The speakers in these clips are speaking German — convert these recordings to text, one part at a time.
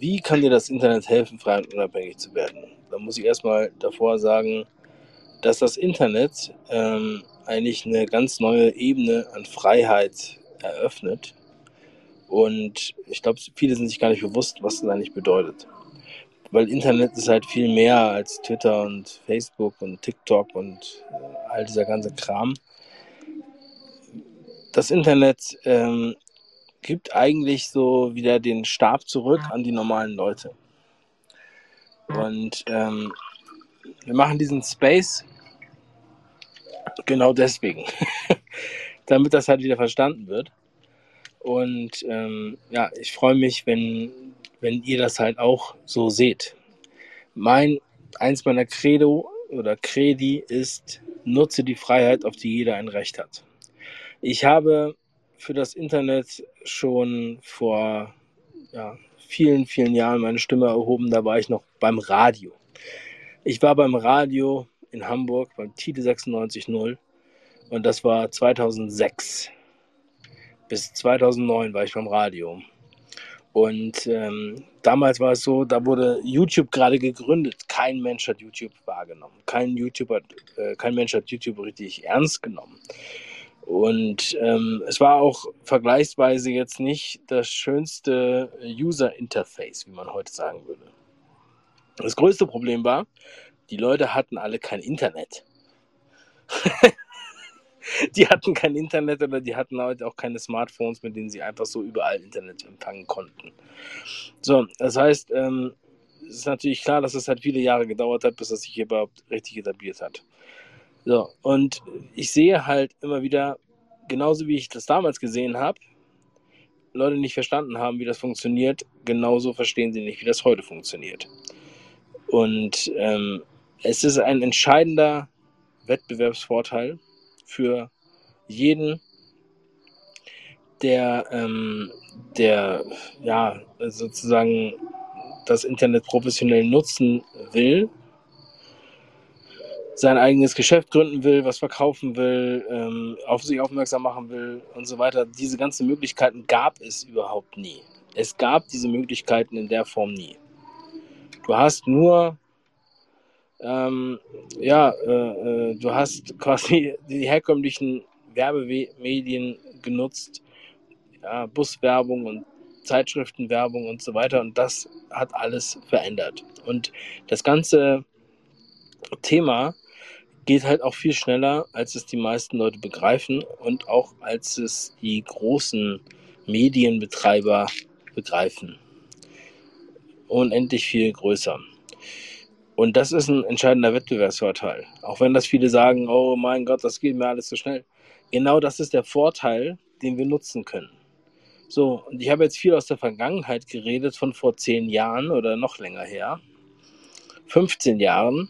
wie kann dir das Internet helfen, frei und unabhängig zu werden? Da muss ich erstmal davor sagen, dass das Internet ähm, eigentlich eine ganz neue Ebene an Freiheit eröffnet. Und ich glaube, viele sind sich gar nicht bewusst, was das eigentlich bedeutet. Weil Internet ist halt viel mehr als Twitter und Facebook und TikTok und äh, all dieser ganze Kram. Das Internet ähm, gibt eigentlich so wieder den Stab zurück an die normalen Leute. Und ähm, wir machen diesen Space genau deswegen, damit das halt wieder verstanden wird. Und ähm, ja, ich freue mich, wenn, wenn ihr das halt auch so seht. Mein, eins meiner Credo oder Credi ist, nutze die Freiheit, auf die jeder ein Recht hat. Ich habe für das Internet schon vor ja, vielen, vielen Jahren meine Stimme erhoben. Da war ich noch beim Radio. Ich war beim Radio in Hamburg beim Tide 96.0 und das war 2006. Bis 2009 war ich beim Radio. Und ähm, damals war es so, da wurde YouTube gerade gegründet. Kein Mensch hat YouTube wahrgenommen. Kein, YouTube äh, kein Mensch hat YouTube richtig ernst genommen. Und ähm, es war auch vergleichsweise jetzt nicht das schönste User Interface, wie man heute sagen würde. Das größte Problem war, die Leute hatten alle kein Internet. die hatten kein Internet oder die hatten halt auch keine Smartphones, mit denen sie einfach so überall Internet empfangen konnten. So, das heißt, ähm, es ist natürlich klar, dass es halt viele Jahre gedauert hat, bis es sich überhaupt richtig etabliert hat. So, und ich sehe halt immer wieder, genauso wie ich das damals gesehen habe, Leute nicht verstanden haben, wie das funktioniert, genauso verstehen sie nicht, wie das heute funktioniert. Und ähm, es ist ein entscheidender Wettbewerbsvorteil für jeden, der, ähm, der ja sozusagen das Internet professionell nutzen will sein eigenes Geschäft gründen will, was verkaufen will, ähm, auf sich aufmerksam machen will und so weiter. Diese ganzen Möglichkeiten gab es überhaupt nie. Es gab diese Möglichkeiten in der Form nie. Du hast nur, ähm, ja, äh, äh, du hast quasi die herkömmlichen Werbemedien genutzt, ja, Buswerbung und Zeitschriftenwerbung und so weiter. Und das hat alles verändert. Und das ganze Thema geht halt auch viel schneller, als es die meisten Leute begreifen und auch als es die großen Medienbetreiber begreifen. Unendlich viel größer. Und das ist ein entscheidender Wettbewerbsvorteil. Auch wenn das viele sagen, oh mein Gott, das geht mir alles so schnell. Genau das ist der Vorteil, den wir nutzen können. So, und ich habe jetzt viel aus der Vergangenheit geredet, von vor zehn Jahren oder noch länger her. 15 Jahren.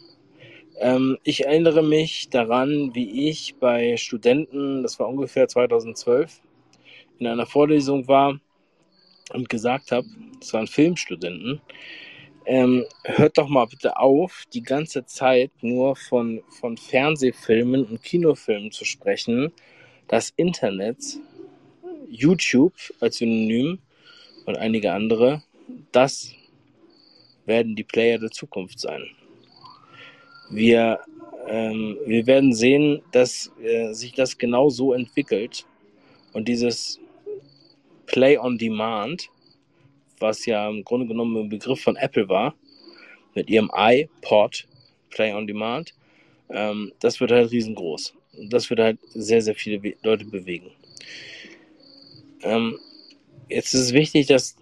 Ähm, ich erinnere mich daran, wie ich bei Studenten, das war ungefähr 2012, in einer Vorlesung war und gesagt habe, das waren Filmstudenten, ähm, hört doch mal bitte auf, die ganze Zeit nur von, von Fernsehfilmen und Kinofilmen zu sprechen. Das Internet, YouTube als Synonym und einige andere, das werden die Player der Zukunft sein. Wir, ähm, wir werden sehen, dass äh, sich das genau so entwickelt und dieses Play on Demand, was ja im Grunde genommen ein Begriff von Apple war, mit ihrem iPod Play on Demand, ähm, das wird halt riesengroß. Das wird halt sehr, sehr viele Leute bewegen. Ähm, jetzt ist es wichtig, dass,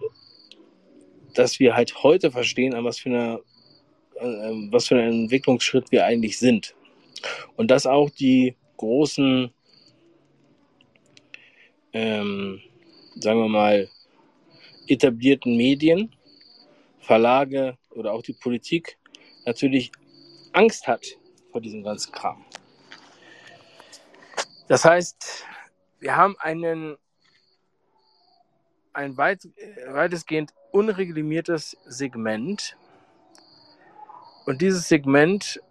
dass wir halt heute verstehen, an was für einer was für ein Entwicklungsschritt wir eigentlich sind. Und dass auch die großen, ähm, sagen wir mal, etablierten Medien, Verlage oder auch die Politik natürlich Angst hat vor diesem ganzen Kram. Das heißt, wir haben einen, ein weit, weitestgehend unreglementiertes Segment und dieses Segment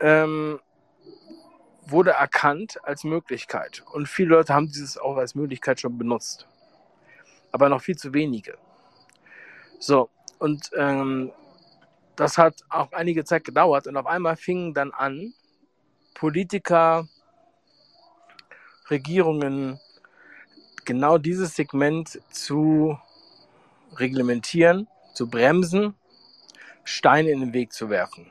ähm, wurde erkannt als Möglichkeit. Und viele Leute haben dieses auch als Möglichkeit schon benutzt. Aber noch viel zu wenige. So, und ähm, das hat auch einige Zeit gedauert und auf einmal fingen dann an, Politiker, Regierungen genau dieses Segment zu reglementieren, zu bremsen, Steine in den Weg zu werfen.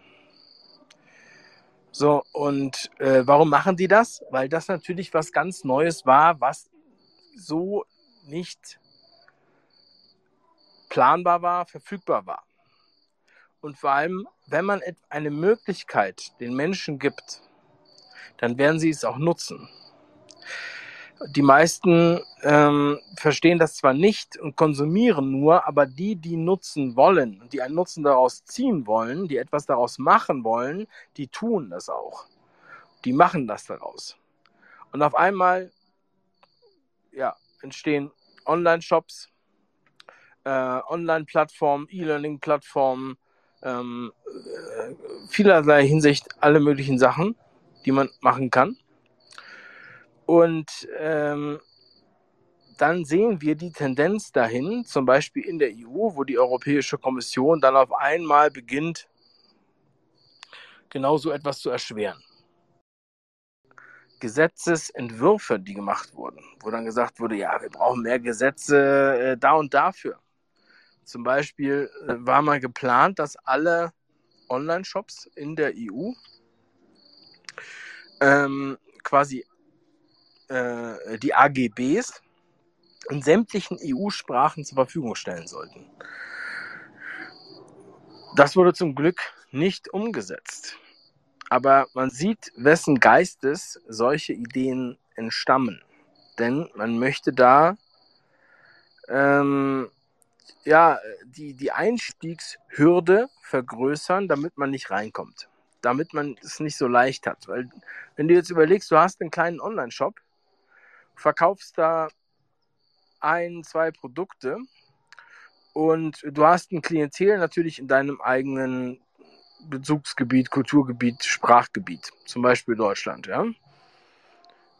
So, und äh, warum machen die das? Weil das natürlich was ganz Neues war, was so nicht planbar war, verfügbar war. Und vor allem, wenn man eine Möglichkeit den Menschen gibt, dann werden sie es auch nutzen. Die meisten ähm, verstehen das zwar nicht und konsumieren nur, aber die, die nutzen wollen und die einen Nutzen daraus ziehen wollen, die etwas daraus machen wollen, die tun das auch. Die machen das daraus. Und auf einmal ja, entstehen Online-Shops, äh, Online-Plattformen, E-Learning-Plattformen, ähm, äh, vielerlei Hinsicht alle möglichen Sachen, die man machen kann. Und ähm, dann sehen wir die Tendenz dahin, zum Beispiel in der EU, wo die Europäische Kommission dann auf einmal beginnt, genau so etwas zu erschweren. Gesetzesentwürfe, die gemacht wurden, wo dann gesagt wurde, ja, wir brauchen mehr Gesetze äh, da und dafür. Zum Beispiel äh, war mal geplant, dass alle Online-Shops in der EU ähm, quasi äh, die AGBs in sämtlichen EU-Sprachen zur Verfügung stellen sollten. Das wurde zum Glück nicht umgesetzt. Aber man sieht, wessen Geistes solche Ideen entstammen. Denn man möchte da ähm, ja, die, die Einstiegshürde vergrößern, damit man nicht reinkommt. Damit man es nicht so leicht hat. Weil, wenn du jetzt überlegst, du hast einen kleinen Online-Shop, verkaufst da ein, zwei Produkte und du hast ein Klientel natürlich in deinem eigenen Bezugsgebiet, Kulturgebiet, Sprachgebiet, zum Beispiel Deutschland, ja.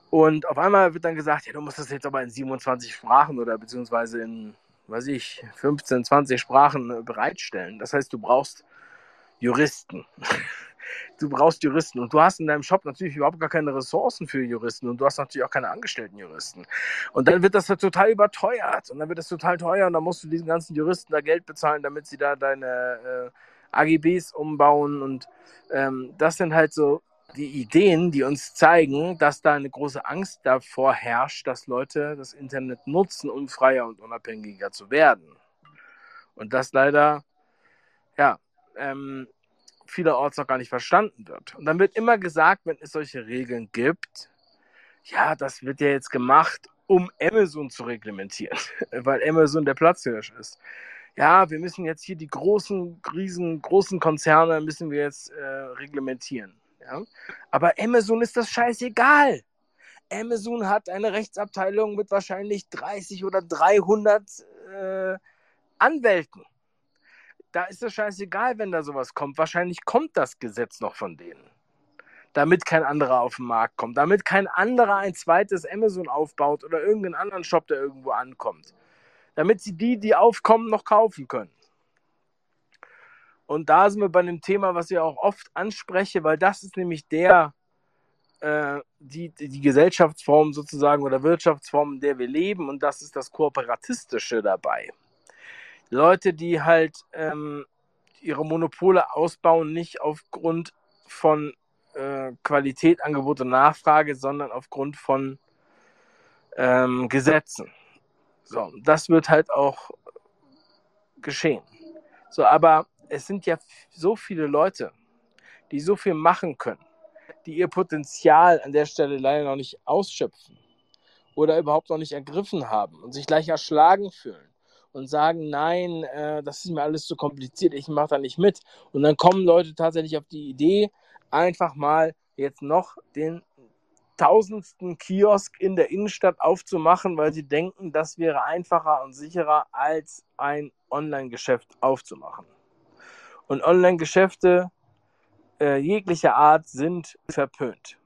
Und auf einmal wird dann gesagt, ja, du musst das jetzt aber in 27 Sprachen oder beziehungsweise in, weiß ich, 15, 20 Sprachen bereitstellen. Das heißt, du brauchst Juristen. Du brauchst Juristen und du hast in deinem Shop natürlich überhaupt gar keine Ressourcen für Juristen und du hast natürlich auch keine angestellten Juristen. Und dann wird das total überteuert und dann wird das total teuer und dann musst du diesen ganzen Juristen da Geld bezahlen, damit sie da deine äh, AGBs umbauen und ähm, das sind halt so die Ideen, die uns zeigen, dass da eine große Angst davor herrscht, dass Leute das Internet nutzen, um freier und unabhängiger zu werden. Und das leider, ja, ähm, vielerorts noch gar nicht verstanden wird. Und dann wird immer gesagt, wenn es solche Regeln gibt, ja, das wird ja jetzt gemacht, um Amazon zu reglementieren, weil Amazon der Platzhirsch ist. Ja, wir müssen jetzt hier die großen, riesen, großen Konzerne müssen wir jetzt äh, reglementieren. Ja? Aber Amazon ist das scheißegal. Amazon hat eine Rechtsabteilung mit wahrscheinlich 30 oder 300 äh, Anwälten da ist es scheißegal, wenn da sowas kommt. Wahrscheinlich kommt das Gesetz noch von denen. Damit kein anderer auf den Markt kommt. Damit kein anderer ein zweites Amazon aufbaut oder irgendeinen anderen Shop, der irgendwo ankommt. Damit sie die, die aufkommen, noch kaufen können. Und da sind wir bei dem Thema, was ich auch oft anspreche, weil das ist nämlich der, äh, die, die Gesellschaftsform sozusagen oder Wirtschaftsform, in der wir leben. Und das ist das Kooperatistische dabei. Leute, die halt ähm, ihre Monopole ausbauen, nicht aufgrund von äh, Qualität, Angebot und Nachfrage, sondern aufgrund von ähm, Gesetzen. So, das wird halt auch geschehen. So, aber es sind ja so viele Leute, die so viel machen können, die ihr Potenzial an der Stelle leider noch nicht ausschöpfen oder überhaupt noch nicht ergriffen haben und sich gleich erschlagen fühlen und sagen, nein, äh, das ist mir alles zu kompliziert, ich mache da nicht mit. Und dann kommen Leute tatsächlich auf die Idee, einfach mal jetzt noch den tausendsten Kiosk in der Innenstadt aufzumachen, weil sie denken, das wäre einfacher und sicherer als ein Online-Geschäft aufzumachen. Und Online-Geschäfte äh, jeglicher Art sind verpönt.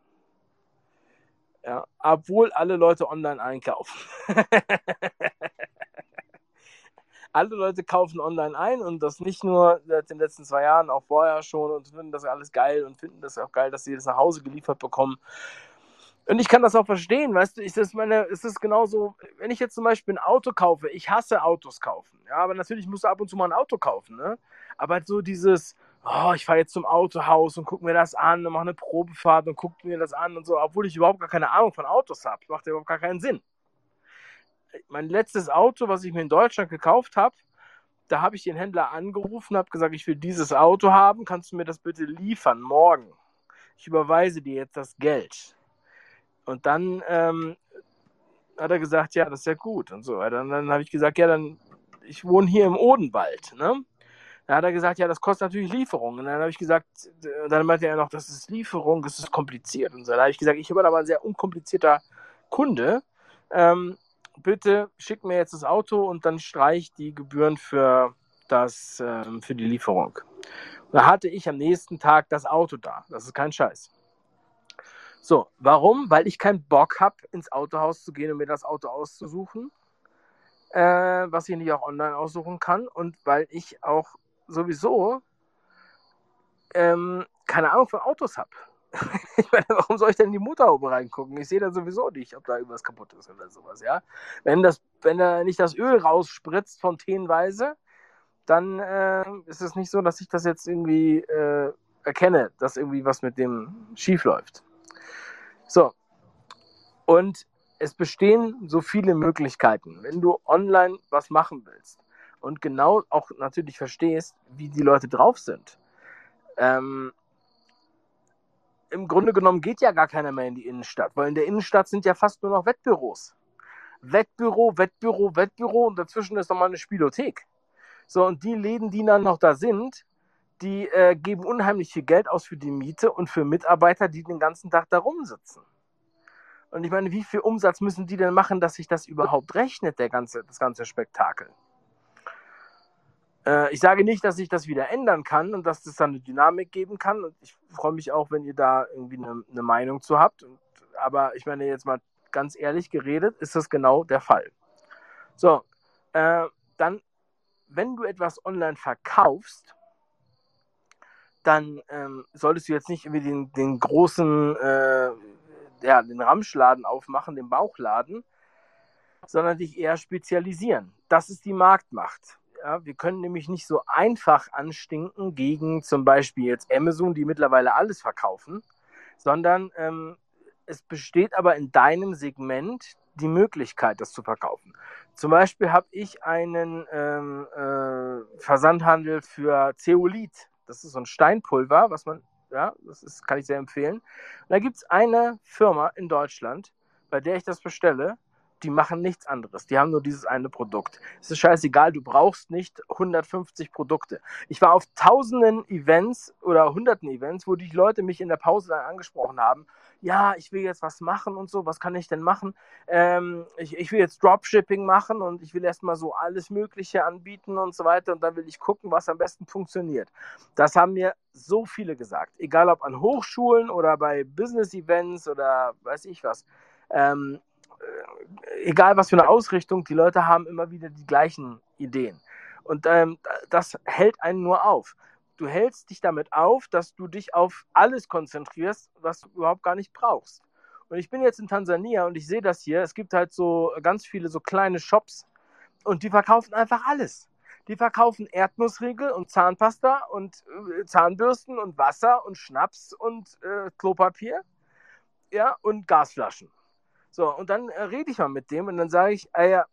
Ja, obwohl alle Leute online einkaufen. alle Leute kaufen online ein und das nicht nur seit den letzten zwei Jahren, auch vorher schon und finden das alles geil und finden das auch geil, dass sie das nach Hause geliefert bekommen. Und ich kann das auch verstehen, weißt du, ich das meine, es ist genauso, wenn ich jetzt zum Beispiel ein Auto kaufe, ich hasse Autos kaufen, ja, aber natürlich musst du ab und zu mal ein Auto kaufen, ne? Aber so dieses, oh, ich fahre jetzt zum Autohaus und gucke mir das an und mache eine Probefahrt und gucke mir das an und so, obwohl ich überhaupt gar keine Ahnung von Autos habe, macht ja überhaupt gar keinen Sinn. Mein letztes Auto, was ich mir in Deutschland gekauft habe, da habe ich den Händler angerufen, habe gesagt, ich will dieses Auto haben, kannst du mir das bitte liefern morgen? Ich überweise dir jetzt das Geld. Und dann ähm, hat er gesagt, ja, das ist ja gut und so weiter. Dann habe ich gesagt, ja, dann, ich wohne hier im Odenwald, ne? Dann hat er gesagt, ja, das kostet natürlich Lieferung. Und dann habe ich gesagt, dann meinte er noch, das ist Lieferung, das ist kompliziert. Und so. Dann habe ich gesagt, ich bin aber ein sehr unkomplizierter Kunde. Ähm, bitte schick mir jetzt das Auto und dann streich die Gebühren für, das, ähm, für die Lieferung. Und da hatte ich am nächsten Tag das Auto da. Das ist kein Scheiß. So, warum? Weil ich keinen Bock habe, ins Autohaus zu gehen und mir das Auto auszusuchen, äh, was ich nicht auch online aussuchen kann und weil ich auch sowieso ähm, keine Ahnung von Autos habe. ich meine, warum soll ich denn in die Motorhaube reingucken? Ich sehe da sowieso nicht, ob da irgendwas kaputt ist oder sowas, ja. Wenn das, wenn da nicht das Öl rausspritzt fontänenweise, dann äh, ist es nicht so, dass ich das jetzt irgendwie äh, erkenne, dass irgendwie was mit dem schief läuft. So. Und es bestehen so viele Möglichkeiten. Wenn du online was machen willst und genau auch natürlich verstehst, wie die Leute drauf sind. Ähm, Im Grunde genommen geht ja gar keiner mehr in die Innenstadt, weil in der Innenstadt sind ja fast nur noch Wettbüros. Wettbüro, Wettbüro, Wettbüro und dazwischen ist nochmal eine Spielothek. So, und die Läden, die dann noch da sind, die äh, geben unheimlich viel Geld aus für die Miete und für Mitarbeiter, die den ganzen Tag da rumsitzen. Und ich meine, wie viel Umsatz müssen die denn machen, dass sich das überhaupt rechnet, der ganze, das ganze Spektakel? Äh, ich sage nicht, dass sich das wieder ändern kann und dass es dann eine Dynamik geben kann. Und ich freue mich auch, wenn ihr da irgendwie eine, eine Meinung zu habt. Und, aber ich meine, jetzt mal ganz ehrlich geredet, ist das genau der Fall. So, äh, dann, wenn du etwas online verkaufst, dann ähm, solltest du jetzt nicht irgendwie den, den großen, äh, ja, den Ramschladen aufmachen, den Bauchladen, sondern dich eher spezialisieren. Das ist die Marktmacht. Ja, wir können nämlich nicht so einfach anstinken gegen zum Beispiel jetzt Amazon, die mittlerweile alles verkaufen, sondern ähm, es besteht aber in deinem Segment die Möglichkeit, das zu verkaufen. Zum Beispiel habe ich einen ähm, äh, Versandhandel für Zeolit. Das ist so ein Steinpulver, was man, ja, das ist, kann ich sehr empfehlen. Und da gibt es eine Firma in Deutschland, bei der ich das bestelle die machen nichts anderes. Die haben nur dieses eine Produkt. Es ist scheißegal, du brauchst nicht 150 Produkte. Ich war auf tausenden Events oder hunderten Events, wo die Leute mich in der Pause dann angesprochen haben. Ja, ich will jetzt was machen und so. Was kann ich denn machen? Ähm, ich, ich will jetzt Dropshipping machen und ich will erstmal so alles Mögliche anbieten und so weiter. Und dann will ich gucken, was am besten funktioniert. Das haben mir so viele gesagt. Egal ob an Hochschulen oder bei Business-Events oder weiß ich was. Ähm, äh, egal was für eine Ausrichtung, die Leute haben immer wieder die gleichen Ideen. Und ähm, das hält einen nur auf. Du hältst dich damit auf, dass du dich auf alles konzentrierst, was du überhaupt gar nicht brauchst. Und ich bin jetzt in Tansania und ich sehe das hier. Es gibt halt so ganz viele so kleine Shops und die verkaufen einfach alles. Die verkaufen Erdnussriegel und Zahnpasta und äh, Zahnbürsten und Wasser und Schnaps und äh, Klopapier. Ja, und Gasflaschen. So, und dann äh, rede ich mal mit dem und dann sage ich, ah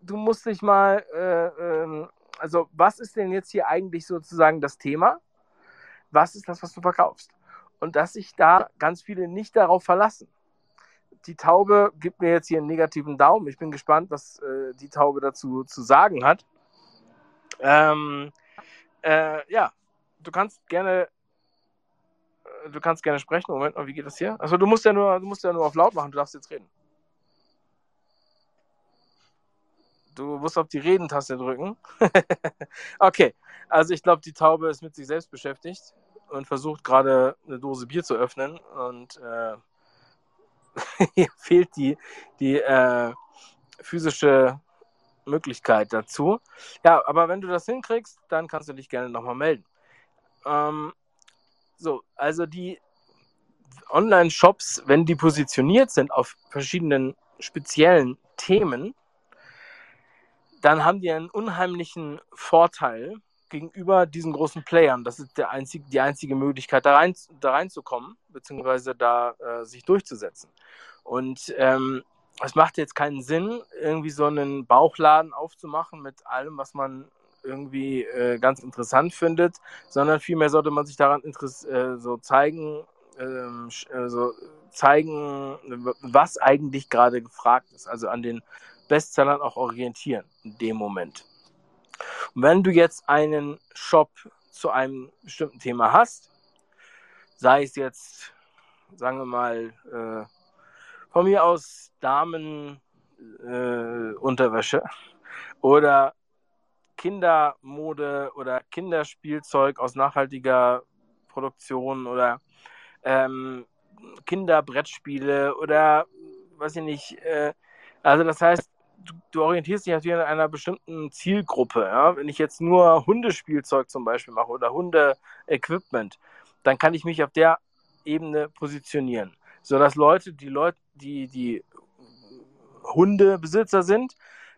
du musst dich mal, äh, äh, also was ist denn jetzt hier eigentlich sozusagen das Thema? Was ist das, was du verkaufst? Und dass sich da ganz viele nicht darauf verlassen. Die Taube gibt mir jetzt hier einen negativen Daumen. Ich bin gespannt, was äh, die Taube dazu zu sagen hat. Ähm, äh, ja, du kannst gerne du kannst gerne sprechen. Moment mal, wie geht das hier? Also du musst ja nur, du musst ja nur auf laut machen, du darfst jetzt reden. Du musst auf die Redentaste drücken. okay, also ich glaube, die Taube ist mit sich selbst beschäftigt und versucht gerade eine Dose Bier zu öffnen und äh, hier fehlt die, die äh, physische Möglichkeit dazu. Ja, aber wenn du das hinkriegst, dann kannst du dich gerne nochmal melden. Ähm, so, also die Online-Shops, wenn die positioniert sind auf verschiedenen speziellen Themen, dann haben die einen unheimlichen Vorteil gegenüber diesen großen Playern. Das ist der einzig, die einzige Möglichkeit, da, rein, da reinzukommen, beziehungsweise da äh, sich durchzusetzen. Und ähm, es macht jetzt keinen Sinn, irgendwie so einen Bauchladen aufzumachen mit allem, was man irgendwie äh, ganz interessant findet, sondern vielmehr sollte man sich daran äh, so zeigen, ähm, äh, so zeigen, was eigentlich gerade gefragt ist. Also an den Bestsellern auch orientieren in dem Moment. Und wenn du jetzt einen Shop zu einem bestimmten Thema hast, sei es jetzt, sagen wir mal, äh, von mir aus Damenunterwäsche äh, oder Kindermode oder Kinderspielzeug aus nachhaltiger Produktion oder ähm, Kinderbrettspiele oder weiß ich nicht. Äh, also das heißt, du, du, orientierst dich natürlich an einer bestimmten Zielgruppe. Ja? Wenn ich jetzt nur Hundespielzeug zum Beispiel mache oder Hunde-Equipment, dann kann ich mich auf der Ebene positionieren, sodass Leute, die Leute, die die Hundebesitzer sind,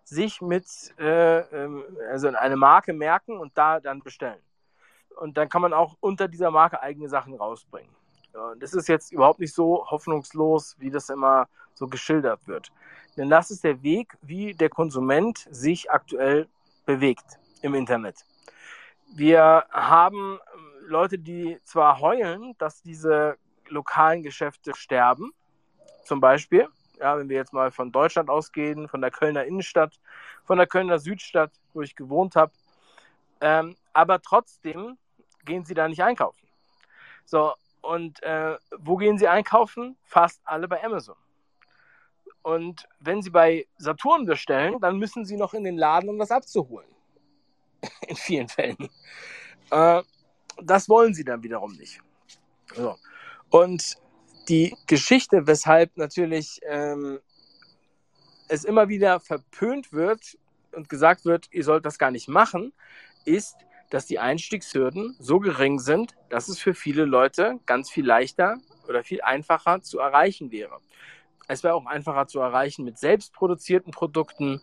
sich mit äh, ähm, also eine Marke merken und da dann bestellen. Und dann kann man auch unter dieser Marke eigene Sachen rausbringen. Und das ist jetzt überhaupt nicht so hoffnungslos, wie das immer so geschildert wird. Denn das ist der Weg, wie der Konsument sich aktuell bewegt im Internet. Wir haben ähm, Leute, die zwar heulen, dass diese lokalen Geschäfte sterben, zum Beispiel, ja, wenn wir jetzt mal von Deutschland ausgehen, von der Kölner Innenstadt, von der Kölner Südstadt, wo ich gewohnt habe, ähm, aber trotzdem gehen sie da nicht einkaufen. So, und äh, wo gehen Sie einkaufen? Fast alle bei Amazon. Und wenn Sie bei Saturn bestellen, dann müssen Sie noch in den Laden, um das abzuholen. in vielen Fällen. Äh, das wollen Sie dann wiederum nicht. So. Und die Geschichte, weshalb natürlich ähm, es immer wieder verpönt wird und gesagt wird, ihr sollt das gar nicht machen, ist, dass die Einstiegshürden so gering sind, dass es für viele Leute ganz viel leichter oder viel einfacher zu erreichen wäre. Es wäre auch einfacher zu erreichen mit selbstproduzierten Produkten.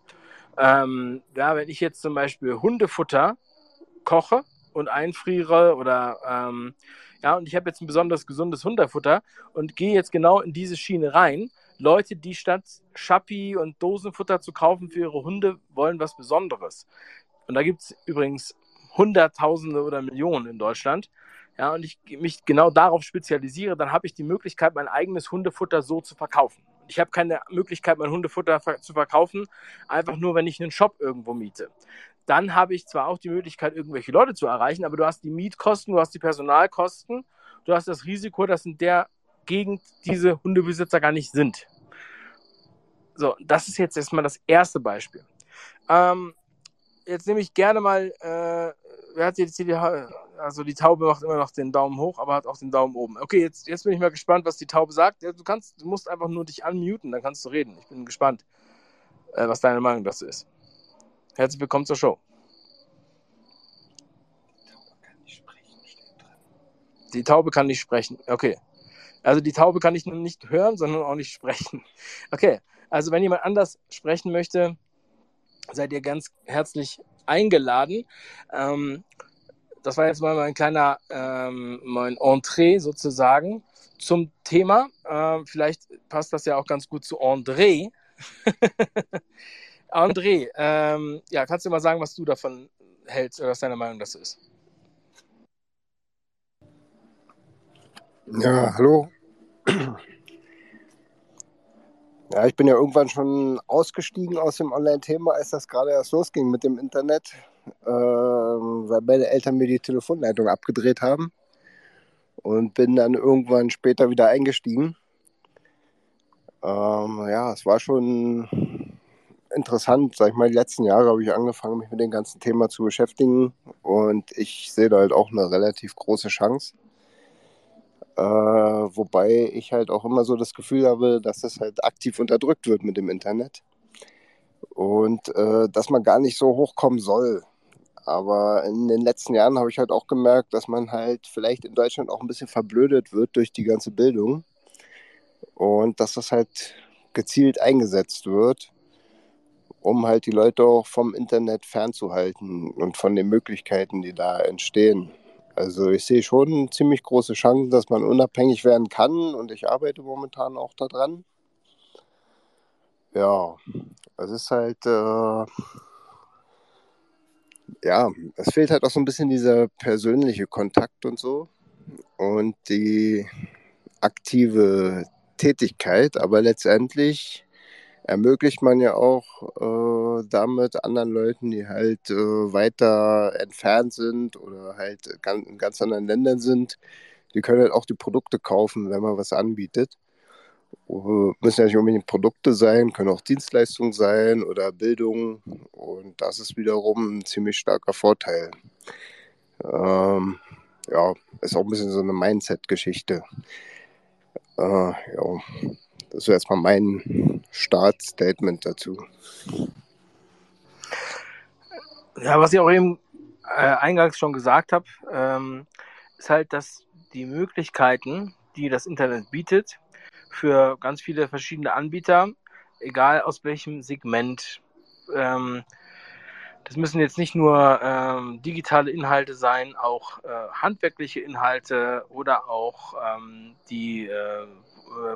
Ähm, ja, wenn ich jetzt zum Beispiel Hundefutter koche und einfriere oder ähm, ja, und ich habe jetzt ein besonders gesundes Hundefutter und gehe jetzt genau in diese Schiene rein. Leute, die statt Schappi und Dosenfutter zu kaufen für ihre Hunde, wollen was Besonderes. Und da gibt es übrigens Hunderttausende oder Millionen in Deutschland, ja, und ich mich genau darauf spezialisiere, dann habe ich die Möglichkeit, mein eigenes Hundefutter so zu verkaufen. Ich habe keine Möglichkeit, mein Hundefutter zu verkaufen, einfach nur, wenn ich einen Shop irgendwo miete. Dann habe ich zwar auch die Möglichkeit, irgendwelche Leute zu erreichen, aber du hast die Mietkosten, du hast die Personalkosten, du hast das Risiko, dass in der Gegend diese Hundebesitzer gar nicht sind. So, das ist jetzt erstmal das erste Beispiel. Ähm, jetzt nehme ich gerne mal äh, wer hat jetzt hier die, also die Taube macht immer noch den Daumen hoch, aber hat auch den Daumen oben. Okay, jetzt, jetzt bin ich mal gespannt, was die Taube sagt. Du kannst, du musst einfach nur dich unmuten, dann kannst du reden. Ich bin gespannt, äh, was deine Meinung dazu ist. Herzlich willkommen zur Show. Die Taube kann nicht sprechen. Okay. Also die Taube kann ich nicht hören, sondern auch nicht sprechen. Okay. Also wenn jemand anders sprechen möchte, seid ihr ganz herzlich eingeladen. Ähm, das war jetzt mal mein kleiner, ähm, mein Entree sozusagen zum Thema. Ähm, vielleicht passt das ja auch ganz gut zu André. André, ähm, ja, kannst du mal sagen, was du davon hältst oder was deine Meinung dazu ist? Ja, hallo. Ja, ich bin ja irgendwann schon ausgestiegen aus dem Online-Thema, als das gerade erst losging mit dem Internet, äh, weil meine Eltern mir die Telefonleitung abgedreht haben und bin dann irgendwann später wieder eingestiegen. Ähm, ja, es war schon interessant. Sag ich mal, die letzten Jahre habe ich angefangen, mich mit dem ganzen Thema zu beschäftigen und ich sehe da halt auch eine relativ große Chance. Äh, wobei ich halt auch immer so das Gefühl habe, dass das halt aktiv unterdrückt wird mit dem Internet. und äh, dass man gar nicht so hochkommen soll. Aber in den letzten Jahren habe ich halt auch gemerkt, dass man halt vielleicht in Deutschland auch ein bisschen verblödet wird durch die ganze Bildung und dass das halt gezielt eingesetzt wird, um halt die Leute auch vom Internet fernzuhalten und von den Möglichkeiten, die da entstehen. Also ich sehe schon ziemlich große Chancen, dass man unabhängig werden kann und ich arbeite momentan auch daran. Ja, es ist halt, äh, ja, es fehlt halt auch so ein bisschen dieser persönliche Kontakt und so und die aktive Tätigkeit, aber letztendlich ermöglicht man ja auch äh, damit anderen Leuten, die halt äh, weiter entfernt sind oder halt in ganz anderen Ländern sind, die können halt auch die Produkte kaufen, wenn man was anbietet. Müssen ja nicht unbedingt Produkte sein, können auch Dienstleistungen sein oder Bildung. Und das ist wiederum ein ziemlich starker Vorteil. Ähm, ja, ist auch ein bisschen so eine Mindset-Geschichte. Äh, ja, das ist erstmal mein Startstatement dazu. Ja, was ich auch eben äh, eingangs schon gesagt habe, ähm, ist halt, dass die Möglichkeiten, die das Internet bietet, für ganz viele verschiedene Anbieter, egal aus welchem Segment, ähm, das müssen jetzt nicht nur ähm, digitale Inhalte sein, auch äh, handwerkliche Inhalte oder auch ähm, die äh, äh,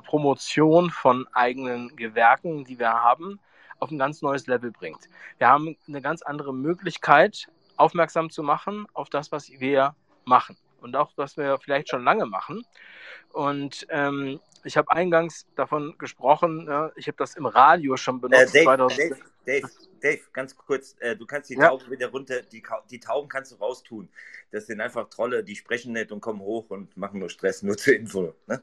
Promotion von eigenen Gewerken, die wir haben, auf ein ganz neues Level bringt. Wir haben eine ganz andere Möglichkeit, aufmerksam zu machen auf das, was wir machen und auch, was wir vielleicht schon lange machen. Und ähm, ich habe eingangs davon gesprochen, ja, ich habe das im Radio schon benutzt. Äh, Dave, Dave, Dave, Dave, ganz kurz, äh, du kannst die ja. Tauben wieder runter, die, die Tauben kannst du raustun. Das sind einfach Trolle, die sprechen nicht und kommen hoch und machen nur Stress, nur zur Info. Ne?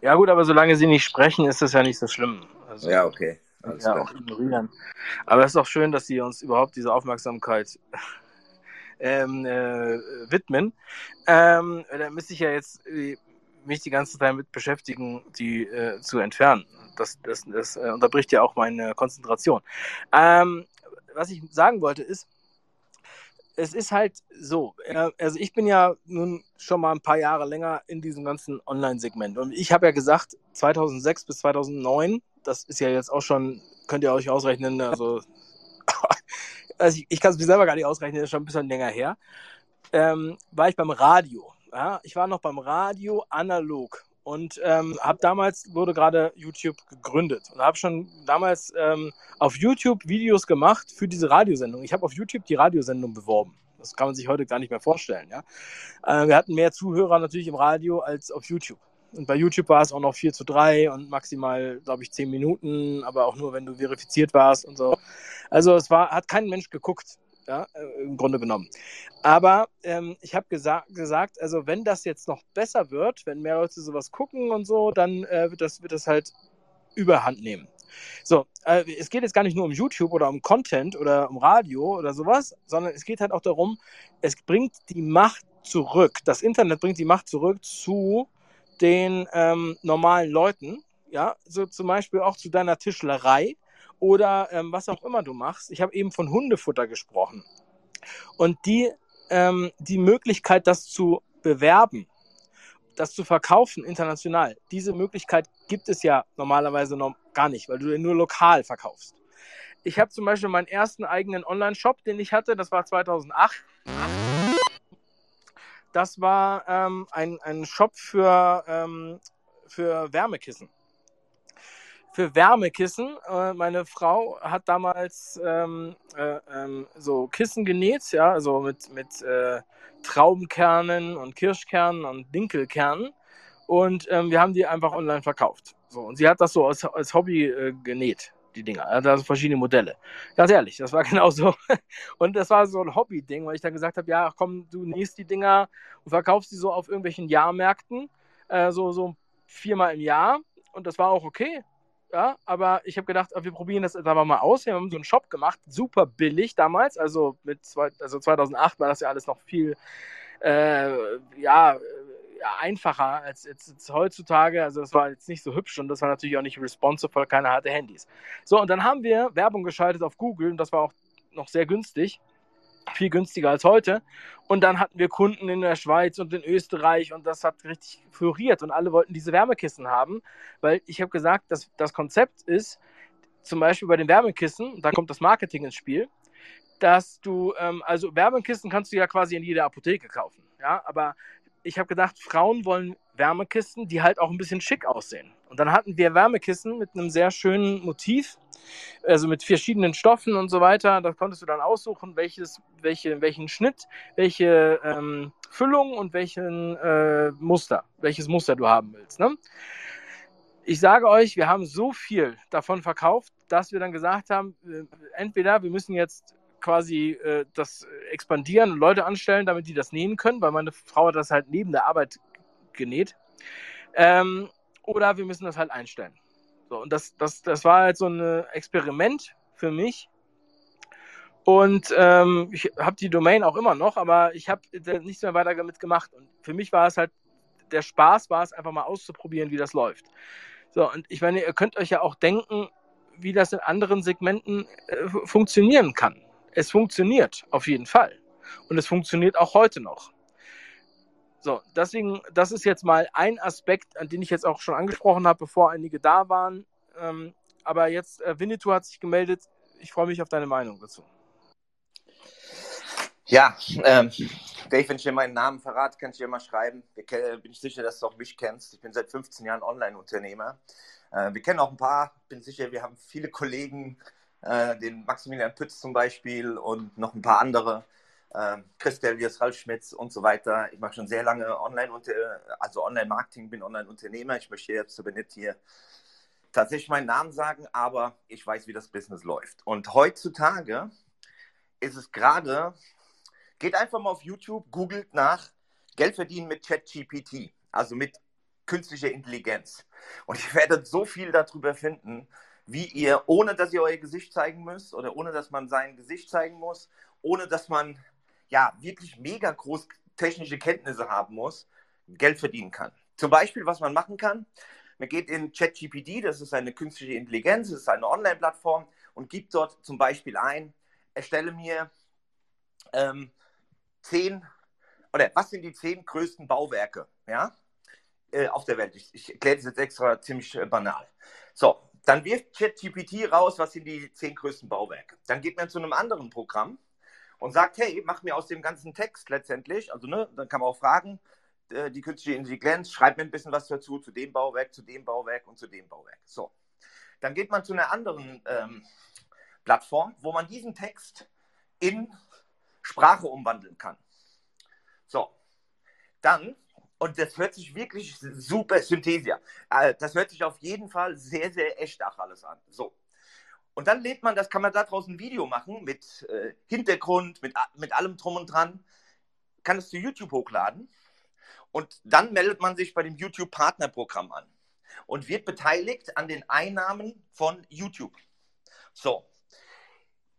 Ja gut, aber solange sie nicht sprechen, ist das ja nicht so schlimm. Also, ja, okay. Alles ja, auch ignorieren. Aber es ist auch schön, dass sie uns überhaupt diese Aufmerksamkeit ähm, äh, widmen. Ähm, da müsste ich ja jetzt äh, mich die ganze Zeit mit beschäftigen, die äh, zu entfernen. Das, das, das äh, unterbricht ja auch meine Konzentration. Ähm, was ich sagen wollte ist, es ist halt so, äh, also ich bin ja nun schon mal ein paar Jahre länger in diesem ganzen Online-Segment und ich habe ja gesagt, 2006 bis 2009, das ist ja jetzt auch schon, könnt ihr euch ausrechnen, also, also ich, ich kann es mir selber gar nicht ausrechnen, ist schon ein bisschen länger her, ähm, war ich beim Radio. Ja? Ich war noch beim Radio analog und ähm, habe damals wurde gerade YouTube gegründet und habe schon damals ähm, auf YouTube Videos gemacht für diese Radiosendung. Ich habe auf YouTube die Radiosendung beworben. Das kann man sich heute gar nicht mehr vorstellen. Ja? Äh, wir hatten mehr Zuhörer natürlich im Radio als auf YouTube. Und bei YouTube war es auch noch 4 zu 3 und maximal, glaube ich, 10 Minuten, aber auch nur, wenn du verifiziert warst und so. Also es war, hat kein Mensch geguckt ja, äh, im Grunde genommen. Aber ähm, ich habe gesa gesagt, also wenn das jetzt noch besser wird, wenn mehr Leute sowas gucken und so, dann äh, wird, das, wird das halt überhand nehmen. So, äh, es geht jetzt gar nicht nur um YouTube oder um Content oder um Radio oder sowas, sondern es geht halt auch darum, es bringt die Macht zurück. Das Internet bringt die Macht zurück zu den ähm, normalen Leuten, ja, so zum Beispiel auch zu deiner Tischlerei oder ähm, was auch immer du machst. Ich habe eben von Hundefutter gesprochen. Und die, ähm, die Möglichkeit, das zu bewerben, das zu verkaufen international, diese Möglichkeit gibt es ja normalerweise noch gar nicht, weil du nur lokal verkaufst. Ich habe zum Beispiel meinen ersten eigenen Online-Shop, den ich hatte, das war 2008. Das war ähm, ein, ein Shop für, ähm, für Wärmekissen für Wärmekissen. Äh, meine Frau hat damals ähm, äh, ähm, so Kissen genäht, ja, also mit, mit äh, Traubenkernen und Kirschkernen und Dinkelkernen. Und ähm, wir haben die einfach online verkauft. So, und sie hat das so als, als Hobby äh, genäht, die Dinger. Er hatte also verschiedene Modelle. Ganz ehrlich, das war genau so. Und das war so ein Hobby-Ding, weil ich dann gesagt habe, ja, komm, du nähst die Dinger und verkaufst die so auf irgendwelchen Jahrmärkten, äh, so, so viermal im Jahr. Und das war auch okay. Ja, aber ich habe gedacht, wir probieren das jetzt aber mal aus. Wir haben so einen Shop gemacht, super billig damals. Also mit zwei, also 2008 war das ja alles noch viel, äh, ja, einfacher als jetzt, jetzt, heutzutage. Also das war jetzt nicht so hübsch und das war natürlich auch nicht responsive, weil keiner hatte Handys. So, und dann haben wir Werbung geschaltet auf Google und das war auch noch sehr günstig. Viel günstiger als heute. Und dann hatten wir Kunden in der Schweiz und in Österreich und das hat richtig floriert und alle wollten diese Wärmekissen haben, weil ich habe gesagt, dass das Konzept ist, zum Beispiel bei den Wärmekissen, da kommt das Marketing ins Spiel, dass du, ähm, also Wärmekissen kannst du ja quasi in jeder Apotheke kaufen, ja, aber ich habe gedacht, Frauen wollen Wärmekissen, die halt auch ein bisschen schick aussehen. Und dann hatten wir Wärmekissen mit einem sehr schönen Motiv, also mit verschiedenen Stoffen und so weiter. Da konntest du dann aussuchen, welches, welche, welchen Schnitt, welche ähm, Füllung und welchen äh, Muster, welches Muster du haben willst. Ne? Ich sage euch, wir haben so viel davon verkauft, dass wir dann gesagt haben, äh, entweder wir müssen jetzt quasi äh, das expandieren und Leute anstellen, damit die das nähen können, weil meine Frau hat das halt neben der Arbeit genäht. Ähm, oder wir müssen das halt einstellen. So, und das, das, das war halt so ein Experiment für mich. Und ähm, ich habe die Domain auch immer noch, aber ich habe nichts mehr weiter damit gemacht. Und für mich war es halt, der Spaß war es einfach mal auszuprobieren, wie das läuft. So, und ich meine, ihr könnt euch ja auch denken, wie das in anderen Segmenten äh, funktionieren kann. Es funktioniert auf jeden Fall. Und es funktioniert auch heute noch. So, deswegen, das ist jetzt mal ein Aspekt, an den ich jetzt auch schon angesprochen habe, bevor einige da waren. Ähm, aber jetzt, äh, Winnetou hat sich gemeldet. Ich freue mich auf deine Meinung dazu. Ja, ähm, Dave, wenn ich dir meinen Namen verrate, kann ich dir mal schreiben. Ich, bin ich sicher, dass du auch mich kennst. Ich bin seit 15 Jahren Online-Unternehmer. Äh, wir kennen auch ein paar, bin sicher, wir haben viele Kollegen, äh, den Maximilian Pütz zum Beispiel und noch ein paar andere, äh, Christelius, Ralf Schmitz und so weiter. Ich mache schon sehr lange Online- also Online-Marketing, bin Online-Unternehmer. Ich möchte jetzt aber nicht hier tatsächlich meinen Namen sagen, aber ich weiß, wie das Business läuft. Und heutzutage ist es gerade, geht einfach mal auf YouTube, googelt nach Geld verdienen mit ChatGPT, also mit künstlicher Intelligenz. Und ihr werdet so viel darüber finden, wie ihr, ohne dass ihr euer Gesicht zeigen müsst oder ohne dass man sein Gesicht zeigen muss, ohne dass man ja wirklich mega groß technische Kenntnisse haben muss, Geld verdienen kann. Zum Beispiel, was man machen kann, man geht in ChatGPT, das ist eine künstliche Intelligenz, das ist eine Online-Plattform und gibt dort zum Beispiel ein, erstelle mir ähm, zehn, oder was sind die zehn größten Bauwerke, ja, äh, auf der Welt. Ich, ich erkläre das jetzt extra ziemlich äh, banal. So, dann wirft ChatGPT raus, was sind die zehn größten Bauwerke. Dann geht man zu einem anderen Programm und sagt, hey, mach mir aus dem ganzen Text letztendlich, also ne, dann kann man auch fragen, äh, die künstliche Intelligenz, schreib mir ein bisschen was dazu, zu dem Bauwerk, zu dem Bauwerk und zu dem Bauwerk. So. Dann geht man zu einer anderen ähm, Plattform, wo man diesen Text in Sprache umwandeln kann. So. Dann und das hört sich wirklich super, Synthesia. Äh, das hört sich auf jeden Fall sehr, sehr echt auch alles an. So. Und dann lädt man, das kann man da draußen ein Video machen mit äh, Hintergrund, mit, mit allem drum und dran, kann es zu YouTube hochladen und dann meldet man sich bei dem YouTube-Partnerprogramm an und wird beteiligt an den Einnahmen von YouTube. So,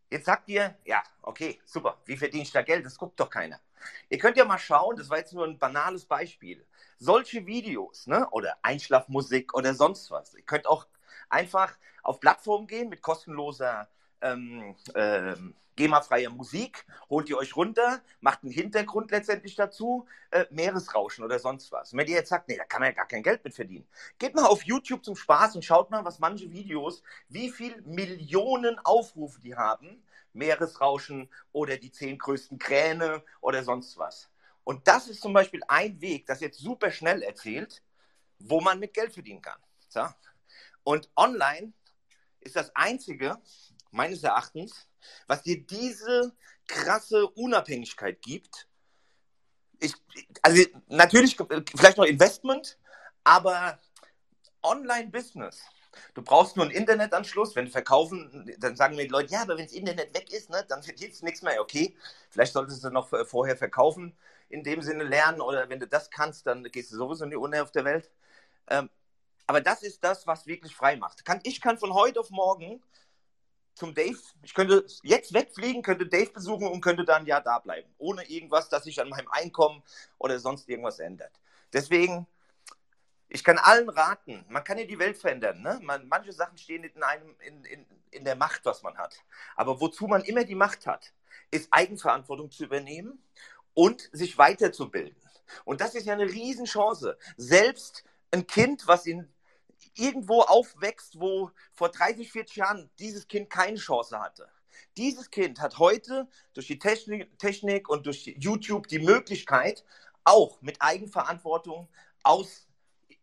jetzt sagt ihr, ja, okay, super, wie verdiene ich da Geld? Das guckt doch keiner. Ihr könnt ja mal schauen, das war jetzt nur ein banales Beispiel. Solche Videos, ne, oder Einschlafmusik oder sonst was. Ihr könnt auch einfach auf Plattformen gehen mit kostenloser ähm, ähm, GEMA-freier Musik, holt ihr euch runter, macht einen Hintergrund letztendlich dazu, äh, Meeresrauschen oder sonst was. Und wenn ihr jetzt sagt, nee, da kann man ja gar kein Geld mit verdienen, geht mal auf YouTube zum Spaß und schaut mal, was manche Videos, wie viel Millionen Aufrufe die haben, Meeresrauschen oder die zehn größten Kräne oder sonst was. Und das ist zum Beispiel ein Weg, das jetzt super schnell erzählt, wo man mit Geld verdienen kann. So. Und online ist das Einzige, meines Erachtens, was dir diese krasse Unabhängigkeit gibt. Ich, also natürlich vielleicht noch Investment, aber Online-Business Du brauchst nur einen Internetanschluss. Wenn du verkaufen, dann sagen mir die Leute, ja, aber wenn das Internet weg ist, ne, dann hilft nichts mehr. Okay, vielleicht solltest du noch vorher verkaufen, in dem Sinne lernen. Oder wenn du das kannst, dann gehst du sowieso in die Uni auf der Welt. Ähm, aber das ist das, was wirklich frei macht. Kann, ich kann von heute auf morgen zum Dave, ich könnte jetzt wegfliegen, könnte Dave besuchen und könnte dann ja da bleiben. Ohne irgendwas, dass sich an meinem Einkommen oder sonst irgendwas ändert. Deswegen, ich kann allen raten, man kann ja die Welt verändern. Ne? Man, manche Sachen stehen in, einem, in, in, in der Macht, was man hat. Aber wozu man immer die Macht hat, ist Eigenverantwortung zu übernehmen und sich weiterzubilden. Und das ist ja eine Riesenchance. Selbst ein Kind, was in irgendwo aufwächst, wo vor 30, 40 Jahren dieses Kind keine Chance hatte. Dieses Kind hat heute durch die Technik und durch YouTube die Möglichkeit, auch mit Eigenverantwortung aus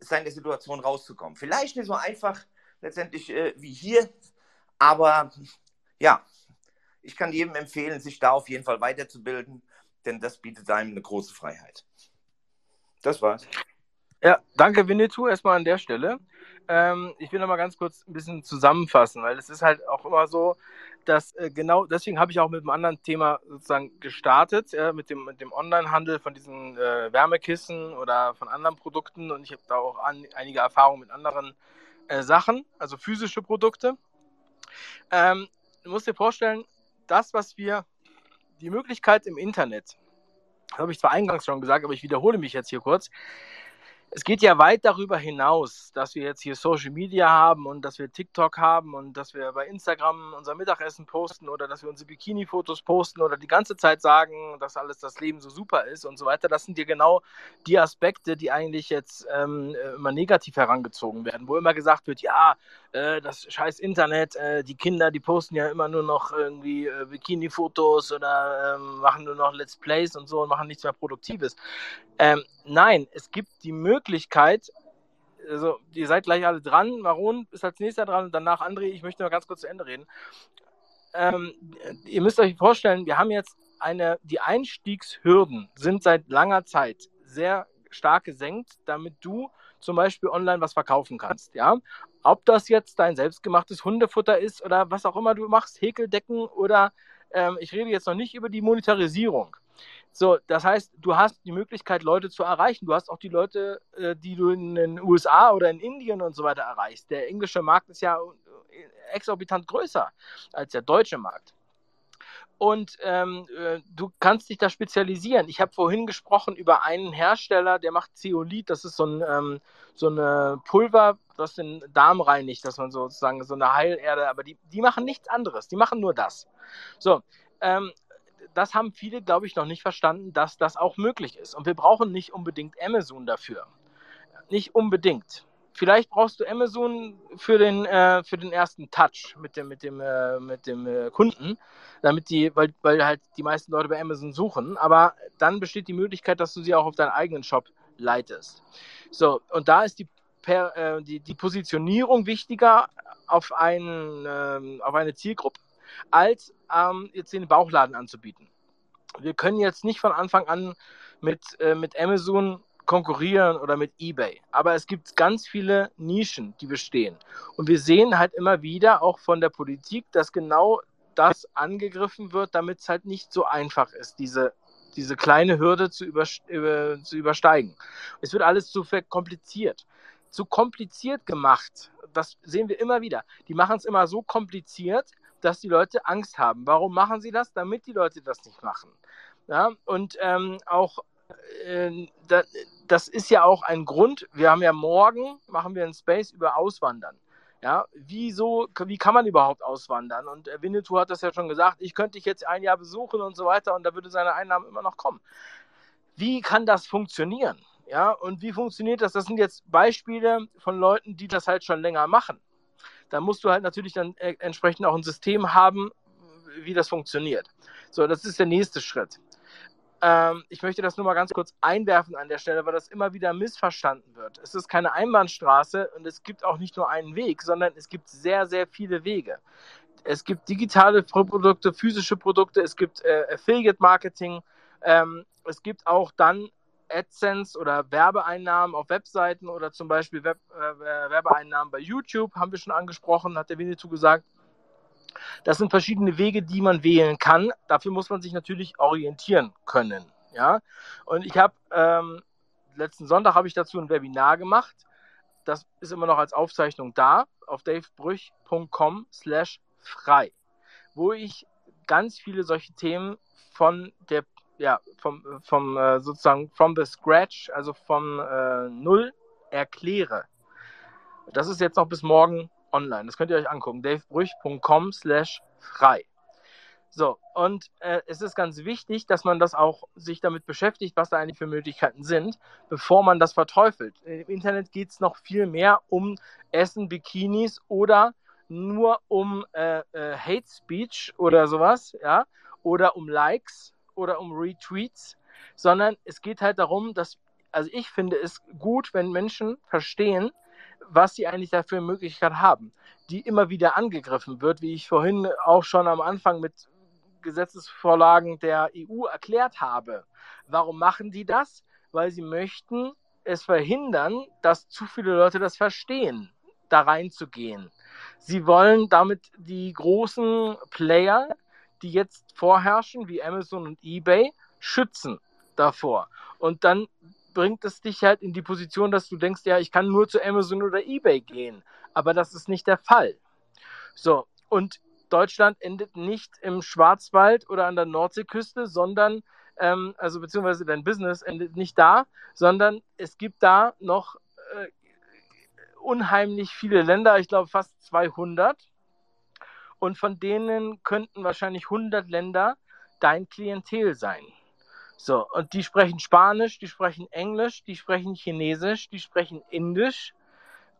seiner Situation rauszukommen. Vielleicht nicht so einfach letztendlich äh, wie hier, aber ja, ich kann jedem empfehlen, sich da auf jeden Fall weiterzubilden, denn das bietet einem eine große Freiheit. Das war's. Ja, danke Winnetou erstmal an der Stelle. Ähm, ich will noch mal ganz kurz ein bisschen zusammenfassen, weil es ist halt auch immer so, dass äh, genau deswegen habe ich auch mit einem anderen Thema sozusagen gestartet, äh, mit dem, mit dem Online-Handel von diesen äh, Wärmekissen oder von anderen Produkten und ich habe da auch an, einige Erfahrungen mit anderen äh, Sachen, also physische Produkte. Ähm, du musst dir vorstellen, das, was wir, die Möglichkeit im Internet, habe ich zwar eingangs schon gesagt, aber ich wiederhole mich jetzt hier kurz, es geht ja weit darüber hinaus, dass wir jetzt hier Social Media haben und dass wir TikTok haben und dass wir bei Instagram unser Mittagessen posten oder dass wir unsere Bikini-Fotos posten oder die ganze Zeit sagen, dass alles das Leben so super ist und so weiter. Das sind ja genau die Aspekte, die eigentlich jetzt ähm, immer negativ herangezogen werden, wo immer gesagt wird, ja, äh, das scheiß Internet, äh, die Kinder, die posten ja immer nur noch irgendwie äh, Bikini-Fotos oder ähm, machen nur noch Let's Plays und so und machen nichts mehr Produktives. Ähm, nein, es gibt die Möglichkeit, also ihr seid gleich alle dran, Maron ist als nächster dran und danach André, ich möchte noch ganz kurz zu Ende reden. Ähm, ihr müsst euch vorstellen, wir haben jetzt eine, die Einstiegshürden sind seit langer Zeit sehr stark gesenkt, damit du zum Beispiel online was verkaufen kannst. Ja? Ob das jetzt dein selbstgemachtes Hundefutter ist oder was auch immer du machst, Häkeldecken oder ähm, ich rede jetzt noch nicht über die Monetarisierung. So, das heißt, du hast die Möglichkeit, Leute zu erreichen. Du hast auch die Leute, äh, die du in den USA oder in Indien und so weiter erreichst. Der englische Markt ist ja äh, exorbitant größer als der deutsche Markt. Und ähm, äh, du kannst dich da spezialisieren. Ich habe vorhin gesprochen über einen Hersteller, der macht Zeolit. Das ist so ein ähm, so eine Pulver, das den Darm reinigt, dass man sozusagen so eine Heilerde. Aber die, die machen nichts anderes. Die machen nur das. So, ähm, das haben viele, glaube ich, noch nicht verstanden, dass das auch möglich ist. Und wir brauchen nicht unbedingt Amazon dafür. Nicht unbedingt. Vielleicht brauchst du Amazon für den, äh, für den ersten Touch mit dem, mit dem, äh, mit dem äh, Kunden, damit die, weil, weil halt die meisten Leute bei Amazon suchen. Aber dann besteht die Möglichkeit, dass du sie auch auf deinen eigenen Shop leitest. So, und da ist die, per, äh, die, die Positionierung wichtiger auf, einen, ähm, auf eine Zielgruppe als ähm, jetzt den Bauchladen anzubieten. Wir können jetzt nicht von Anfang an mit, äh, mit Amazon konkurrieren oder mit eBay. Aber es gibt ganz viele Nischen, die bestehen. Und wir sehen halt immer wieder auch von der Politik, dass genau das angegriffen wird, damit es halt nicht so einfach ist, diese, diese kleine Hürde zu, über, über, zu übersteigen. Es wird alles zu verkompliziert. Zu kompliziert gemacht. Das sehen wir immer wieder. Die machen es immer so kompliziert, dass die Leute Angst haben. Warum machen sie das? Damit die Leute das nicht machen. Ja, und ähm, auch das ist ja auch ein Grund. Wir haben ja morgen machen wir einen Space über Auswandern. Ja, wieso, wie kann man überhaupt auswandern? Und äh, Winnetou hat das ja schon gesagt, ich könnte dich jetzt ein Jahr besuchen und so weiter und da würde seine Einnahmen immer noch kommen. Wie kann das funktionieren? Ja, und wie funktioniert das? Das sind jetzt Beispiele von Leuten, die das halt schon länger machen dann musst du halt natürlich dann äh, entsprechend auch ein System haben, wie das funktioniert. So, das ist der nächste Schritt. Ähm, ich möchte das nur mal ganz kurz einwerfen an der Stelle, weil das immer wieder missverstanden wird. Es ist keine Einbahnstraße und es gibt auch nicht nur einen Weg, sondern es gibt sehr, sehr viele Wege. Es gibt digitale Produkte, physische Produkte, es gibt äh, Affiliate Marketing, ähm, es gibt auch dann AdSense oder Werbeeinnahmen auf Webseiten oder zum Beispiel Web, äh, Werbeeinnahmen bei YouTube, haben wir schon angesprochen, hat der Winnetou gesagt. Das sind verschiedene Wege, die man wählen kann. Dafür muss man sich natürlich orientieren können. Ja? Und ich habe ähm, letzten Sonntag habe ich dazu ein Webinar gemacht. Das ist immer noch als Aufzeichnung da auf davebrüch.com slash frei, wo ich ganz viele solche Themen von der ja, vom, vom äh, sozusagen from the scratch, also vom äh, Null erkläre. Das ist jetzt noch bis morgen online. Das könnt ihr euch angucken. davebrüch.com slash frei. So, und äh, es ist ganz wichtig, dass man das auch sich damit beschäftigt, was da eigentlich für Möglichkeiten sind, bevor man das verteufelt. Im Internet geht es noch viel mehr um Essen, Bikinis oder nur um äh, äh, Hate Speech oder sowas, ja, oder um Likes oder um Retweets, sondern es geht halt darum, dass, also ich finde es gut, wenn Menschen verstehen, was sie eigentlich dafür Möglichkeit haben, die immer wieder angegriffen wird, wie ich vorhin auch schon am Anfang mit Gesetzesvorlagen der EU erklärt habe. Warum machen die das? Weil sie möchten es verhindern, dass zu viele Leute das verstehen, da reinzugehen. Sie wollen damit die großen Player, die jetzt vorherrschen, wie Amazon und eBay, schützen davor. Und dann bringt es dich halt in die Position, dass du denkst, ja, ich kann nur zu Amazon oder eBay gehen. Aber das ist nicht der Fall. So, und Deutschland endet nicht im Schwarzwald oder an der Nordseeküste, sondern, ähm, also beziehungsweise dein Business endet nicht da, sondern es gibt da noch äh, unheimlich viele Länder, ich glaube fast 200. Und von denen könnten wahrscheinlich 100 Länder dein Klientel sein. So, und die sprechen Spanisch, die sprechen Englisch, die sprechen Chinesisch, die sprechen Indisch.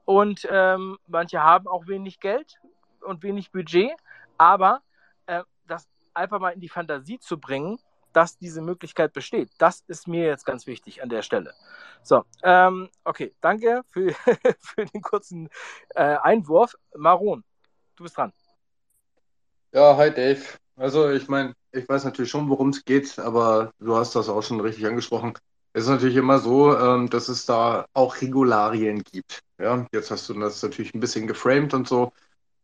Und ähm, manche haben auch wenig Geld und wenig Budget. Aber äh, das einfach mal in die Fantasie zu bringen, dass diese Möglichkeit besteht, das ist mir jetzt ganz wichtig an der Stelle. So, ähm, okay, danke für, für den kurzen äh, Einwurf. Maron, du bist dran. Ja, hi Dave. Also ich meine, ich weiß natürlich schon, worum es geht, aber du hast das auch schon richtig angesprochen. Es ist natürlich immer so, ähm, dass es da auch Regularien gibt. Ja, jetzt hast du das natürlich ein bisschen geframed und so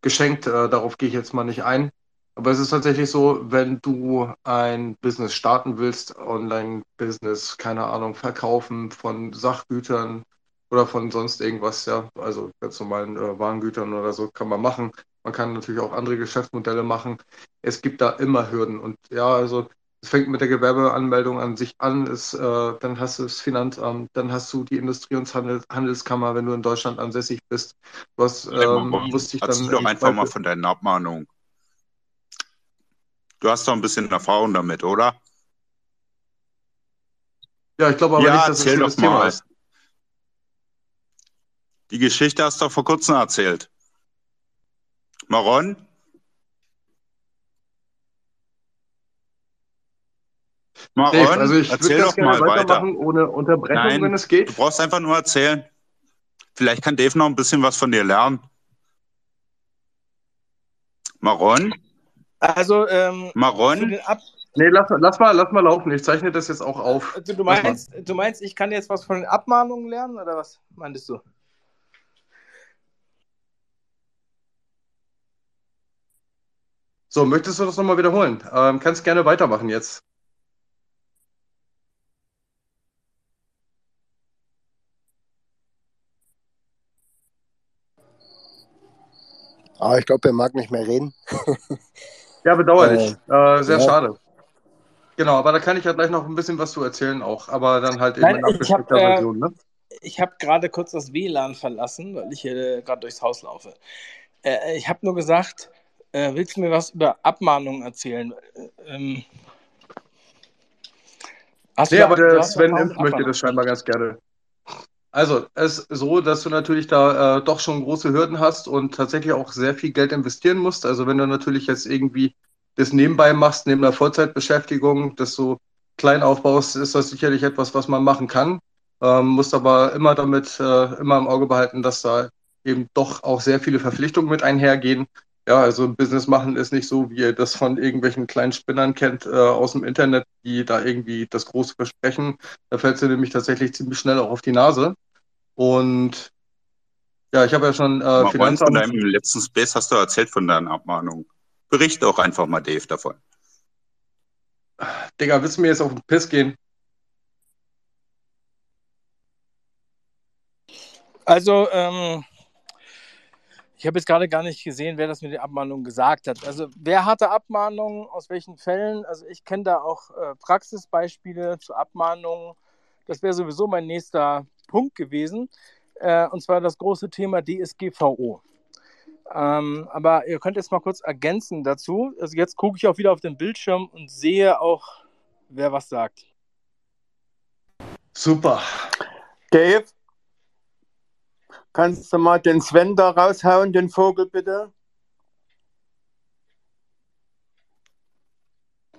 geschenkt. Äh, darauf gehe ich jetzt mal nicht ein. Aber es ist tatsächlich so, wenn du ein Business starten willst, Online-Business, keine Ahnung, verkaufen von Sachgütern oder von sonst irgendwas, ja, also ganz normalen äh, Warengütern oder so, kann man machen. Man kann natürlich auch andere Geschäftsmodelle machen. Es gibt da immer Hürden. Und ja, also es fängt mit der Gewerbeanmeldung an sich an, ist, äh, dann hast du das Finanzamt, dann hast du die Industrie- und Handels Handelskammer, wenn du in Deutschland ansässig bist. Was ähm, musste ich dann. doch einfach mal von deinen Abmahnungen. Du hast doch ein bisschen Erfahrung damit, oder? Ja, ich glaube aber ja, nicht, dass das Thema ist. Die Geschichte hast du doch vor kurzem erzählt. Maron? Maron, Dave, also ich erzähl doch mal weiter. ohne Unterbrechung, Nein, wenn es geht. Du brauchst einfach nur erzählen. Vielleicht kann Dave noch ein bisschen was von dir lernen. Maron? Also, ähm, Maron? Nee, lass, lass, mal, lass mal laufen. Ich zeichne das jetzt auch auf. Also, du, meinst, du meinst, ich kann jetzt was von den Abmahnungen lernen oder was meintest du? So, möchtest du das nochmal wiederholen? Ähm, kannst gerne weitermachen jetzt. Ah, ich glaube, er mag nicht mehr reden. ja, bedauerlich. Äh, äh, sehr ja. schade. Genau, aber da kann ich ja gleich noch ein bisschen was zu erzählen auch, aber dann halt in abgespeckter äh, Version. Ne? Ich habe gerade kurz das WLAN verlassen, weil ich hier äh, gerade durchs Haus laufe. Äh, ich habe nur gesagt, äh, willst du mir was über Abmahnungen erzählen? Ähm, nee, aber der Sven Impf möchte das scheinbar ganz gerne. Also, es ist so, dass du natürlich da äh, doch schon große Hürden hast und tatsächlich auch sehr viel Geld investieren musst. Also, wenn du natürlich jetzt irgendwie das nebenbei machst, neben der Vollzeitbeschäftigung, das so klein aufbaust, ist das sicherlich etwas, was man machen kann. Ähm, musst aber immer damit, äh, immer im Auge behalten, dass da eben doch auch sehr viele Verpflichtungen mit einhergehen. Ja, also Business machen ist nicht so, wie ihr das von irgendwelchen kleinen Spinnern kennt äh, aus dem Internet, die da irgendwie das große versprechen. Da fällt sie nämlich tatsächlich ziemlich schnell auch auf die Nase. Und ja, ich habe ja schon äh, Finanzamt... Von deinem letzten Space hast du erzählt von deinen Abmahnungen. Berichte auch einfach mal, Dave, davon. Digga, willst du mir jetzt auf den Piss gehen? Also, ähm, Ich habe jetzt gerade gar nicht gesehen, wer das mit den Abmahnungen gesagt hat. Also wer hatte Abmahnungen, aus welchen Fällen? Also ich kenne da auch äh, Praxisbeispiele zu Abmahnungen. Das wäre sowieso mein nächster Punkt gewesen. Äh, und zwar das große Thema DSGVO. Ähm, aber ihr könnt jetzt mal kurz ergänzen dazu. Also jetzt gucke ich auch wieder auf den Bildschirm und sehe auch, wer was sagt. Super. Dave, kannst du mal den Sven da raushauen, den Vogel bitte?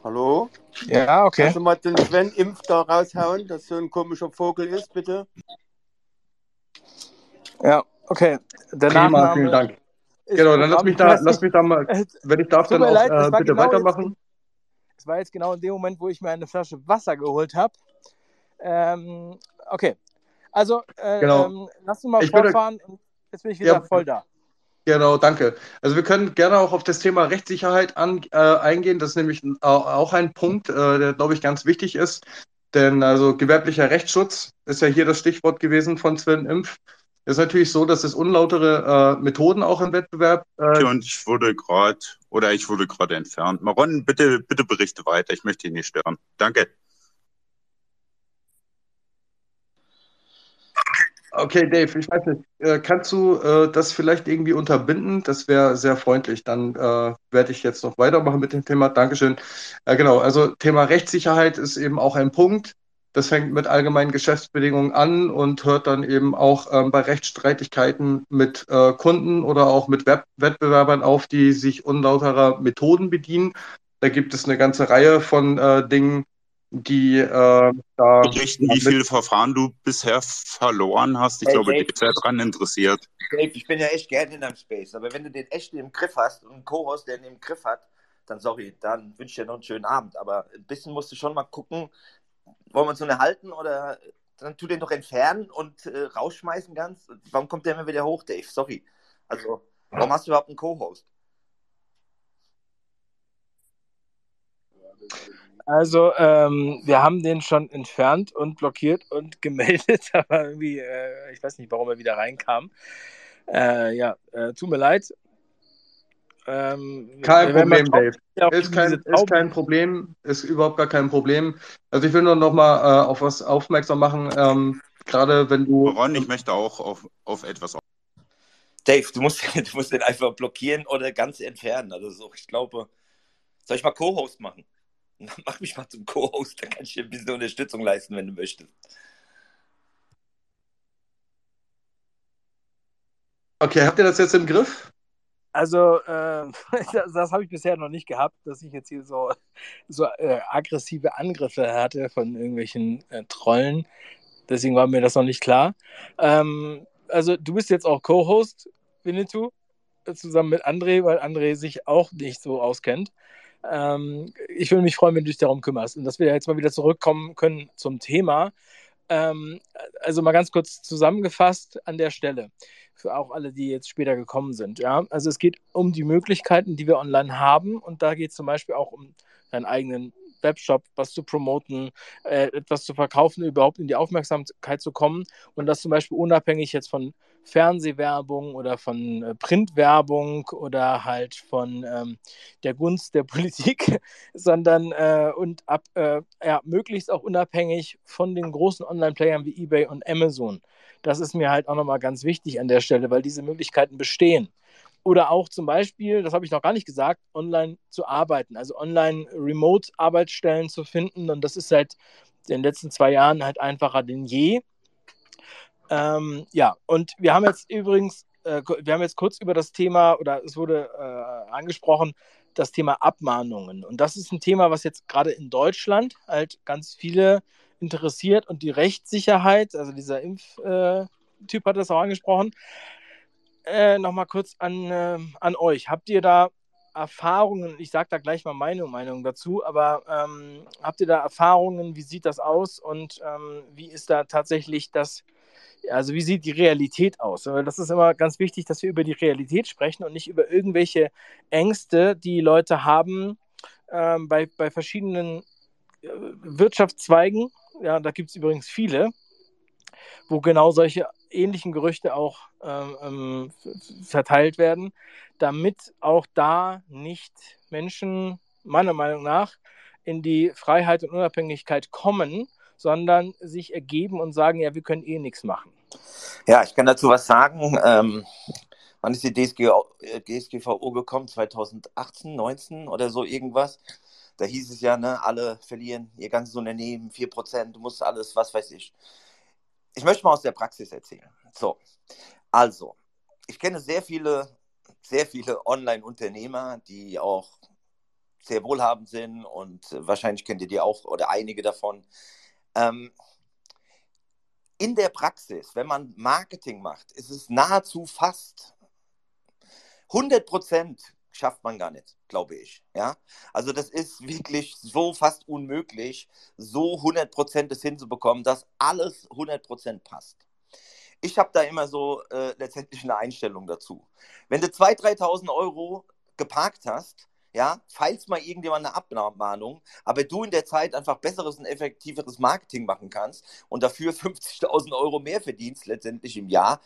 Hallo? Ja, okay. Kannst du mal den Sven Impf da raushauen, dass so ein komischer Vogel ist, bitte? Ja, okay. Der Prima, Nachname vielen Dank. ist Genau, dann lass mich Ich da, lass mich da mal, äh, wenn ich darf, dann auch leid, äh, bitte genau weitermachen. es war jetzt genau in dem Moment, wo ich mir eine Flasche Wasser geholt habe. Ähm, okay. Also, äh, Genau. ähm, lass uns mal Ich würde, fortfahren und jetzt bin ich wieder ja, voll da. Genau, danke. Also wir können gerne auch auf das Thema Rechtssicherheit an, äh, eingehen. Das ist nämlich auch ein Punkt, äh, der, glaube ich, ganz wichtig ist. Denn also gewerblicher Rechtsschutz ist ja hier das Stichwort gewesen von Sven Impf. Es ist natürlich so, dass es unlautere äh, Methoden auch im Wettbewerb äh, Okay, und ich wurde gerade, oder ich wurde gerade entfernt. Maron, bitte, bitte berichte weiter. Ich möchte ihn nicht stören. Danke. Okay, Dave, ich weiß nicht, äh, kannst du äh, das vielleicht irgendwie unterbinden? Das wäre sehr freundlich. Dann äh, werde ich jetzt noch weitermachen mit dem Thema. Dankeschön. Äh, genau, also Thema Rechtssicherheit ist eben auch ein Punkt. Das fängt mit allgemeinen Geschäftsbedingungen an und hört dann eben auch ähm, bei Rechtsstreitigkeiten mit äh, Kunden oder auch mit Web Wettbewerbern auf, die sich unlauterer Methoden bedienen. Da gibt es eine ganze Reihe von äh, Dingen, die äh, da Berichten, wie viele Verfahren du bisher verloren hast. Ich Hey, glaube, Dave, ist sehr daran interessiert. Dave, ich bin ja echt gerne in deinem Space, aber wenn du den echt im Griff hast und einen Co-Host, der den im Griff hat, dann sorry, dann wünsche ich dir noch einen schönen Abend. Aber ein bisschen musst du schon mal gucken, wollen wir uns so eine halten oder dann tu den doch entfernen und äh, rausschmeißen ganz. Warum kommt der immer wieder hoch, Dave? Sorry. Also, warum hast du überhaupt einen Co-Host? Also, ähm, wir haben den schon entfernt und blockiert und gemeldet, aber irgendwie, äh, ich weiß nicht, warum er wieder reinkam. Äh, ja, äh, tut mir leid. Ähm, Kein Problem, Dave. Ist kein, ist kein. Problem, ist überhaupt gar kein Problem. Also ich will nur noch mal äh, auf was aufmerksam machen, ähm, gerade wenn du, Maron, ich möchte auch auf, auf etwas. Dave, du musst, du musst den einfach blockieren oder ganz entfernen. Also so, ich glaube, soll ich mal Co-Host machen? Mach mich mal zum Co-Host, dann kann ich dir ein bisschen Unterstützung leisten, wenn du möchtest. okay, habt ihr das jetzt im Griff? Also, äh, das, das habe ich bisher noch nicht gehabt, dass ich jetzt hier so, so äh, aggressive Angriffe hatte von irgendwelchen äh, Trollen. Deswegen war mir das noch nicht klar. Ähm, also, du bist jetzt auch Co-Host, Winnetou, zusammen mit André, weil André sich auch nicht so auskennt. Ähm, ich würde mich freuen, wenn du dich darum kümmerst und dass wir jetzt mal wieder zurückkommen können zum Thema. Ähm, also mal ganz kurz zusammengefasst an der Stelle für auch alle, die jetzt später gekommen sind. Ja? Also es geht um die Möglichkeiten, die wir online haben und da geht es zum Beispiel auch um deinen eigenen Webshop, was zu promoten, äh, etwas zu verkaufen, überhaupt in die Aufmerksamkeit zu kommen und das zum Beispiel unabhängig jetzt von Fernsehwerbung oder von äh, Printwerbung oder halt von ähm, der Gunst der Politik, sondern äh, und ab, äh, ja, möglichst auch unabhängig von den großen Online-Playern wie eBay und Amazon. Das ist mir halt auch nochmal ganz wichtig an der Stelle, weil diese Möglichkeiten bestehen. Oder auch zum Beispiel, das habe ich noch gar nicht gesagt, online zu arbeiten, also online Remote-Arbeitsstellen zu finden. Und das ist seit den letzten zwei Jahren halt einfacher denn je. Ähm, ja, und wir haben jetzt übrigens, äh, wir haben jetzt kurz über das Thema, oder es wurde äh, angesprochen, das Thema Abmahnungen. Und das ist ein Thema, was jetzt gerade in Deutschland halt ganz viele interessiert und die Rechtssicherheit, also dieser Impftyp hat das auch angesprochen. Äh, Nochmal kurz an, äh, an euch. Habt ihr da Erfahrungen, ich sage da gleich mal meine Meinung dazu, aber ähm, habt ihr da Erfahrungen, wie sieht das aus und ähm, wie ist da tatsächlich das, also wie sieht die Realität aus? Das ist immer ganz wichtig, dass wir über die Realität sprechen und nicht über irgendwelche Ängste, die Leute haben ähm, bei, bei verschiedenen Wirtschaftszweigen, ja, da gibt es übrigens viele, wo genau solche ähnlichen Gerüchte auch ähm, ähm verteilt werden, damit auch da nicht Menschen, meiner Meinung nach, in die Freiheit und Unabhängigkeit kommen, sondern sich ergeben und sagen, ja, wir können eh nichts machen. Ja, ich kann dazu was sagen. Ähm, wann ist die DSG, äh, DSGVO gekommen? 2018, 19 oder so irgendwas? Da hieß es ja, ne, alle verlieren ihr ganzes Unternehmen, 4%, du musst alles, was weiß ich. Ich möchte mal aus der Praxis erzählen. So, also, ich kenne sehr viele, sehr viele Online-Unternehmer, die auch sehr wohlhabend sind und wahrscheinlich kennt ihr die auch oder einige davon. Ähm, in der Praxis, wenn man Marketing macht, ist es nahezu fast 100 Prozent schafft man gar nicht, glaube ich. Ja, also das ist wirklich so fast unmöglich, so 100 Prozent das hinzubekommen, dass alles 100 Prozent passt. Ich habe da immer so äh, letztendlich eine Einstellung dazu. Wenn du 2.000, 3.000 Euro geparkt hast, ja, falls mal irgendjemand eine Abmahnung, aber du in der Zeit einfach besseres und effektiveres Marketing machen kannst und dafür 50.000 Euro mehr verdienst letztendlich im Jahr,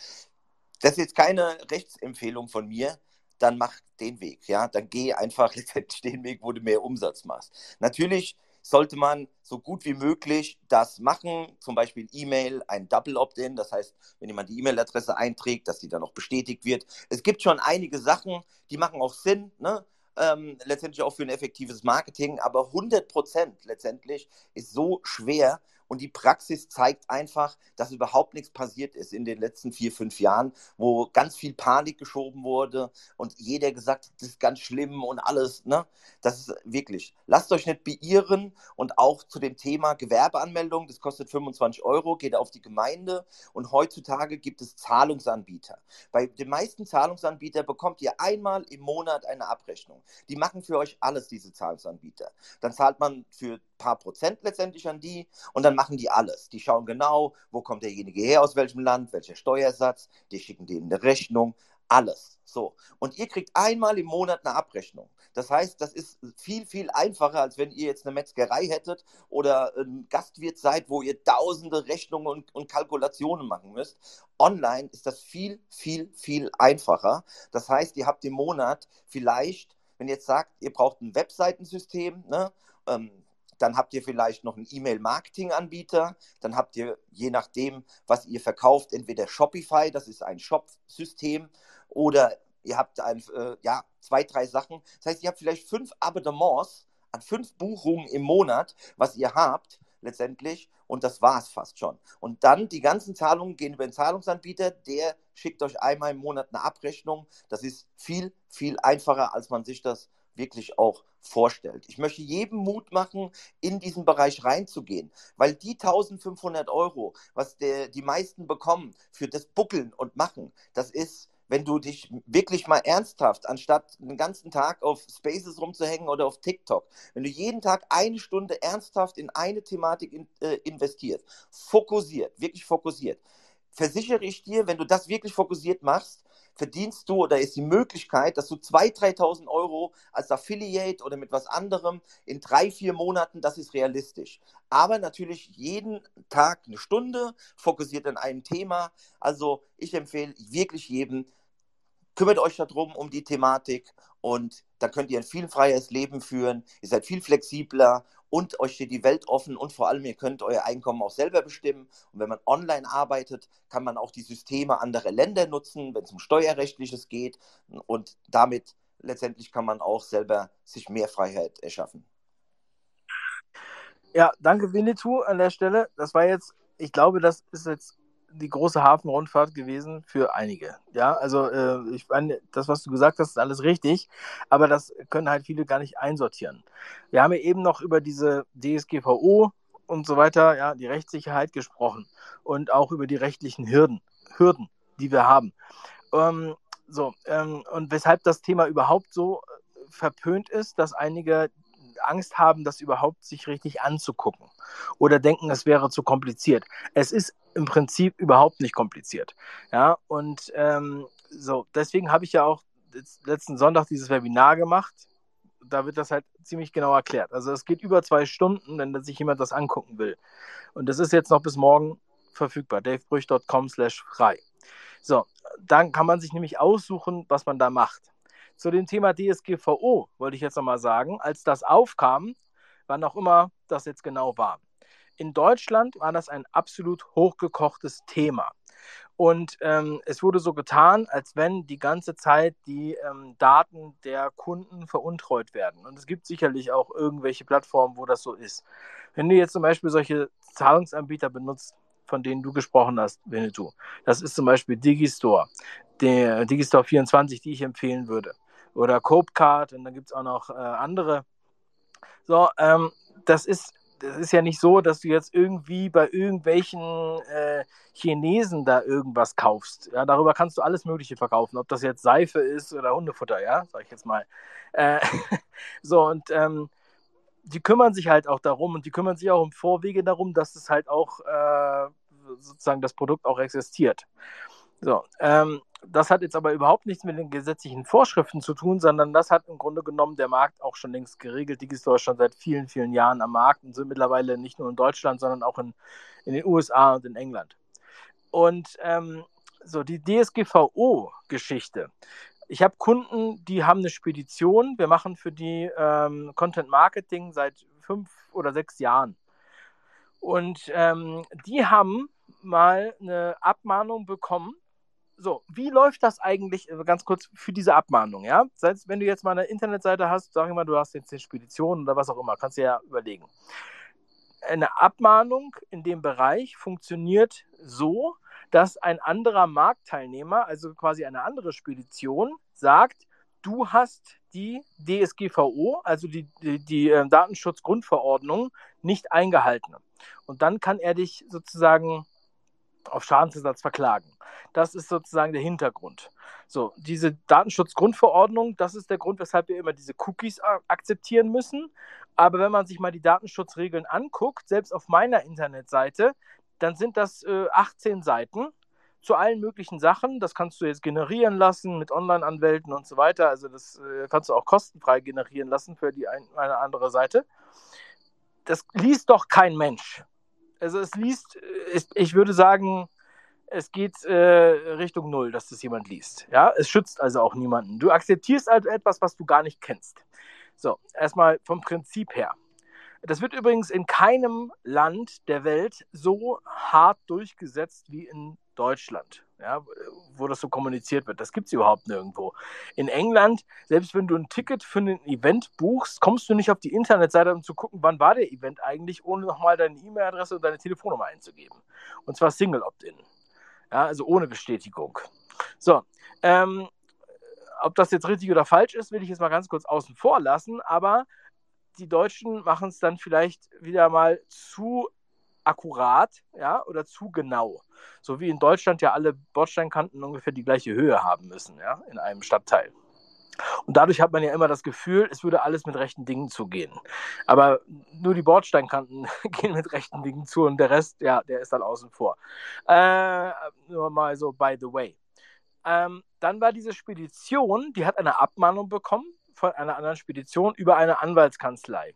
das ist jetzt keine Rechtsempfehlung von mir, dann mach den Weg, ja, dann geh einfach letztendlich den Weg, wo du mehr Umsatz machst. Natürlich sollte man so gut wie möglich das machen, zum Beispiel E-Mail, ein Double Opt-in, das heißt, wenn jemand die E-Mail-Adresse einträgt, dass die dann auch bestätigt wird. Es gibt schon einige Sachen, die machen auch Sinn, ne? Ähm, letztendlich auch für ein effektives Marketing, aber 100 Prozent letztendlich ist so schwer und die Praxis zeigt einfach, dass überhaupt nichts passiert ist in den letzten vier, fünf Jahren, wo ganz viel Panik geschoben wurde und jeder gesagt hat, das ist ganz schlimm und alles. Ne? Das ist wirklich, lasst euch nicht beirren und auch zu dem Thema Gewerbeanmeldung, das kostet 25 Euro, geht auf die Gemeinde und heutzutage gibt es Zahlungsanbieter. Bei den meisten Zahlungsanbietern bekommt ihr einmal im Monat eine Abrechnung. Die machen für euch alles, diese Zahlungsanbieter. Dann zahlt man für paar Prozent letztendlich an die und dann machen die alles. Die schauen genau, wo kommt derjenige her, aus welchem Land, welcher Steuersatz, die schicken denen eine Rechnung, alles. So. Und ihr kriegt einmal im Monat eine Abrechnung. Das heißt, das ist viel, viel einfacher, als wenn ihr jetzt eine Metzgerei hättet oder ein Gastwirt seid, wo ihr tausende Rechnungen und, und Kalkulationen machen müsst. Online ist das viel, viel, viel einfacher. Das heißt, ihr habt im Monat vielleicht, wenn ihr jetzt sagt, ihr braucht ein Webseitensystem, ne, ähm, dann habt ihr vielleicht noch einen E-Mail-Marketing-Anbieter, dann habt ihr, je nachdem, was ihr verkauft, entweder Shopify, das ist ein Shop-System, oder ihr habt ein, äh, ja, zwei, drei Sachen. Das heißt, ihr habt vielleicht fünf Abonnements an fünf Buchungen im Monat, was ihr habt letztendlich und das war es fast schon. Und dann die ganzen Zahlungen gehen über den Zahlungsanbieter, der schickt euch einmal im Monat eine Abrechnung. Das ist viel, viel einfacher, als man sich das wirklich auch vorstellt. Ich möchte jedem Mut machen, in diesen Bereich reinzugehen, weil die 1500 Euro, was der, die meisten bekommen für das Buckeln und Machen, das ist wenn du dich wirklich mal ernsthaft, anstatt den ganzen Tag auf Spaces rumzuhängen oder auf TikTok, wenn du jeden Tag eine Stunde ernsthaft in eine Thematik in, äh, investierst, fokussiert, wirklich fokussiert, versichere ich dir, wenn du das wirklich fokussiert machst, verdienst du oder ist die Möglichkeit, dass du 2.000, 3.000 Euro als Affiliate oder mit was anderem in drei, vier Monaten, das ist realistisch. Aber natürlich jeden Tag eine Stunde, fokussiert an einem Thema. Also ich empfehle wirklich jedem, kümmert euch darum, um die Thematik und dann könnt ihr ein viel freieres Leben führen. Ihr seid viel flexibler und euch steht die Welt offen und vor allem ihr könnt euer Einkommen auch selber bestimmen. Und wenn man online arbeitet, kann man auch die Systeme anderer Länder nutzen, wenn es um steuerrechtliches geht und damit letztendlich kann man auch selber sich mehr Freiheit erschaffen. Ja, danke Winnetou an der Stelle. Das war jetzt, ich glaube, das ist jetzt die große Hafenrundfahrt gewesen für einige. Ja, also äh, ich meine, das, was du gesagt hast, ist alles richtig, aber das können halt viele gar nicht einsortieren. Wir haben ja eben noch über diese DSGVO und so weiter, ja, die Rechtssicherheit gesprochen und auch über die rechtlichen Hürden, Hürden, die wir haben. Ähm, so, ähm, und weshalb das Thema überhaupt so äh, verpönt ist, dass einige Angst haben, das überhaupt sich richtig anzugucken oder denken, es wäre zu kompliziert. Es ist im Prinzip überhaupt nicht kompliziert. Ja, und ähm, so, deswegen habe ich ja auch letzten Sonntag dieses Webinar gemacht. Da wird das halt ziemlich genau erklärt. Also es geht über zwei Stunden, wenn sich jemand das angucken will. Und das ist jetzt noch bis morgen verfügbar, davebrüch.com slash frei. So, dann kann man sich nämlich aussuchen, was man da macht. Zu dem Thema DSGVO wollte ich jetzt nochmal sagen, als das aufkam, wann auch immer das jetzt genau war. In Deutschland war das ein absolut hochgekochtes Thema. Und ähm, es wurde so getan, als wenn die ganze Zeit die ähm, Daten der Kunden veruntreut werden. Und es gibt sicherlich auch irgendwelche Plattformen, wo das so ist. Wenn du jetzt zum Beispiel solche Zahlungsanbieter benutzt, von denen du gesprochen hast, Winnetou, das ist zum Beispiel Digistore, der Digistore 24, die ich empfehlen würde. Oder Copecard und dann gibt es auch noch äh, andere. So, ähm, das ist das ist ja nicht so, dass du jetzt irgendwie bei irgendwelchen äh, Chinesen da irgendwas kaufst. Ja, darüber kannst du alles Mögliche verkaufen, ob das jetzt Seife ist oder Hundefutter, ja, sag ich jetzt mal. Äh, so, und ähm, die kümmern sich halt auch darum und die kümmern sich auch im Vorwege darum, dass es halt auch äh, sozusagen das Produkt auch existiert. So, ähm, das hat jetzt aber überhaupt nichts mit den gesetzlichen Vorschriften zu tun, sondern das hat im Grunde genommen der Markt auch schon längst geregelt. Digistore ist schon seit vielen, vielen Jahren am Markt und sind mittlerweile nicht nur in Deutschland, sondern auch in, in den USA und in England. Und ähm, so die DSGVO-Geschichte. Ich habe Kunden, die haben eine Spedition. Wir machen für die ähm, Content Marketing seit fünf oder sechs Jahren. Und ähm, die haben mal eine Abmahnung bekommen so, wie läuft das eigentlich, äh, ganz kurz für diese Abmahnung, ja? Selbst wenn du jetzt mal eine Internetseite hast, sag ich mal, du hast jetzt eine Spedition oder was auch immer, kannst du ja überlegen. Eine Abmahnung in dem Bereich funktioniert so, dass ein anderer Marktteilnehmer, also quasi eine andere Spedition, sagt, du hast die DSGVO, also die, die, die äh, Datenschutzgrundverordnung, nicht eingehalten. Und dann kann er dich sozusagen auf Schadensersatz verklagen. Das ist sozusagen der Hintergrund. So, diese Datenschutzgrundverordnung, das ist der Grund, weshalb wir immer diese Cookies akzeptieren müssen. Aber wenn man sich mal die Datenschutzregeln anguckt, selbst auf meiner Internetseite, dann sind das äh, 18 Seiten zu allen möglichen Sachen. Das kannst du jetzt generieren lassen mit Online-Anwälten und so weiter. Also das äh, kannst du auch kostenfrei generieren lassen für die ein, eine andere Seite. Das liest doch kein Mensch. Also es liest, ich würde sagen, es geht äh, Richtung Null, dass das jemand liest. Ja, es schützt also auch niemanden. Du akzeptierst also etwas, was du gar nicht kennst. So, erstmal vom Prinzip her. Das wird übrigens in keinem Land der Welt so hart durchgesetzt wie in Deutschland, ja, wo das so kommuniziert wird. Das gibt es überhaupt nirgendwo. In England, selbst wenn du ein Ticket für ein Event buchst, kommst du nicht auf die Internetseite, um zu gucken, wann war der Event eigentlich, ohne nochmal deine E-Mail-Adresse und deine Telefonnummer einzugeben. Und zwar Single Opt-in. Ja, also ohne Bestätigung. So, ähm, ob das jetzt richtig oder falsch ist, will ich jetzt mal ganz kurz außen vor lassen, aber die Deutschen machen es dann vielleicht wieder mal zu akkurat, ja, oder zu genau. So wie in Deutschland ja alle Bordsteinkanten ungefähr die gleiche Höhe haben müssen, ja, in einem Stadtteil. Und dadurch hat man ja immer das Gefühl, es würde alles mit rechten Dingen zugehen. Aber nur die Bordsteinkanten gehen mit rechten Dingen zu und der Rest, ja, der ist dann außen vor. Äh, nur mal so, by the way. Ähm, dann war diese Spedition, die hat eine Abmahnung bekommen von einer anderen Spedition über eine Anwaltskanzlei.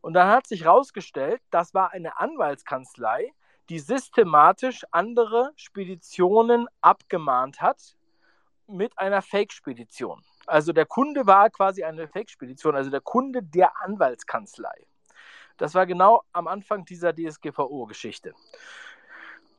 Und dann hat sich herausgestellt, das war eine Anwaltskanzlei, die systematisch andere Speditionen abgemahnt hat mit einer Fake-Spedition. Also der Kunde war quasi eine Fake-Spedition, also der Kunde der Anwaltskanzlei. Das war genau am Anfang dieser DSGVO-Geschichte.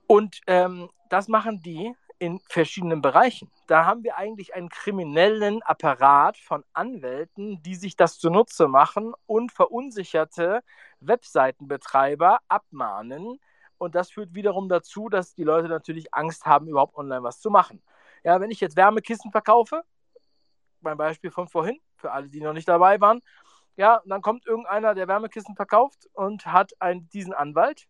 Und ähm, das machen die in verschiedenen Bereichen. Da haben wir eigentlich einen kriminellen Apparat von Anwälten, die sich das zunutze machen und verunsicherte Webseitenbetreiber abmahnen. Und das führt wiederum dazu, dass die Leute natürlich Angst haben, überhaupt online was zu machen. Ja, wenn ich jetzt Wärmekissen verkaufe, mein Beispiel von vorhin, für alle, die noch nicht dabei waren, ja, dann kommt irgendeiner, der Wärmekissen verkauft und hat einen, diesen Anwalt,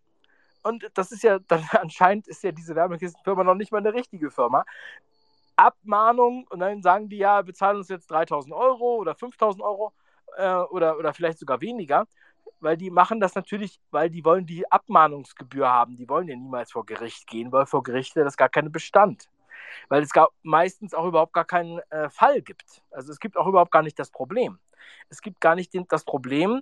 und das ist ja, dann anscheinend ist ja diese Wärmekistenfirma noch nicht mal eine richtige Firma. Abmahnung und dann sagen die ja, bezahlen uns jetzt 3000 Euro oder 5000 Euro äh, oder, oder vielleicht sogar weniger, weil die machen das natürlich, weil die wollen die Abmahnungsgebühr haben. Die wollen ja niemals vor Gericht gehen, weil vor Gericht wäre das gar keinen Bestand. Weil es gar, meistens auch überhaupt gar keinen äh, Fall gibt. Also es gibt auch überhaupt gar nicht das Problem. Es gibt gar nicht den, das Problem,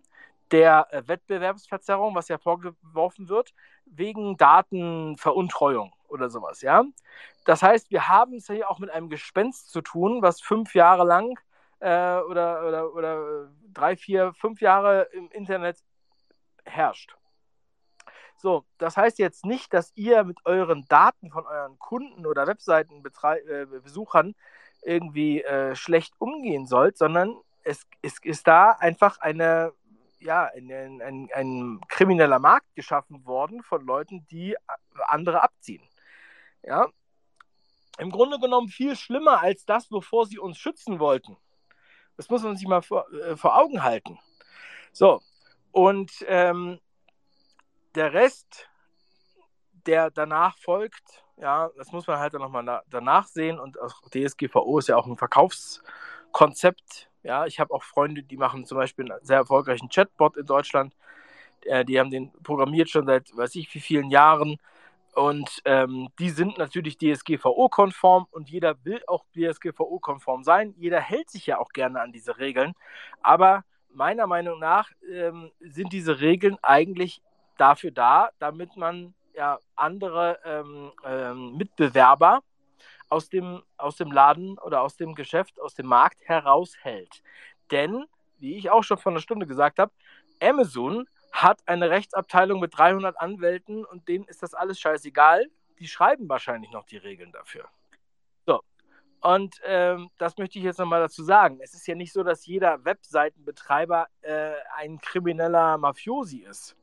der äh, Wettbewerbsverzerrung, was ja vorgeworfen wird, wegen Datenveruntreuung oder sowas, ja. Das heißt, wir haben es hier auch mit einem Gespenst zu tun, was fünf Jahre lang äh, oder, oder, oder drei, vier, fünf Jahre im Internet herrscht. So, das heißt jetzt nicht, dass ihr mit euren Daten von euren Kunden oder Webseitenbesuchern äh, irgendwie äh, schlecht umgehen sollt, sondern es, es ist da einfach eine, ja, ein, ein, ein krimineller Markt geschaffen worden von Leuten, die andere abziehen. Ja, im Grunde genommen viel schlimmer als das, wovor sie uns schützen wollten. Das muss man sich mal vor, äh, vor Augen halten. So, und ähm, der Rest der danach folgt, ja, das muss man halt dann nochmal danach sehen und auch DSGVO ist ja auch ein Verkaufskonzept. Ja, ich habe auch Freunde, die machen zum Beispiel einen sehr erfolgreichen Chatbot in Deutschland. Äh, die haben den programmiert schon seit weiß ich wie vielen Jahren. Und ähm, die sind natürlich DSGVO-konform und jeder will auch DSGVO-konform sein. Jeder hält sich ja auch gerne an diese Regeln. Aber meiner Meinung nach ähm, sind diese Regeln eigentlich dafür da, damit man ja, andere ähm, ähm, Mitbewerber aus dem, aus dem Laden oder aus dem Geschäft, aus dem Markt heraushält. Denn, wie ich auch schon vor einer Stunde gesagt habe, Amazon hat eine Rechtsabteilung mit 300 Anwälten und denen ist das alles scheißegal. Die schreiben wahrscheinlich noch die Regeln dafür. So, und ähm, das möchte ich jetzt nochmal dazu sagen. Es ist ja nicht so, dass jeder Webseitenbetreiber äh, ein krimineller Mafiosi ist,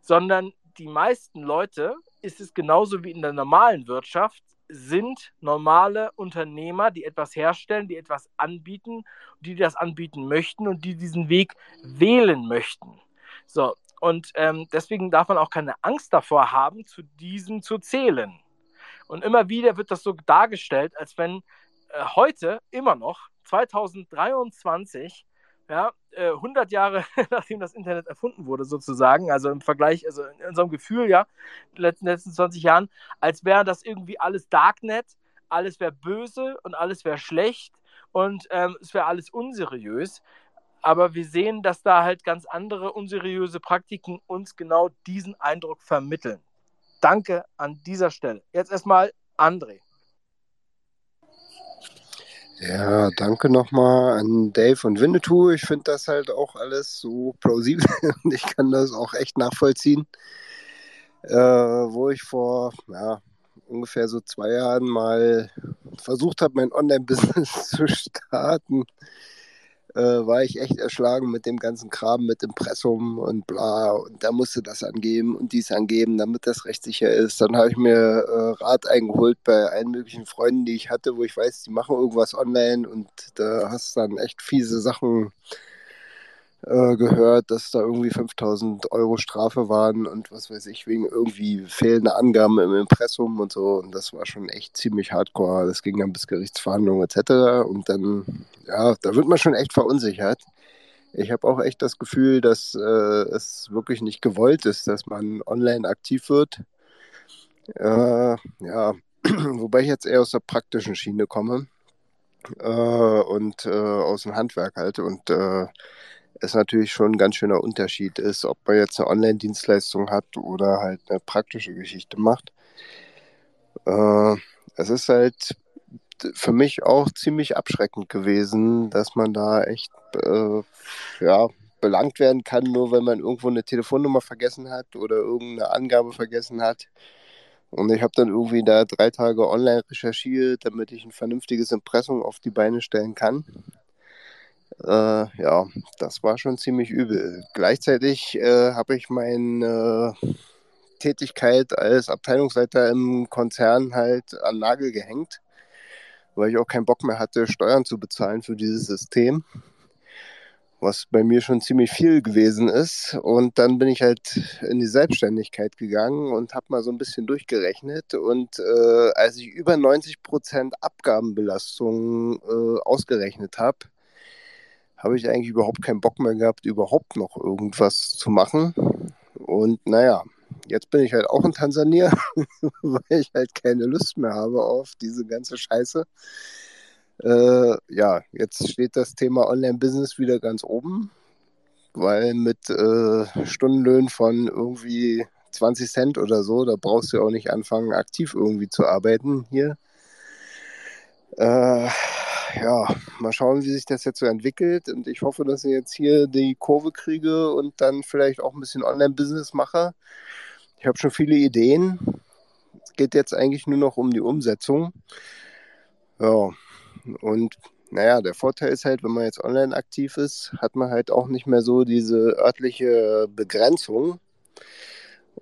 sondern die meisten Leute ist es genauso wie in der normalen Wirtschaft, sind normale Unternehmer, die etwas herstellen, die etwas anbieten, die das anbieten möchten und die diesen Weg wählen möchten. So, und ähm, deswegen darf man auch keine Angst davor haben, zu diesen zu zählen. Und immer wieder wird das so dargestellt, als wenn äh, heute immer noch, 2023, ja, 100 äh, Jahre nachdem das Internet erfunden wurde, sozusagen, also im Vergleich, also in unserem Gefühl, ja, in den letzten, letzten 20 Jahren, als wäre das irgendwie alles Darknet, alles wäre böse und alles wäre schlecht und ähm, es wäre alles unseriös. Aber wir sehen, dass da halt ganz andere unseriöse Praktiken uns genau diesen Eindruck vermitteln. Danke an dieser Stelle. Jetzt erstmal André. Ja, danke nochmal an Dave und Winnetou. Ich finde das halt auch alles so plausibel und ich kann das auch echt nachvollziehen. Äh, wo ich vor ja, ungefähr so zwei Jahren mal versucht habe, mein Online-Business zu starten, äh, war ich echt erschlagen mit dem ganzen Kram, mit Impressum und bla. Und da musste das angeben und dies angeben, damit das rechtssicher ist. Dann habe ich mir äh, Rat eingeholt bei allen möglichen Freunden, die ich hatte, wo ich weiß, die machen irgendwas online und da hast dann echt fiese Sachen äh, gehört, dass da irgendwie 5000 Euro Strafe waren und was weiß ich, wegen irgendwie fehlender Angaben im Impressum und so. Und das war schon echt ziemlich hardcore. Das ging dann bis Gerichtsverhandlungen etc. Und dann, ja, da wird man schon echt verunsichert. Ich habe auch echt das Gefühl, dass äh, es wirklich nicht gewollt ist, dass man online aktiv wird. Äh, ja, wobei ich jetzt eher aus der praktischen Schiene komme äh, und äh, aus dem Handwerk halt. Und äh, es natürlich schon ein ganz schöner Unterschied ist, ob man jetzt eine Online-Dienstleistung hat oder halt eine praktische Geschichte macht. Äh, es ist halt für mich auch ziemlich abschreckend gewesen, dass man da echt äh, ja, belangt werden kann, nur wenn man irgendwo eine Telefonnummer vergessen hat oder irgendeine Angabe vergessen hat. Und ich habe dann irgendwie da drei Tage online recherchiert, damit ich ein vernünftiges Impressum auf die Beine stellen kann. Äh, ja, das war schon ziemlich übel. Gleichzeitig äh, habe ich meine Tätigkeit als Abteilungsleiter im Konzern halt an Nagel gehängt, weil ich auch keinen Bock mehr hatte, Steuern zu bezahlen für dieses System, was bei mir schon ziemlich viel gewesen ist. Und dann bin ich halt in die Selbstständigkeit gegangen und habe mal so ein bisschen durchgerechnet. Und äh, als ich über 90 Prozent Abgabenbelastung äh, ausgerechnet habe, habe ich eigentlich überhaupt keinen Bock mehr gehabt, überhaupt noch irgendwas zu machen. Und naja, jetzt bin ich halt auch in Tansania, weil ich halt keine Lust mehr habe auf diese ganze Scheiße. Äh, ja, jetzt steht das Thema Online-Business wieder ganz oben. weil mit äh, Stundenlöhnen von irgendwie 20 Cent oder so, da brauchst du ja auch nicht anfangen, aktiv irgendwie zu arbeiten hier. Äh, ja, mal schauen, wie sich das jetzt so entwickelt. Und ich hoffe, dass ich jetzt hier die Kurve kriege und dann vielleicht auch ein bisschen Online-Business mache. Ich habe schon viele Ideen. Es geht jetzt eigentlich nur noch um die Umsetzung. Ja, und naja, der Vorteil ist halt, wenn man jetzt online aktiv ist, hat man halt auch nicht mehr so diese örtliche Begrenzung.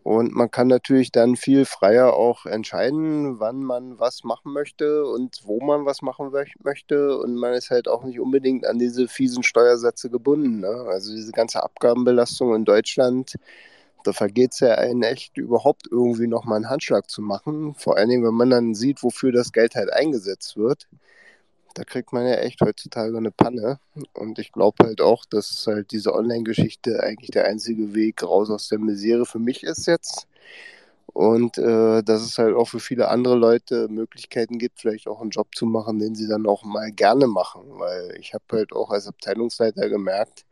Und man kann natürlich dann viel freier auch entscheiden, wann man was machen möchte und wo man was machen möchte. Und man ist halt auch nicht unbedingt an diese fiesen Steuersätze gebunden. Ne? Also diese ganze Abgabenbelastung in Deutschland, da vergeht es ja einen echt überhaupt irgendwie nochmal einen Handschlag zu machen. Vor allen Dingen, wenn man dann sieht, wofür das Geld halt eingesetzt wird da kriegt man ja echt heutzutage eine Panne. Und ich glaube halt auch, dass halt diese Online-Geschichte eigentlich der einzige Weg raus aus der Misere für mich ist jetzt. Und äh, dass es halt auch für viele andere Leute Möglichkeiten gibt, vielleicht auch einen Job zu machen, den sie dann auch mal gerne machen. Weil ich habe halt auch als Abteilungsleiter gemerkt,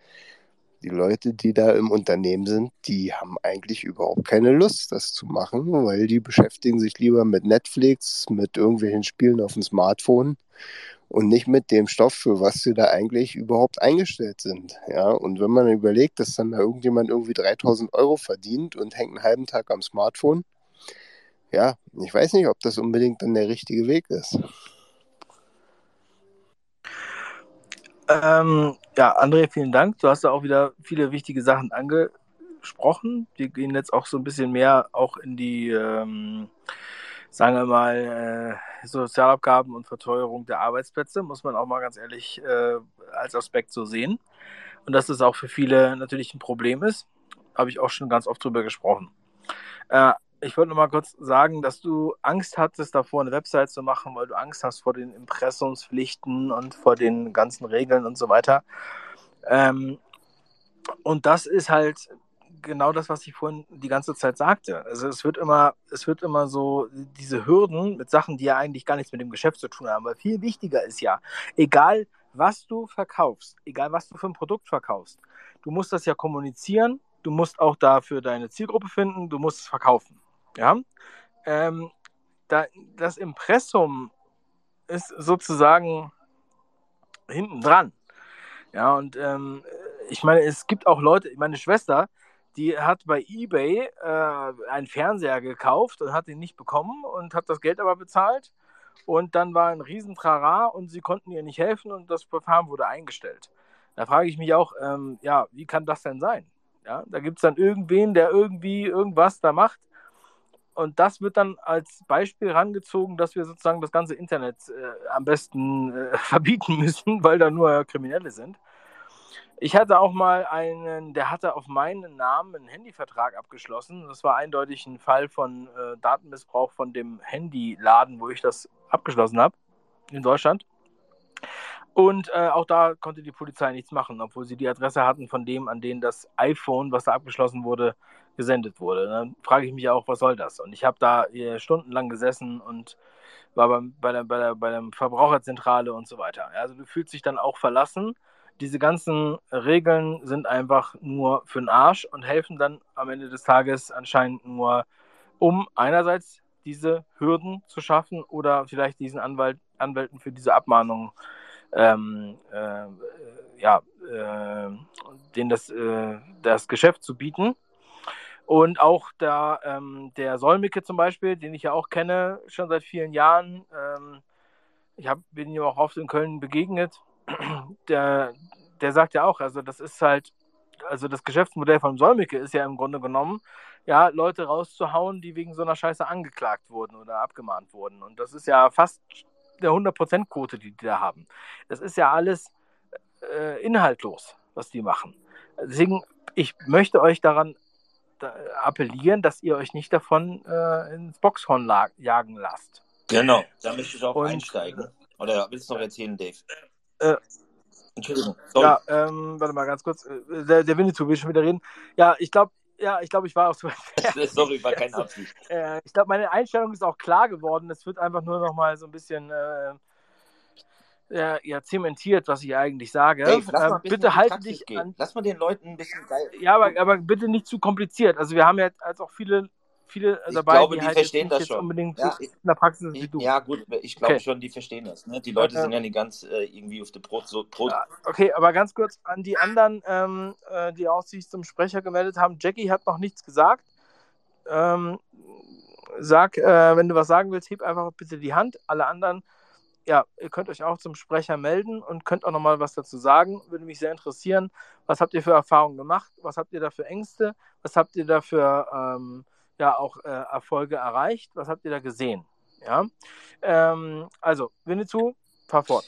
die Leute, die da im Unternehmen sind, die haben eigentlich überhaupt keine Lust, das zu machen, weil die beschäftigen sich lieber mit Netflix, mit irgendwelchen Spielen auf dem Smartphone und nicht mit dem Stoff, für was sie da eigentlich überhaupt eingestellt sind. Ja, und wenn man überlegt, dass dann da irgendjemand irgendwie 3000 Euro verdient und hängt einen halben Tag am Smartphone, ja, ich weiß nicht, ob das unbedingt dann der richtige Weg ist. Ähm, ja, André, vielen Dank. Du hast da auch wieder viele wichtige Sachen angesprochen. Wir gehen jetzt auch so ein bisschen mehr auch in die, ähm, sagen wir mal, äh, Sozialabgaben und Verteuerung der Arbeitsplätze, muss man auch mal ganz ehrlich äh, als Aspekt so sehen. Und dass das auch für viele natürlich ein Problem ist, habe ich auch schon ganz oft drüber gesprochen. Äh, ich wollte noch mal kurz sagen, dass du Angst hattest, davor eine Website zu machen, weil du Angst hast vor den Impressumspflichten und vor den ganzen Regeln und so weiter. Ähm, und das ist halt genau das, was ich vorhin die ganze Zeit sagte. Also es wird immer, es wird immer so diese Hürden mit Sachen, die ja eigentlich gar nichts mit dem Geschäft zu tun haben. Weil viel wichtiger ist ja, egal was du verkaufst, egal was du für ein Produkt verkaufst, du musst das ja kommunizieren, du musst auch dafür deine Zielgruppe finden, du musst es verkaufen. Ja. Ähm, da, das Impressum ist sozusagen hinten dran. Ja, und ähm, ich meine, es gibt auch Leute, meine Schwester, die hat bei eBay äh, einen Fernseher gekauft und hat ihn nicht bekommen und hat das Geld aber bezahlt. Und dann war ein Riesentrara und sie konnten ihr nicht helfen und das Verfahren wurde eingestellt. Da frage ich mich auch, ähm, ja, wie kann das denn sein? Ja, da gibt es dann irgendwen, der irgendwie irgendwas da macht. Und das wird dann als Beispiel herangezogen, dass wir sozusagen das ganze Internet äh, am besten äh, verbieten müssen, weil da nur Kriminelle sind. Ich hatte auch mal einen, der hatte auf meinen Namen einen Handyvertrag abgeschlossen. Das war eindeutig ein Fall von äh, Datenmissbrauch von dem Handyladen, wo ich das abgeschlossen habe in Deutschland. Und äh, auch da konnte die Polizei nichts machen, obwohl sie die Adresse hatten von dem, an den das iPhone, was da abgeschlossen wurde, gesendet wurde. Dann frage ich mich auch, was soll das? Und ich habe da stundenlang gesessen und war beim, bei, der, bei, der, bei der Verbraucherzentrale und so weiter. Also du fühlst dich dann auch verlassen diese ganzen Regeln sind einfach nur für den Arsch und helfen dann am Ende des Tages anscheinend nur, um einerseits diese Hürden zu schaffen oder vielleicht diesen Anwalt, Anwälten für diese Abmahnung ähm, äh, ja, äh, denen das, äh, das Geschäft zu bieten. Und auch der, ähm, der Solmicke zum Beispiel, den ich ja auch kenne, schon seit vielen Jahren. Ähm, ich hab, bin ihm auch oft in Köln begegnet der, der sagt ja auch, also das ist halt, also das Geschäftsmodell von Solmecke ist ja im Grunde genommen, ja, Leute rauszuhauen, die wegen so einer Scheiße angeklagt wurden oder abgemahnt wurden. Und das ist ja fast der 100%-Quote, die die da haben. Das ist ja alles äh, inhaltlos, was die machen. Deswegen, ich möchte euch daran da, appellieren, dass ihr euch nicht davon äh, ins Boxhorn jagen lasst. Genau, da möchte ich auch Und, einsteigen. Oder willst du noch erzählen, Dave? Äh, Entschuldigung. Sorry. Ja, ähm, warte mal ganz kurz. Äh, der, der Winnetou will schon wieder reden. Ja, ich glaube, ja, ich glaube, ich war auch so. Sorry, war keine Absicht. Äh, ich glaube, meine Einstellung ist auch klar geworden. Es wird einfach nur noch mal so ein bisschen, äh, ja, ja zementiert, was ich eigentlich sage. Bisschen in bitte halte dich gehen. an. Lass mal den Leuten ein bisschen geil. Ja, aber, aber bitte nicht zu kompliziert. Also wir haben ja jetzt auch viele, viele Ich dabei, glaube, die die halt verstehen nicht das schon. unbedingt so Ja, in der Praxis sind wie ich, du. ja gut, ich glaube Okay. schon, die verstehen das. Ne? Die Leute Äh, sind ja nicht ganz äh, irgendwie auf der Brot. So, Brot. Ja, Okay, aber ganz kurz an die anderen, ähm, äh, die auch sich zum Sprecher gemeldet haben. Jackie hat noch nichts gesagt. Ähm, sag, äh, wenn du was sagen willst, heb einfach bitte die Hand. Alle anderen, ja, ihr könnt euch auch zum Sprecher melden und könnt auch nochmal was dazu sagen. Würde mich sehr interessieren. Was habt ihr für Erfahrungen gemacht? Was habt ihr da für Ängste? Was habt ihr da für ähm, ja, auch äh, Erfolge erreicht? Was habt ihr da gesehen? Ja, ähm, also, Winnetou, fahr fort.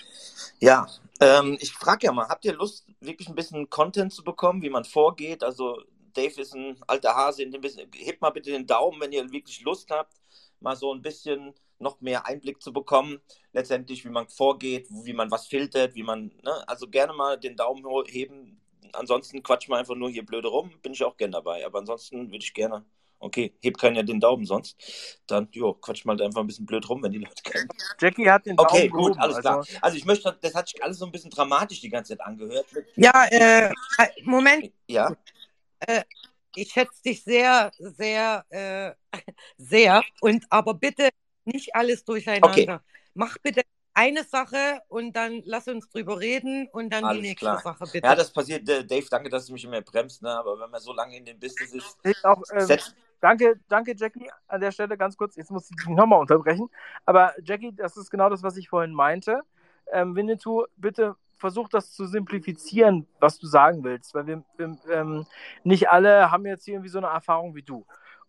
Ja, ähm, ich frage ja mal, habt ihr Lust, wirklich ein bisschen Content zu bekommen, wie man vorgeht? Also Dave ist ein alter Hase, in dem bisschen, hebt mal bitte den Daumen, wenn ihr wirklich Lust habt, mal so ein bisschen noch mehr Einblick zu bekommen, letztendlich, wie man vorgeht, wie man was filtert, wie man, ne? Also gerne mal den Daumen heben. Ansonsten quatschen wir einfach nur hier blöde rum, bin ich auch gern dabei. Aber ansonsten würde ich gerne, okay, hebt keiner den Daumen sonst, dann, jo, quatsch mal einfach ein bisschen blöd rum, wenn die Leute kennen. Jackie hat den Daumen Okay, gut, gehoben. alles klar. Also, Also ich möchte, das hat sich alles so ein bisschen dramatisch die ganze Zeit angehört. Ja, äh, Moment, Ja, ich schätze dich sehr, sehr, äh, sehr. Und aber bitte nicht alles durcheinander. Okay. Mach bitte eine Sache und dann lass uns drüber reden und dann Alles die nächste klar. Sache bitte. ja, das passiert. äh, Dave, danke, dass du mich immer bremst, ne? aber wenn man so lange in dem Business ist, ich auch, ähm, setzt, danke, danke, Jackie, an der Stelle ganz kurz. Jetzt muss ich dich nochmal unterbrechen. Aber Jackie, das ist genau das, was ich vorhin meinte. Ähm, Winnetou, bitte versuch das zu simplifizieren, was du sagen willst, weil wir, wir ähm, nicht alle haben jetzt hier irgendwie so eine Erfahrung wie du.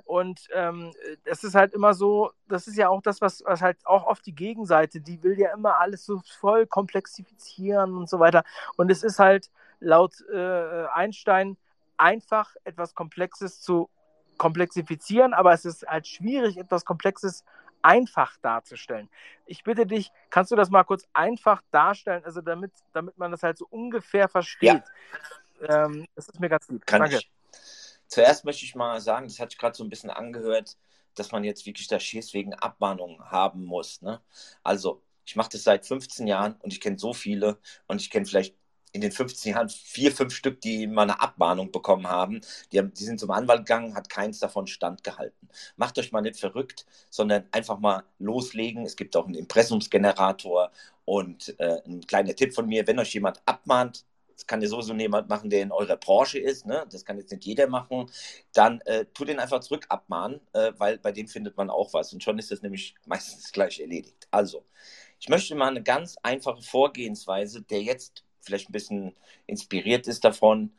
Und ähm, es ist halt immer so, das ist ja auch das, was, was halt auch oft die Gegenseite, die will ja immer alles so voll komplexifizieren und so weiter. Und es ist halt laut äh, Einstein einfach etwas Komplexes zu komplexifizieren, aber es ist halt schwierig, etwas Komplexes einfach darzustellen. Ich bitte dich, kannst du das mal kurz einfach darstellen, also damit, damit man das halt so ungefähr versteht. Ähm, das ist mir ganz lieb. kann Danke. ich. Zuerst möchte ich mal sagen, das hat sich gerade so ein bisschen angehört, dass man jetzt wirklich da Schiss wegen Abmahnungen haben muss. Ne? Also, ich mache das seit 15 Jahren und ich kenne so viele und ich kenne vielleicht in den 15 Jahren vier, fünf Stück, die mal eine Abmahnung bekommen haben. Die, haben, die sind zum Anwalt gegangen, hat keins davon standgehalten. Macht euch mal nicht verrückt, sondern einfach mal loslegen. Es gibt auch einen Impressumsgenerator und äh, ein kleiner Tipp von mir, wenn euch jemand abmahnt, das kann ja sowieso jemand machen, der in eurer Branche ist, ne? das kann jetzt nicht jeder machen, dann äh, tut den einfach zurück abmahnen, äh, weil bei dem findet man auch was und schon ist das nämlich meistens gleich erledigt. Also, ich möchte mal eine ganz einfache Vorgehensweise, der jetzt vielleicht ein bisschen inspiriert ist davon,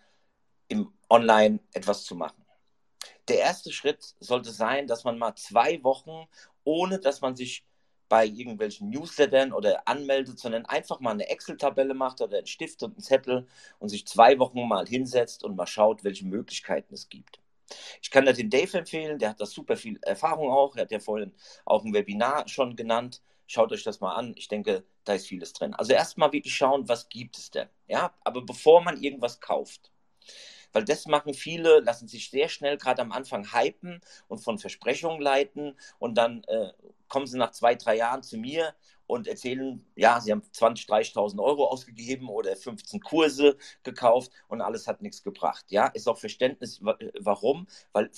im Online etwas zu machen. Der erste Schritt sollte sein, dass man mal zwei Wochen, ohne dass man sich bei irgendwelchen Newslettern oder anmeldet, sondern einfach mal eine Excel-Tabelle macht oder einen Stift und einen Zettel und sich zwei Wochen mal hinsetzt und mal schaut, welche Möglichkeiten es gibt. Ich kann da den Dave empfehlen, der hat da super viel Erfahrung auch. Er hat ja vorhin auch ein Webinar schon genannt. Schaut euch das mal an. Ich denke, da ist vieles drin. Also erstmal wirklich schauen, was gibt es denn? Ja, aber bevor man irgendwas kauft, weil das machen viele, lassen sich sehr schnell gerade am Anfang hypen und von Versprechungen leiten und dann äh, kommen sie nach zwei, drei Jahren zu mir und erzählen, ja, sie haben 20, 30.000 Euro ausgegeben oder 15 Kurse gekauft und alles hat nichts gebracht. Ja, ist auch Verständnis, warum, weil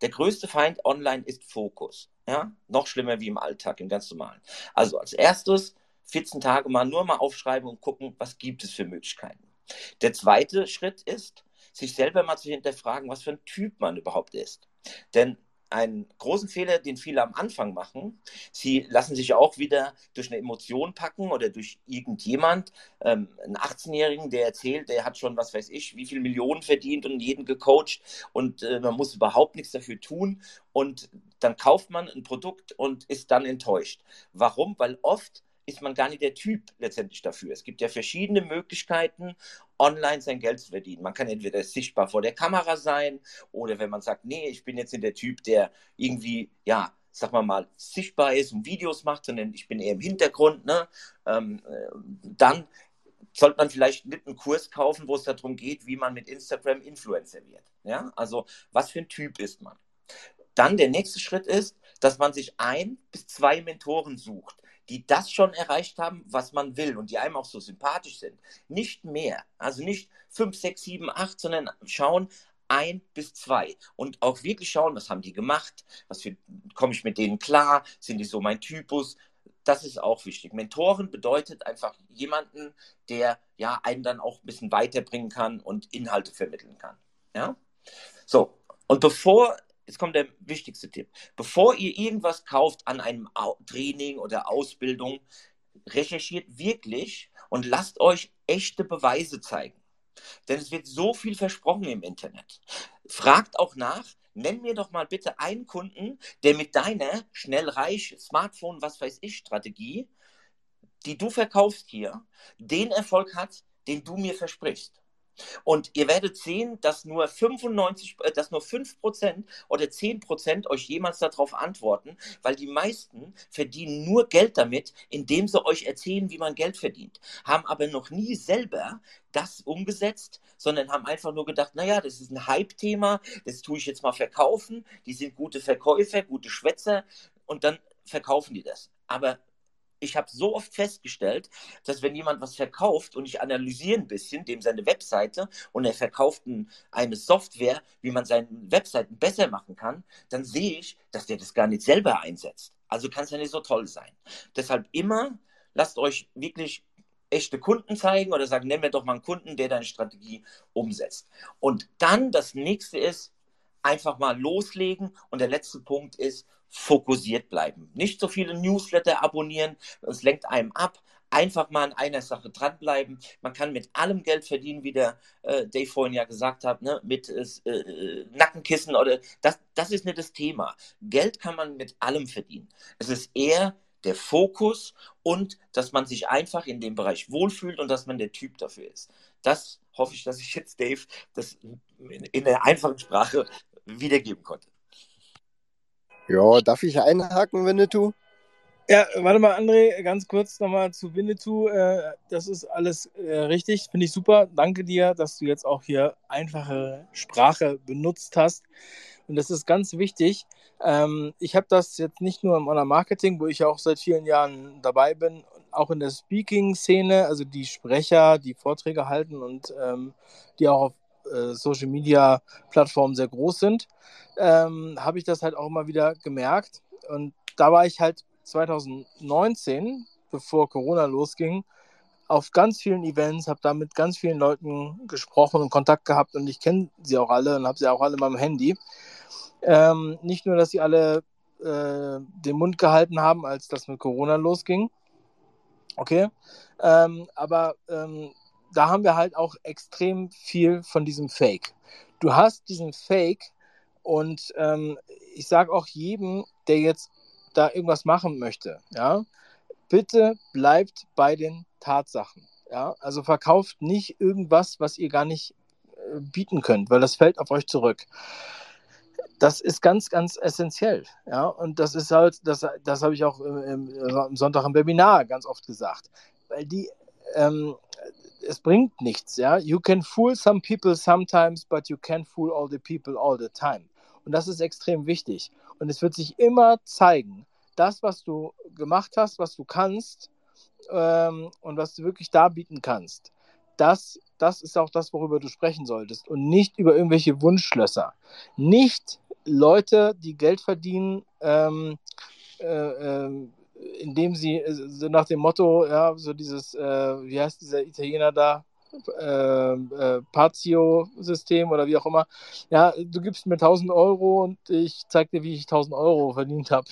der größte Feind online ist Fokus. Ja, noch schlimmer wie im Alltag, im ganz normalen. Also als erstes 14 Tage mal nur mal aufschreiben und gucken, was gibt es für Möglichkeiten. Der zweite Schritt ist, sich selber mal zu hinterfragen, was für ein Typ man überhaupt ist. Denn einen großen Fehler, den viele am Anfang machen, sie lassen sich auch wieder durch eine Emotion packen oder durch irgendjemand, ähm, einen 18-Jährigen, der erzählt, der hat schon, was weiß ich, wie viel Millionen verdient und jeden gecoacht und äh, man muss überhaupt nichts dafür tun und dann kauft man ein Produkt und ist dann enttäuscht. Warum? Weil oft ist man gar nicht der Typ letztendlich dafür. Es gibt ja verschiedene Möglichkeiten, online sein Geld zu verdienen. Man kann entweder sichtbar vor der Kamera sein oder wenn man sagt, nee, ich bin jetzt nicht der Typ, der irgendwie, ja, sag mal mal, sichtbar ist und Videos macht, sondern ich bin eher im Hintergrund, ne? Ähm, äh, dann sollte man vielleicht nicht einen Kurs kaufen, wo es darum geht, wie man mit Instagram Influencer wird. Ja, also was für ein Typ ist man? Dann der nächste Schritt ist, dass man sich ein bis zwei Mentoren sucht, die das schon erreicht haben, was man will und die einem auch so sympathisch sind. Nicht mehr. Also nicht 5, 6, 7, 8, sondern schauen, ein bis zwei und auch wirklich schauen, was haben die gemacht, was komme ich mit denen klar, sind die so mein Typus, das ist auch wichtig. Mentoren bedeutet einfach jemanden, der ja einen dann auch ein bisschen weiterbringen kann und Inhalte vermitteln kann. Ja? So, und bevor, jetzt kommt der wichtigste Tipp, bevor ihr irgendwas kauft an einem Training oder Ausbildung, recherchiert wirklich und lasst euch echte Beweise zeigen. Denn es wird so viel versprochen im Internet. Fragt auch nach, nenn mir doch mal bitte einen Kunden, der mit deiner schnell reich Smartphone, was weiß ich, Strategie, die du verkaufst hier, den Erfolg hat, den du mir versprichst. Und ihr werdet sehen, dass nur 95, äh, dass nur 5% oder 10% euch jemals darauf antworten, weil die meisten verdienen nur Geld damit, indem sie euch erzählen, wie man Geld verdient, haben aber noch nie selber das umgesetzt, sondern haben einfach nur gedacht, naja, das ist ein Hype-Thema, das tue ich jetzt mal verkaufen, die sind gute Verkäufer, gute Schwätzer und dann verkaufen die das. Aber ich habe so oft festgestellt, dass wenn jemand was verkauft und ich analysiere ein bisschen, dem seine Webseite und er verkauft eine Software, wie man seine Webseiten besser machen kann, dann sehe ich, dass der das gar nicht selber einsetzt. Also kann es ja nicht so toll sein. Deshalb immer lasst euch wirklich echte Kunden zeigen oder sagen, nenn mir doch mal einen Kunden, der deine Strategie umsetzt. Und dann das nächste ist, einfach mal loslegen. Und der letzte Punkt ist, fokussiert bleiben. Nicht so viele Newsletter abonnieren, es lenkt einem ab. Einfach mal an einer Sache dranbleiben. Man kann mit allem Geld verdienen, wie der äh, Dave vorhin ja gesagt hat, ne? mit äh, Nackenkissen oder das, das ist nicht das Thema. Geld kann man mit allem verdienen. Es ist eher der Fokus und dass man sich einfach in dem Bereich wohlfühlt und dass man der Typ dafür ist. Das hoffe ich, dass ich jetzt Dave das in der einfachen Sprache wiedergeben konnte. Ja, darf ich einhaken, Winnetou? Ja, warte mal, André, ganz kurz nochmal zu Winnetou. Äh, das ist alles äh, richtig, finde ich super. Danke dir, dass du jetzt auch hier einfache Sprache benutzt hast. Und das ist ganz wichtig. Ähm, ich habe das jetzt nicht nur im Online-Marketing, wo ich auch seit vielen Jahren dabei bin, auch in der Speaking-Szene, also die Sprecher, die Vorträge halten und ähm, die auch auf äh, Social Media Plattformen sehr groß sind, ähm, habe ich das halt auch immer wieder gemerkt. Und da war ich halt 2019, bevor Corona losging, auf ganz vielen Events, habe da mit ganz vielen Leuten gesprochen und Kontakt gehabt und ich kenne sie auch alle und habe sie auch alle in meinem Handy. Ähm, nicht nur, dass sie alle äh, den Mund gehalten haben, als das mit Corona losging. Okay. Ähm, aber ähm, da haben wir halt auch extrem viel von diesem Fake. Du hast diesen Fake und ähm, ich sage auch jedem, der jetzt da irgendwas machen möchte, ja, bitte bleibt bei den Tatsachen. Ja, also verkauft nicht irgendwas, was ihr gar nicht äh, bieten könnt, weil das fällt auf euch zurück. Das ist ganz, ganz essentiell. Ja, und das ist halt, das, das habe ich auch im, im Sonntag im Webinar ganz oft gesagt, weil die, ähm, es bringt nichts, ja. You can fool some people sometimes, but you can't fool all the people all the time. Und das ist extrem wichtig. Und es wird sich immer zeigen, das, was du gemacht hast, was du kannst ähm, und was du wirklich darbieten kannst, das, das ist auch das, worüber du sprechen solltest und nicht über irgendwelche Wunschschlösser. Nicht Leute, die Geld verdienen, ähm, äh, äh, indem sie äh, so nach dem Motto, ja, so dieses, äh, wie heißt dieser Italiener da? Äh, äh, Pazio-System oder wie auch immer. Ja, du gibst mir 1000 Euro und ich zeig dir, wie ich 1000 Euro verdient habe.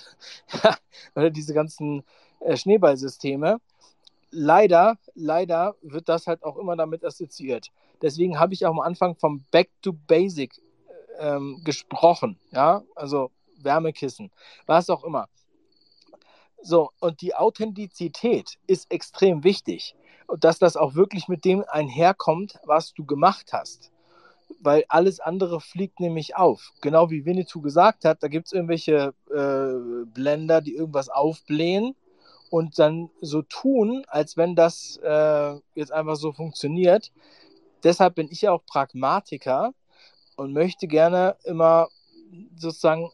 oder diese ganzen äh, Schneeballsysteme. Leider, leider wird das halt auch immer damit assoziiert. Deswegen habe ich auch am Anfang vom Back to Basic ähm, gesprochen. Ja, also Wärmekissen, was auch immer. So, und die Authentizität ist extrem wichtig. Dass das auch wirklich mit dem einherkommt, was du gemacht hast. Weil alles andere fliegt nämlich auf. Genau wie Winnetou gesagt hat, da gibt es irgendwelche äh, Blender, die irgendwas aufblähen und dann so tun, als wenn das äh, jetzt einfach so funktioniert. Deshalb bin ich ja auch Pragmatiker und möchte gerne immer sozusagen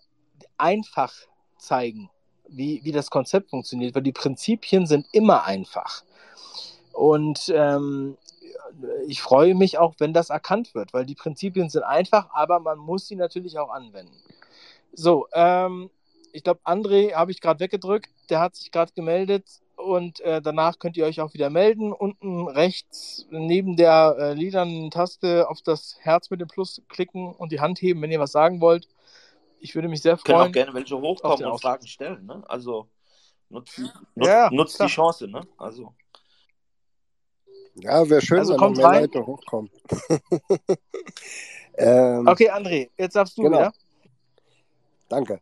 einfach zeigen wie, wie das Konzept funktioniert, weil die Prinzipien sind immer einfach. Und ähm, ich freue mich auch, wenn das erkannt wird, weil die Prinzipien sind einfach, aber man muss sie natürlich auch anwenden. So, ähm, ich glaube, André habe ich gerade weggedrückt, der hat sich gerade gemeldet und äh, danach könnt ihr euch auch wieder melden. Unten rechts neben der äh, lilanen Taste auf das Herz mit dem Plus klicken und die Hand heben, wenn ihr was sagen wollt. Ich würde mich sehr freuen. Können auch gerne welche hochkommen und Fragen stellen. Ne? Also nutzt, nutzt, Ja, nutzt die. Chance. Ne? Also Ja, wäre schön, Also wenn mehr rein. Leute hochkommen. ähm, Okay, André, jetzt darfst du Genau. wieder. Danke.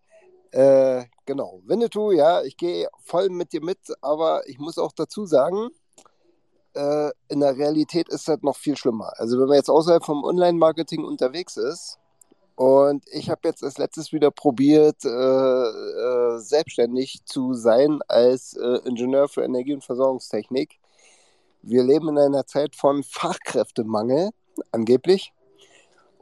Äh, genau. Winnetou, ja, ich gehe voll mit dir mit, aber ich muss auch dazu sagen, äh, in der Realität ist das noch viel schlimmer. Also wenn man jetzt außerhalb vom Online-Marketing unterwegs ist und ich habe jetzt als letztes wieder probiert, äh, äh, selbstständig zu sein als äh, Ingenieur für Energie- und Versorgungstechnik. Wir leben in einer Zeit von Fachkräftemangel, angeblich.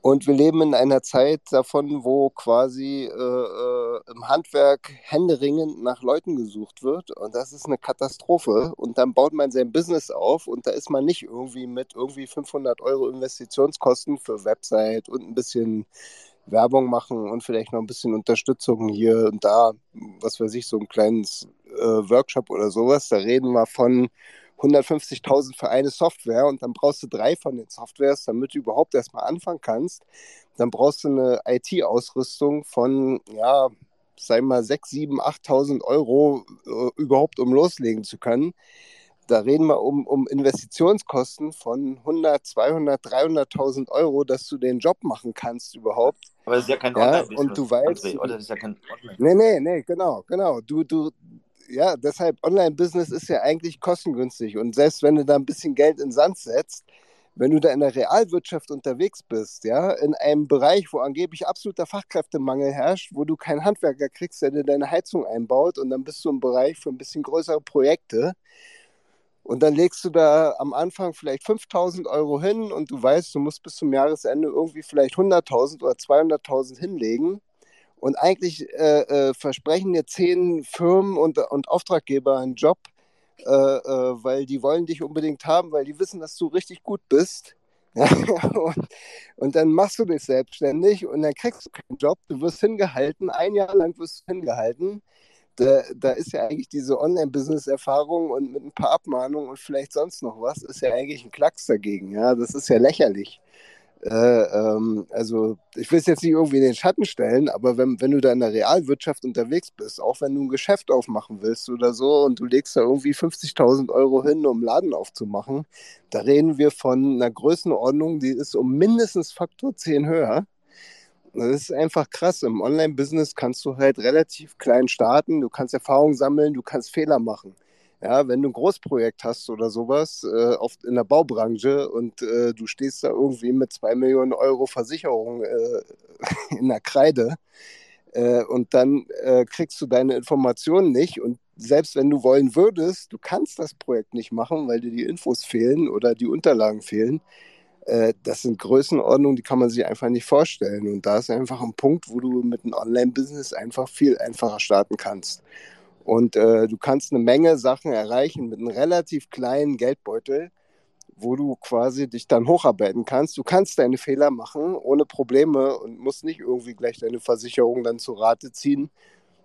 Und wir leben in einer Zeit davon, wo quasi äh, äh, im Handwerk händeringend nach Leuten gesucht wird. Und das ist eine Katastrophe. Und dann baut man sein Business auf und da ist man nicht irgendwie mit irgendwie 500 Euro Investitionskosten für Website und ein bisschen Werbung machen und vielleicht noch ein bisschen Unterstützung hier und da, was weiß ich, so ein kleines äh, Workshop oder sowas. Da reden wir von 150.000 für eine Software und dann brauchst du drei von den Softwares, damit du überhaupt erstmal anfangen kannst. Dann brauchst du eine IT-Ausrüstung von, ja, sei mal 6, 7, 8.000 Euro äh, überhaupt, um loslegen zu können. Da reden wir um, um Investitionskosten von 100, 200, 300.000 Euro, dass du den Job machen kannst überhaupt. aber das ist ja kein Ja, Online-Business. und du weißt, oder? Das ist ja kein Online. Nee, nee, nee, genau, genau. Du, du, ja, deshalb Online-Business ist ja eigentlich kostengünstig. Und selbst wenn du da ein bisschen Geld in Sand setzt, wenn du da in der Realwirtschaft unterwegs bist, ja, in einem Bereich, wo angeblich absoluter Fachkräftemangel herrscht, wo du keinen Handwerker kriegst, der dir deine Heizung einbaut, und dann bist du im Bereich für ein bisschen größere Projekte. Und dann legst du da am Anfang vielleicht 5000 Euro hin und du weißt, du musst bis zum Jahresende irgendwie vielleicht 100.000 oder 200.000 hinlegen. Und eigentlich äh, äh, versprechen dir zehn Firmen und, und Auftraggeber einen Job, äh, äh, weil die wollen dich unbedingt haben, weil die wissen, dass du richtig gut bist. und, und dann machst du dich selbstständig und dann kriegst du keinen Job, du wirst hingehalten, ein Jahr lang wirst du hingehalten. Da, da ist ja eigentlich diese Online-Business-Erfahrung und mit ein paar Abmahnungen und vielleicht sonst noch was, ist ja eigentlich ein Klacks dagegen. Ja, das ist ja lächerlich. Äh, ähm, also ich will es jetzt nicht irgendwie in den Schatten stellen, aber wenn, wenn du da in der Realwirtschaft unterwegs bist, auch wenn du ein Geschäft aufmachen willst oder so und du legst da irgendwie 50.000 Euro hin, um einen Laden aufzumachen, da reden wir von einer Größenordnung, die ist um mindestens Faktor 10 höher. Das ist einfach krass. Im Online-Business kannst du halt relativ klein starten, du kannst Erfahrung sammeln, du kannst Fehler machen. Ja, wenn du ein Großprojekt hast oder sowas, äh, oft in der Baubranche und äh, du stehst da irgendwie mit zwei Millionen Euro Versicherung äh, in der Kreide äh, und dann äh, kriegst du deine Informationen nicht und selbst wenn du wollen würdest, du kannst das Projekt nicht machen, weil dir die Infos fehlen oder die Unterlagen fehlen. Äh, das sind Größenordnungen, die kann man sich einfach nicht vorstellen. Und da ist einfach ein Punkt, wo du mit einem Online-Business einfach viel einfacher starten kannst. Und äh, du kannst eine Menge Sachen erreichen mit einem relativ kleinen Geldbeutel, wo du quasi dich dann hocharbeiten kannst. Du kannst deine Fehler machen ohne Probleme und musst nicht irgendwie gleich deine Versicherung dann zu Rate ziehen,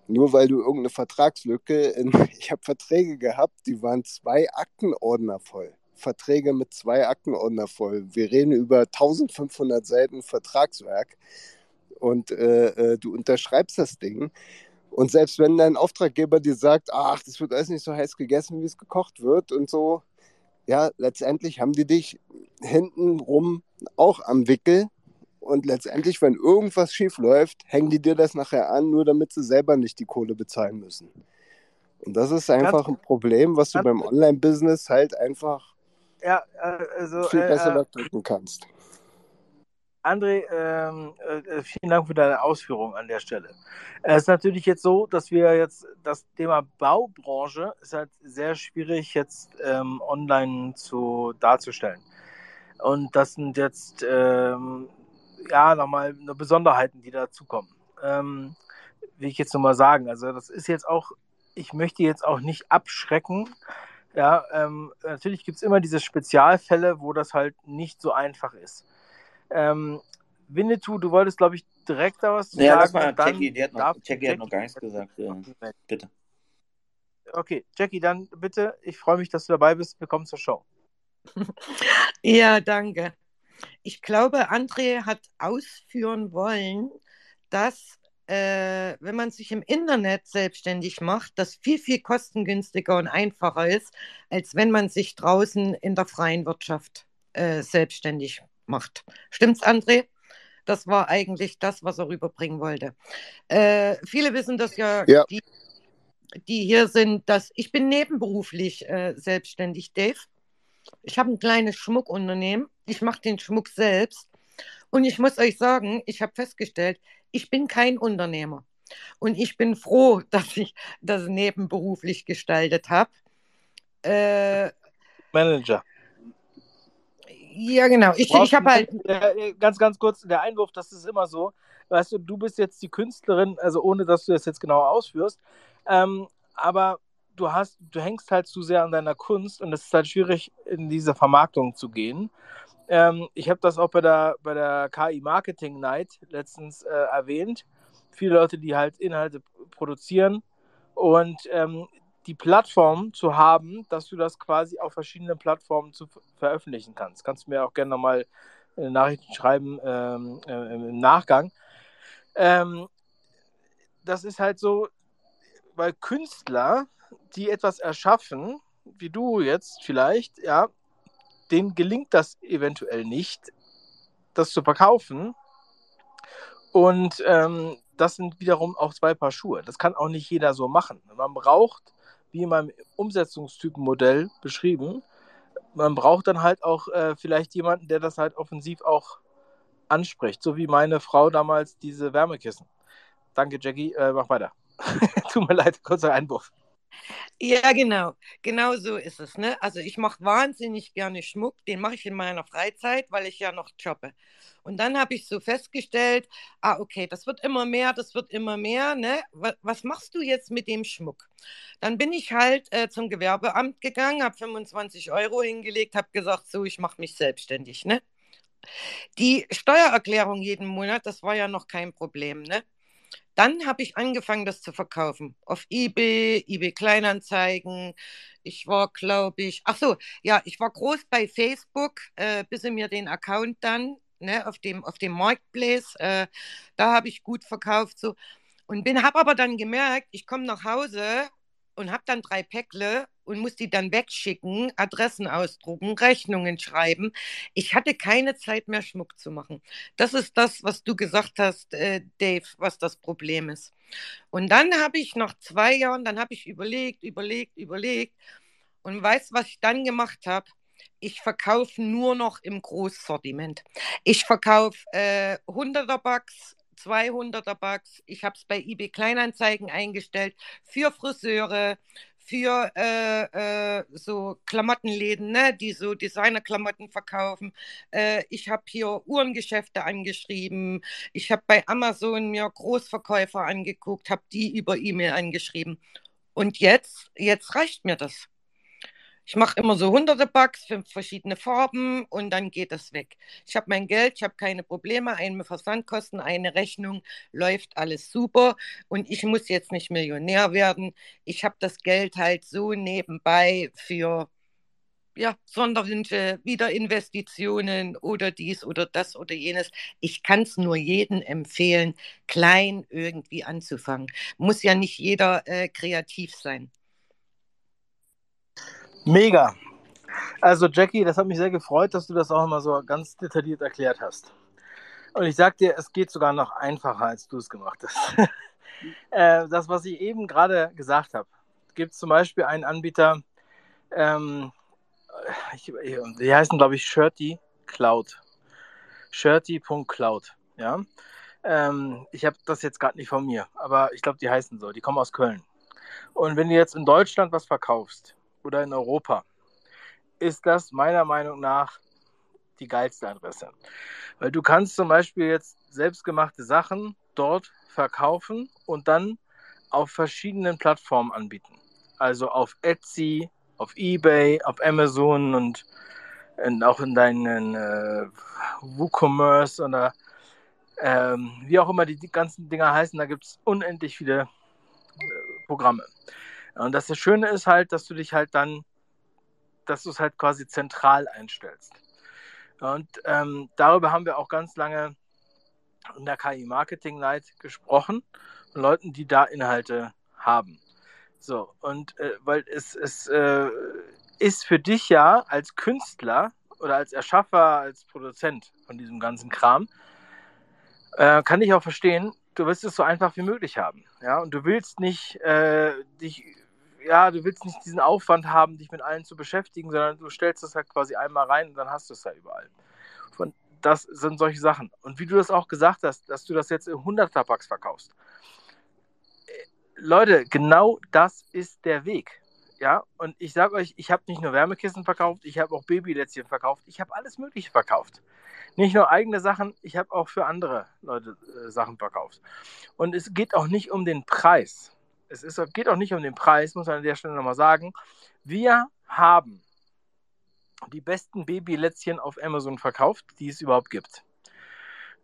nur weil du irgendeine Vertragslücke in. Ich habe Verträge gehabt, die waren zwei Aktenordner voll. Verträge mit zwei Aktenordner voll. Wir reden über 1500 Seiten Vertragswerk und äh, äh, du unterschreibst das Ding. Und selbst wenn dein Auftraggeber dir sagt, ach, das wird alles nicht so heiß gegessen, wie es gekocht wird und so, ja, letztendlich haben die dich hintenrum auch am Wickel. Und letztendlich, wenn irgendwas schief läuft, hängen die dir das nachher an, nur damit sie selber nicht die Kohle bezahlen müssen. Und das ist einfach ein Problem, was du beim Online-Business halt einfach Ja, äh, also viel äh, besser äh, wegdrücken kannst. André, ähm, äh, vielen Dank für deine Ausführungen an der Stelle. Es ist natürlich jetzt so, dass wir jetzt das Thema Baubranche ist halt sehr schwierig jetzt ähm, online zu darzustellen. Und das sind jetzt ähm, ja nochmal Besonderheiten, die dazukommen. Ähm, will ich jetzt nochmal sagen. Also das ist jetzt auch ich möchte jetzt auch nicht abschrecken. Ja, ähm, natürlich gibt es immer diese Spezialfälle, wo das halt nicht so einfach ist. Ähm, Winnetou, du wolltest, glaube ich, direkt da was zu Ja, sagen. lass mal Jackie, die hat noch, Jackie hat noch gar nichts gesagt. Ja, bitte. Okay, Jackie, dann bitte. Ich freue mich, dass du dabei bist. Willkommen zur Show. Ja, danke. Ich glaube, André hat ausführen wollen, dass äh, wenn man sich im Internet selbstständig macht, das viel, viel kostengünstiger und einfacher ist, als wenn man sich draußen in der freien Wirtschaft äh, selbstständig macht. Stimmt's, André? Das war eigentlich das, was er rüberbringen wollte. Äh, viele wissen das ja, Ja. Die, die hier sind, dass ich bin nebenberuflich äh, selbstständig, Dave. Ich habe ein kleines Schmuckunternehmen. Ich mache den Schmuck selbst. Und ich muss euch sagen, ich habe festgestellt, ich bin kein Unternehmer. Und ich bin froh, dass ich das nebenberuflich gestaltet habe. Äh, Manager. Ja, genau. Ich, ich habe halt. Äh, ganz, ganz kurz, der Einwurf, das ist immer so. Weißt du, du bist jetzt die Künstlerin, also ohne dass du das jetzt genau ausführst, ähm, aber du hast, du hängst halt zu sehr an deiner Kunst und es ist halt schwierig, in diese Vermarktung zu gehen. Ähm, ich habe das auch bei der, bei der KI Marketing Night letztens äh, erwähnt. Viele Leute, die halt Inhalte produzieren und ähm, die Plattform zu haben, dass du das quasi auf verschiedenen Plattformen zu ver- veröffentlichen kannst. Kannst du mir auch gerne nochmal äh, Nachrichten schreiben ähm, äh, im Nachgang. Ähm, das ist halt so, weil Künstler, die etwas erschaffen, wie du jetzt vielleicht, ja, denen gelingt das eventuell nicht, das zu verkaufen. Und ähm, das sind wiederum auch zwei Paar Schuhe. Das kann auch nicht jeder so machen. Man braucht, wie in meinem Umsetzungstypenmodell beschrieben, man braucht dann halt auch äh, vielleicht jemanden, der das halt offensiv auch anspricht. So wie meine Frau damals diese Wärmekissen. Danke, Jackie. Äh, mach weiter. Tut mir leid, kurzer Einwurf. Ja, genau. Genau so ist es. Ne? Also ich mache wahnsinnig gerne Schmuck. Den mache ich in meiner Freizeit, weil ich ja noch jobbe. Und dann habe ich so festgestellt, ah, okay, das wird immer mehr, das wird immer mehr. Ne? Was, machst du jetzt mit dem Schmuck? Dann bin ich halt äh, zum Gewerbeamt gegangen, habe 25 Euro hingelegt, habe gesagt, so, ich mache mich selbstständig. Ne? Die Steuererklärung jeden Monat, das war ja noch kein Problem. Ne? Dann habe ich angefangen, das zu verkaufen. Auf eBay, eBay Kleinanzeigen. Ich war, glaube ich, ach so, ja, ich war groß bei Facebook, äh, bis sie mir den Account dann, ne, auf dem, auf dem Marketplace, äh, da habe ich gut verkauft, so. Und habe aber dann gemerkt, ich komme nach Hause und habe dann drei Päckle und muss die dann wegschicken, Adressen ausdrucken, Rechnungen schreiben. Ich hatte keine Zeit mehr, Schmuck zu machen. Das ist das, was du gesagt hast, äh, Dave, was das Problem ist. Und dann habe ich nach zwei Jahren, dann habe ich überlegt, überlegt, überlegt und weißt, was ich dann gemacht habe? Ich verkaufe nur noch im Großsortiment. Ich verkaufe äh, 100er Bucks, 200er Bucks. Ich habe es bei eBay Kleinanzeigen eingestellt für Friseure, für äh, äh, so Klamottenläden, ne, die so Designerklamotten verkaufen. Äh, ich habe hier Uhrengeschäfte angeschrieben. Ich habe bei Amazon mir Großverkäufer angeguckt, habe die über E-Mail angeschrieben. Und jetzt, jetzt reicht mir das. Ich mache immer so hunderte Bucks, fünf verschiedene Farben und dann geht das weg. Ich habe mein Geld, ich habe keine Probleme, eine Versandkosten, eine Rechnung, läuft alles super und ich muss jetzt nicht Millionär werden. Ich habe das Geld halt so nebenbei für ja, Sonderwünsche, Wiederinvestitionen oder dies oder das oder jenes. Ich kann es nur jedem empfehlen, klein irgendwie anzufangen. Muss ja nicht jeder äh, kreativ sein. Mega. Also Jackie, das hat mich sehr gefreut, dass du das auch immer so ganz detailliert erklärt hast. Und ich sag dir, es geht sogar noch einfacher, als du es gemacht hast. äh, das, was ich eben gerade gesagt habe, gibt es zum Beispiel einen Anbieter, ähm, die heißen, glaube ich, Shirty Cloud. Shirty.cloud, ja. Ähm, ich habe das jetzt gerade nicht von mir, aber ich glaube, die heißen so. Die kommen aus Köln. Und wenn du jetzt in Deutschland was verkaufst oder in Europa, ist das meiner Meinung nach die geilste Adresse. Weil du kannst zum Beispiel jetzt selbstgemachte Sachen dort verkaufen und dann auf verschiedenen Plattformen anbieten. Also auf Etsy, auf eBay, auf Amazon und, und auch in deinen äh, WooCommerce oder ähm, wie auch immer die, die ganzen Dinger heißen, da gibt es unendlich viele äh, Programme. Und das Schöne ist halt, dass du dich halt dann, dass du es halt quasi zentral einstellst. Und ähm, darüber haben wir auch ganz lange in der KI Marketing Night gesprochen, von Leuten, die da Inhalte haben. So, und äh, weil es, es äh, ist für dich ja als Künstler oder als Erschaffer, als Produzent von diesem ganzen Kram, äh, kann ich auch verstehen, du wirst es so einfach wie möglich haben. Ja, und du willst nicht äh, dich, ja, du willst nicht diesen Aufwand haben, dich mit allen zu beschäftigen, sondern du stellst das halt quasi einmal rein und dann hast du es da überall. Von, das sind solche Sachen. Und wie du das auch gesagt hast, dass du das jetzt in 100er Packs verkaufst. Äh, Leute, genau das ist der Weg. Ja, und ich sage euch, ich habe nicht nur Wärmekissen verkauft, ich habe auch Babylätzchen verkauft, ich habe alles Mögliche verkauft. Nicht nur eigene Sachen, ich habe auch für andere Leute äh, Sachen verkauft. Und es geht auch nicht um den Preis. Es ist, geht auch nicht um den Preis, muss man an der Stelle nochmal sagen. Wir haben die besten Babylätzchen auf Amazon verkauft, die es überhaupt gibt.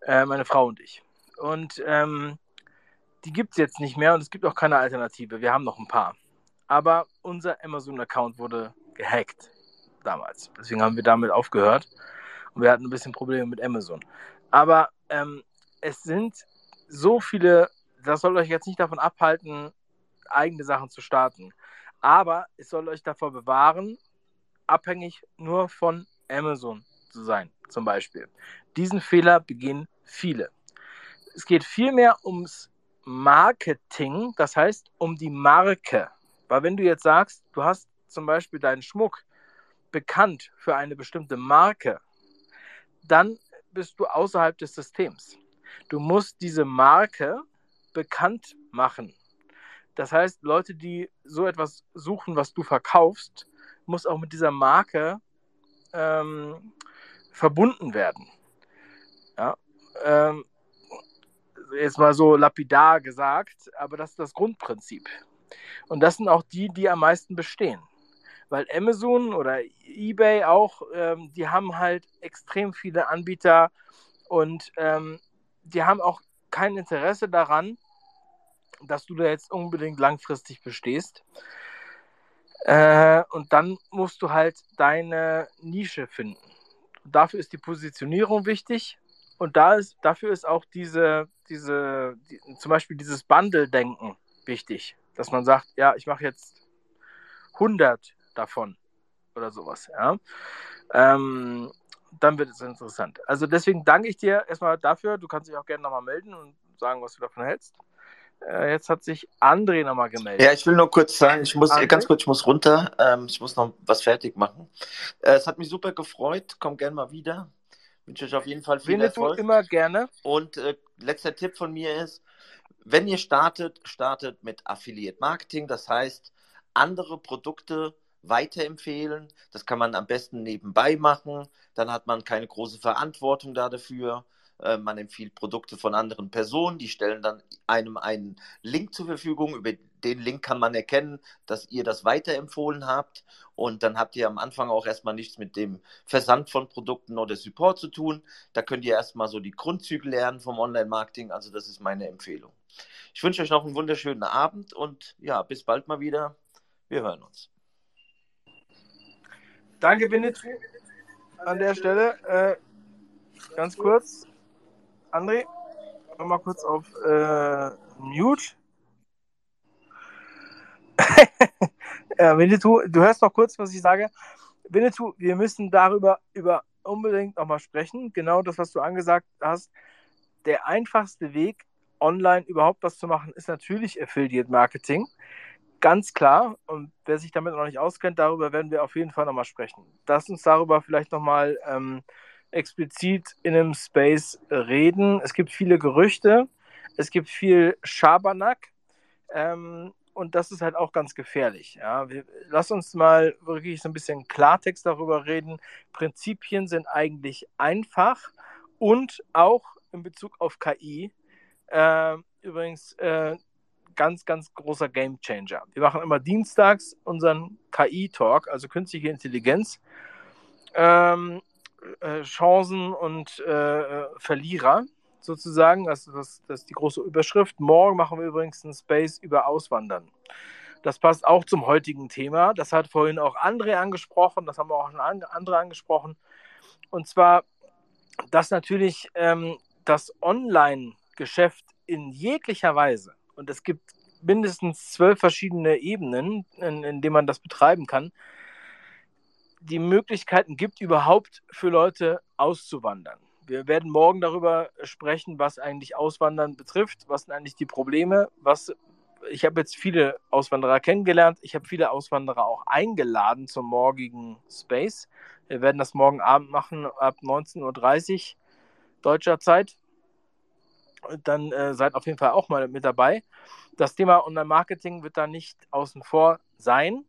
Äh, meine Frau und ich. Und ähm, die gibt es jetzt nicht mehr und es gibt auch keine Alternative. Wir haben noch ein paar aber unser Amazon-Account wurde gehackt damals. Deswegen haben wir damit aufgehört und wir hatten ein bisschen Probleme mit Amazon. Aber ähm, es sind so viele, das soll euch jetzt nicht davon abhalten, eigene Sachen zu starten. Aber es soll euch davor bewahren, abhängig nur von Amazon zu sein, zum Beispiel. Diesen Fehler begehen viele. Es geht vielmehr ums Marketing, das heißt um die Marke. Weil wenn du jetzt sagst, du hast zum Beispiel deinen Schmuck bekannt für eine bestimmte Marke, dann bist du außerhalb des Systems. Du musst diese Marke bekannt machen. Das heißt, Leute, die so etwas suchen, was du verkaufst, muss auch mit dieser Marke ähm, verbunden werden. Ja, ähm, jetzt mal so lapidar gesagt, aber das ist das Grundprinzip. Und das sind auch die, die am meisten bestehen. Weil Amazon oder eBay auch, ähm, die haben halt extrem viele Anbieter und ähm, die haben auch kein Interesse daran, dass du da jetzt unbedingt langfristig bestehst. Äh, und dann musst du halt deine Nische finden. Dafür ist die Positionierung wichtig und da ist, dafür ist auch diese, diese die, zum Beispiel dieses Bundle-Denken wichtig dass man sagt, ja, ich mache jetzt 100 davon oder sowas. Ja? Ähm, dann wird es interessant. Also deswegen danke ich dir erstmal dafür. Du kannst dich auch gerne nochmal melden und sagen, was du davon hältst. Äh, jetzt hat sich André nochmal gemeldet. Ja, ich will nur kurz sagen, ich muss André? ganz kurz, ich muss runter. Ähm, ich muss noch was fertig machen. Äh, es hat mich super gefreut. Komm gerne mal wieder. Wünsche euch auf jeden Fall viel Winnetou Erfolg. immer gerne. Und äh, letzter Tipp von mir ist, wenn ihr startet, startet mit Affiliate Marketing, das heißt, andere Produkte weiterempfehlen. Das kann man am besten nebenbei machen. Dann hat man keine große Verantwortung da dafür. Äh, man empfiehlt Produkte von anderen Personen, die stellen dann einem einen Link zur Verfügung. Über den Link kann man erkennen, dass ihr das weiterempfohlen habt. Und dann habt ihr am Anfang auch erstmal nichts mit dem Versand von Produkten oder Support zu tun. Da könnt ihr erstmal so die Grundzüge lernen vom Online-Marketing. Also das ist meine Empfehlung. Ich wünsche euch noch einen wunderschönen Abend und ja, bis bald mal wieder. Wir hören uns. Danke, Winnetou. An der Stelle, äh, ganz kurz, André, mal kurz auf äh, Mute. ja, Winnetou, du hörst noch kurz, was ich sage. Winnetou, wir müssen darüber über unbedingt nochmal sprechen. Genau das, was du angesagt hast. Der einfachste Weg, online überhaupt was zu machen, ist natürlich Affiliate Marketing. Ganz klar. Und wer sich damit noch nicht auskennt, darüber werden wir auf jeden Fall nochmal sprechen. Lass uns darüber vielleicht nochmal ähm, explizit in einem Space reden. Es gibt viele Gerüchte, es gibt viel Schabernack. Ähm, und das ist halt auch ganz gefährlich. Ja. Wir, lass uns mal wirklich so ein bisschen Klartext darüber reden. Prinzipien sind eigentlich einfach und auch in Bezug auf KI. Äh, übrigens, äh, ganz, ganz großer Game Changer. Wir machen immer dienstags unseren KI-Talk, also künstliche Intelligenz. Ähm, äh, Chancen und äh, Verlierer sozusagen. Also das, das ist die große Überschrift. Morgen machen wir übrigens einen Space über Auswandern. Das passt auch zum heutigen Thema. Das hat vorhin auch André angesprochen, das haben auch schon andere angesprochen. Und zwar, dass natürlich ähm, das Online-Geschäft in jeglicher Weise, und es gibt mindestens zwölf verschiedene Ebenen, in, in denen man das betreiben kann, die Möglichkeiten gibt, überhaupt für Leute auszuwandern. Wir werden morgen darüber sprechen, was eigentlich Auswandern betrifft, was sind eigentlich die Probleme, was ich habe jetzt viele Auswanderer kennengelernt. Ich habe viele Auswanderer auch eingeladen zum morgigen Space. Wir werden das morgen Abend machen ab 19.30 Uhr deutscher Zeit. Dann äh, seid auf jeden Fall auch mal mit dabei. Das Thema Online-Marketing wird da nicht außen vor sein.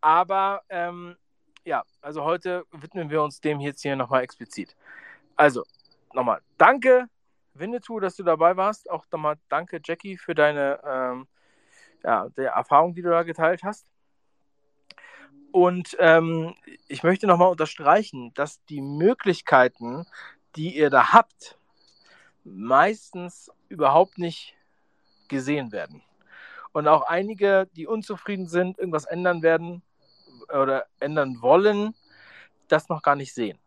Aber ähm, ja, also heute widmen wir uns dem jetzt hier nochmal explizit. Also, nochmal danke Winnetou, dass du dabei warst. Auch nochmal danke, Jackie, für deine ähm, ja, Erfahrung, die du da geteilt hast. Und ähm, ich möchte nochmal unterstreichen, dass die Möglichkeiten, die ihr da habt, meistens überhaupt nicht gesehen werden. Und auch einige, die unzufrieden sind, irgendwas ändern werden oder ändern wollen, das noch gar nicht sehen.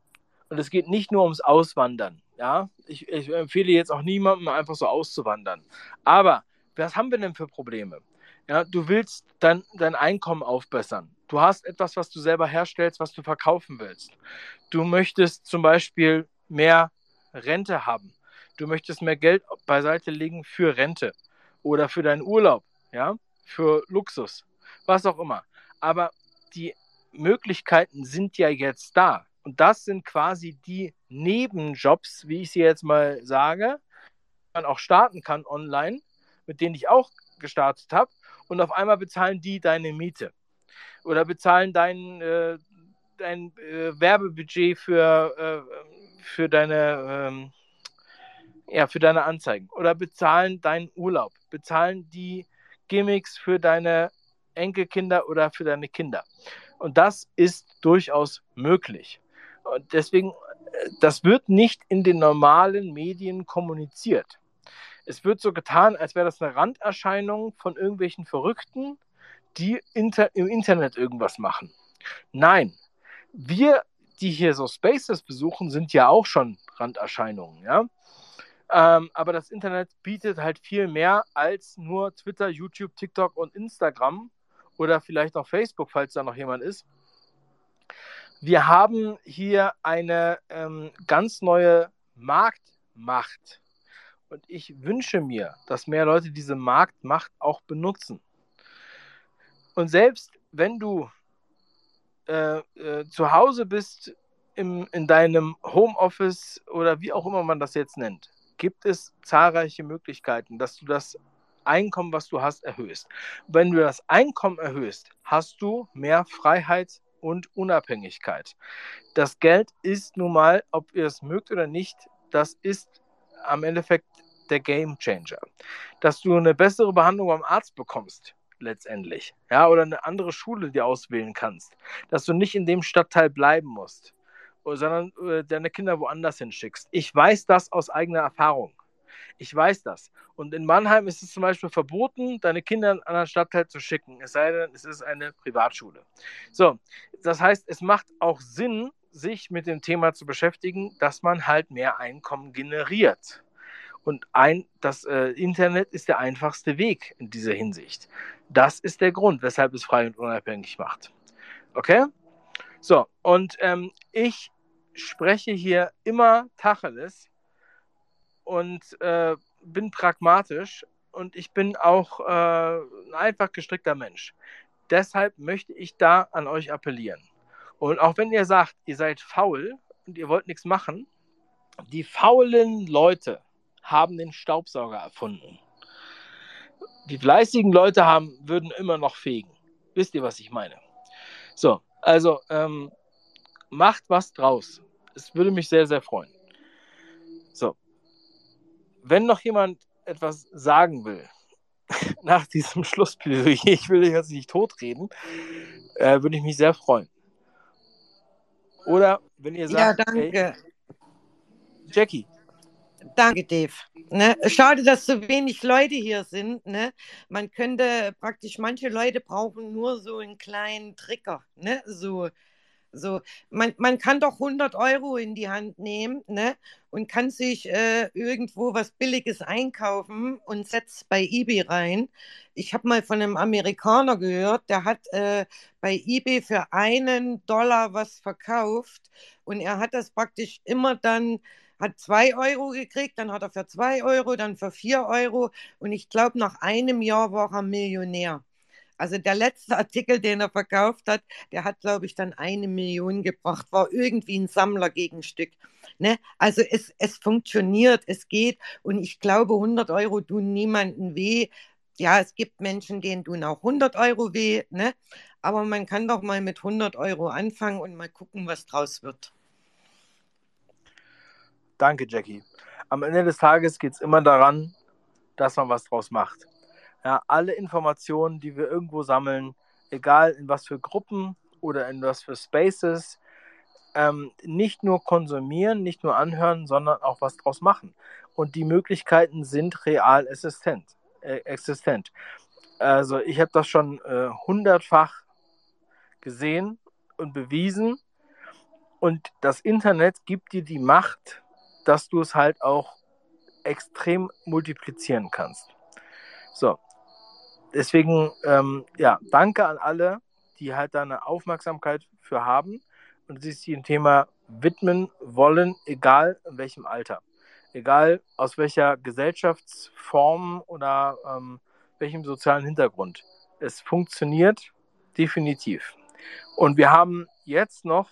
Und es geht nicht nur ums Auswandern. Ja, ich, ich empfehle jetzt auch niemandem einfach so auszuwandern. Aber was haben wir denn für Probleme? Ja, du willst dein, dein Einkommen aufbessern. Du hast etwas, was du selber herstellst, was du verkaufen willst. Du möchtest zum Beispiel mehr Rente haben. Du möchtest mehr Geld beiseite legen für Rente oder für deinen Urlaub, ja, für Luxus, was auch immer. Aber die Möglichkeiten sind ja jetzt da. Und das sind quasi die Nebenjobs, wie ich sie jetzt mal sage, man auch starten kann online, mit denen ich auch gestartet habe. Und auf einmal bezahlen die deine Miete oder bezahlen dein, äh, dein äh, Werbebudget für, äh, für, deine, ähm, ja, für deine Anzeigen oder bezahlen deinen Urlaub, bezahlen die Gimmicks für deine Enkelkinder oder für deine Kinder. Und das ist durchaus möglich. Und deswegen, das wird nicht in den normalen Medien kommuniziert. Es wird so getan, als wäre das eine Randerscheinung von irgendwelchen Verrückten, die inter im Internet irgendwas machen. Nein, wir, die hier so Spaces besuchen, sind ja auch schon Randerscheinungen, ja. Ähm, aber das Internet bietet halt viel mehr als nur Twitter, YouTube, TikTok und Instagram oder vielleicht auch Facebook, falls da noch jemand ist. Wir haben hier eine ähm, ganz neue Marktmacht. Und ich wünsche mir, dass mehr Leute diese Marktmacht auch benutzen. Und selbst wenn du äh, äh, zu Hause bist, im, in deinem Homeoffice oder wie auch immer man das jetzt nennt, gibt es zahlreiche Möglichkeiten, dass du das Einkommen, was du hast, erhöhst. Wenn du das Einkommen erhöhst, hast du mehr Freiheit und Unabhängigkeit. Das Geld ist nun mal, ob ihr es mögt oder nicht, das ist am Endeffekt der Game Changer. Dass du eine bessere Behandlung beim Arzt bekommst, letztendlich. Ja, oder eine andere Schule dir auswählen kannst. Dass du nicht in dem Stadtteil bleiben musst, sondern äh, deine Kinder woanders hinschickst. Ich weiß das aus eigener Erfahrung. Ich weiß das. Und in Mannheim ist es zum Beispiel verboten, deine Kinder in einen anderen Stadtteil zu schicken, es sei denn, es ist eine Privatschule. So, das heißt, es macht auch Sinn, sich mit dem Thema zu beschäftigen, dass man halt mehr Einkommen generiert. Und ein, das äh, Internet ist der einfachste Weg in dieser Hinsicht. Das ist der Grund, weshalb es frei und unabhängig macht. Okay? So, und ähm, ich spreche hier immer Tacheles und äh, bin pragmatisch und ich bin auch äh, ein einfach gestrickter Mensch. Deshalb möchte ich da an euch appellieren. Und auch wenn ihr sagt, ihr seid faul und ihr wollt nichts machen, die faulen Leute haben den Staubsauger erfunden. Die fleißigen Leute haben, würden immer noch fegen. Wisst ihr, was ich meine? So, also ähm, macht was draus. Es würde mich sehr, sehr freuen. So, wenn noch jemand etwas sagen will, nach diesem Schlussplädoyer, ich will dich jetzt nicht totreden, äh, würde ich mich sehr freuen. Oder wenn ihr Ja, sagt, ey, danke. Jackie, Danke, Dave. Ne? Schade, dass so wenig Leute hier sind. Ne? Man könnte praktisch, manche Leute brauchen nur so einen kleinen Trigger. Ne? So, so. Man, man kann doch 100 Euro in die Hand nehmen ne? und kann sich äh, irgendwo was Billiges einkaufen und setzt bei eBay rein. Ich habe mal von einem Amerikaner gehört, der hat äh, bei eBay für einen Dollar was verkauft und er hat das praktisch immer dann hat zwei Euro gekriegt, dann hat er für zwei Euro, dann für vier Euro und ich glaube, nach einem Jahr war er Millionär. Also der letzte Artikel, den er verkauft hat, der hat, glaube ich, dann eine Million gebracht, war irgendwie ein Sammlergegenstück. Ne? Also es, es funktioniert, es geht und ich glaube, 100 Euro tun niemandem weh. Ja, es gibt Menschen, denen tun auch 100 Euro weh, ne? aber man kann doch mal mit 100 Euro anfangen und mal gucken, was draus wird. danke, Jackie. Am Ende des Tages geht es immer daran, dass man was draus macht. Ja, alle Informationen, die wir irgendwo sammeln, egal in was für Gruppen oder in was für Spaces, ähm, nicht nur konsumieren, nicht nur anhören, sondern auch was draus machen. Und die Möglichkeiten sind real existent. Äh, existent. Also ich habe das schon äh, hundertfach gesehen und bewiesen. Und das Internet gibt dir die Macht, dass du es halt auch extrem multiplizieren kannst. So, deswegen, ähm, ja, danke an alle, die halt da eine Aufmerksamkeit für haben und sich dem Thema widmen wollen, egal in welchem Alter. Egal aus welcher Gesellschaftsform oder ähm, welchem sozialen Hintergrund. Es funktioniert definitiv. Und wir haben jetzt noch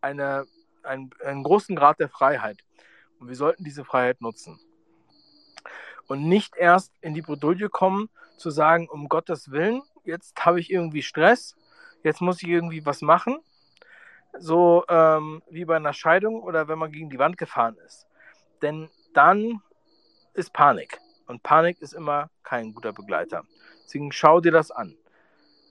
eine, einen, einen großen Grad der Freiheit. Und wir sollten diese Freiheit nutzen. Und nicht erst in die Bredouille kommen, zu sagen, um Gottes Willen, jetzt habe ich irgendwie Stress, jetzt muss ich irgendwie was machen. So ähm, wie bei einer Scheidung oder wenn man gegen die Wand gefahren ist. Denn dann ist Panik. Und Panik ist immer kein guter Begleiter. Deswegen schau dir das an.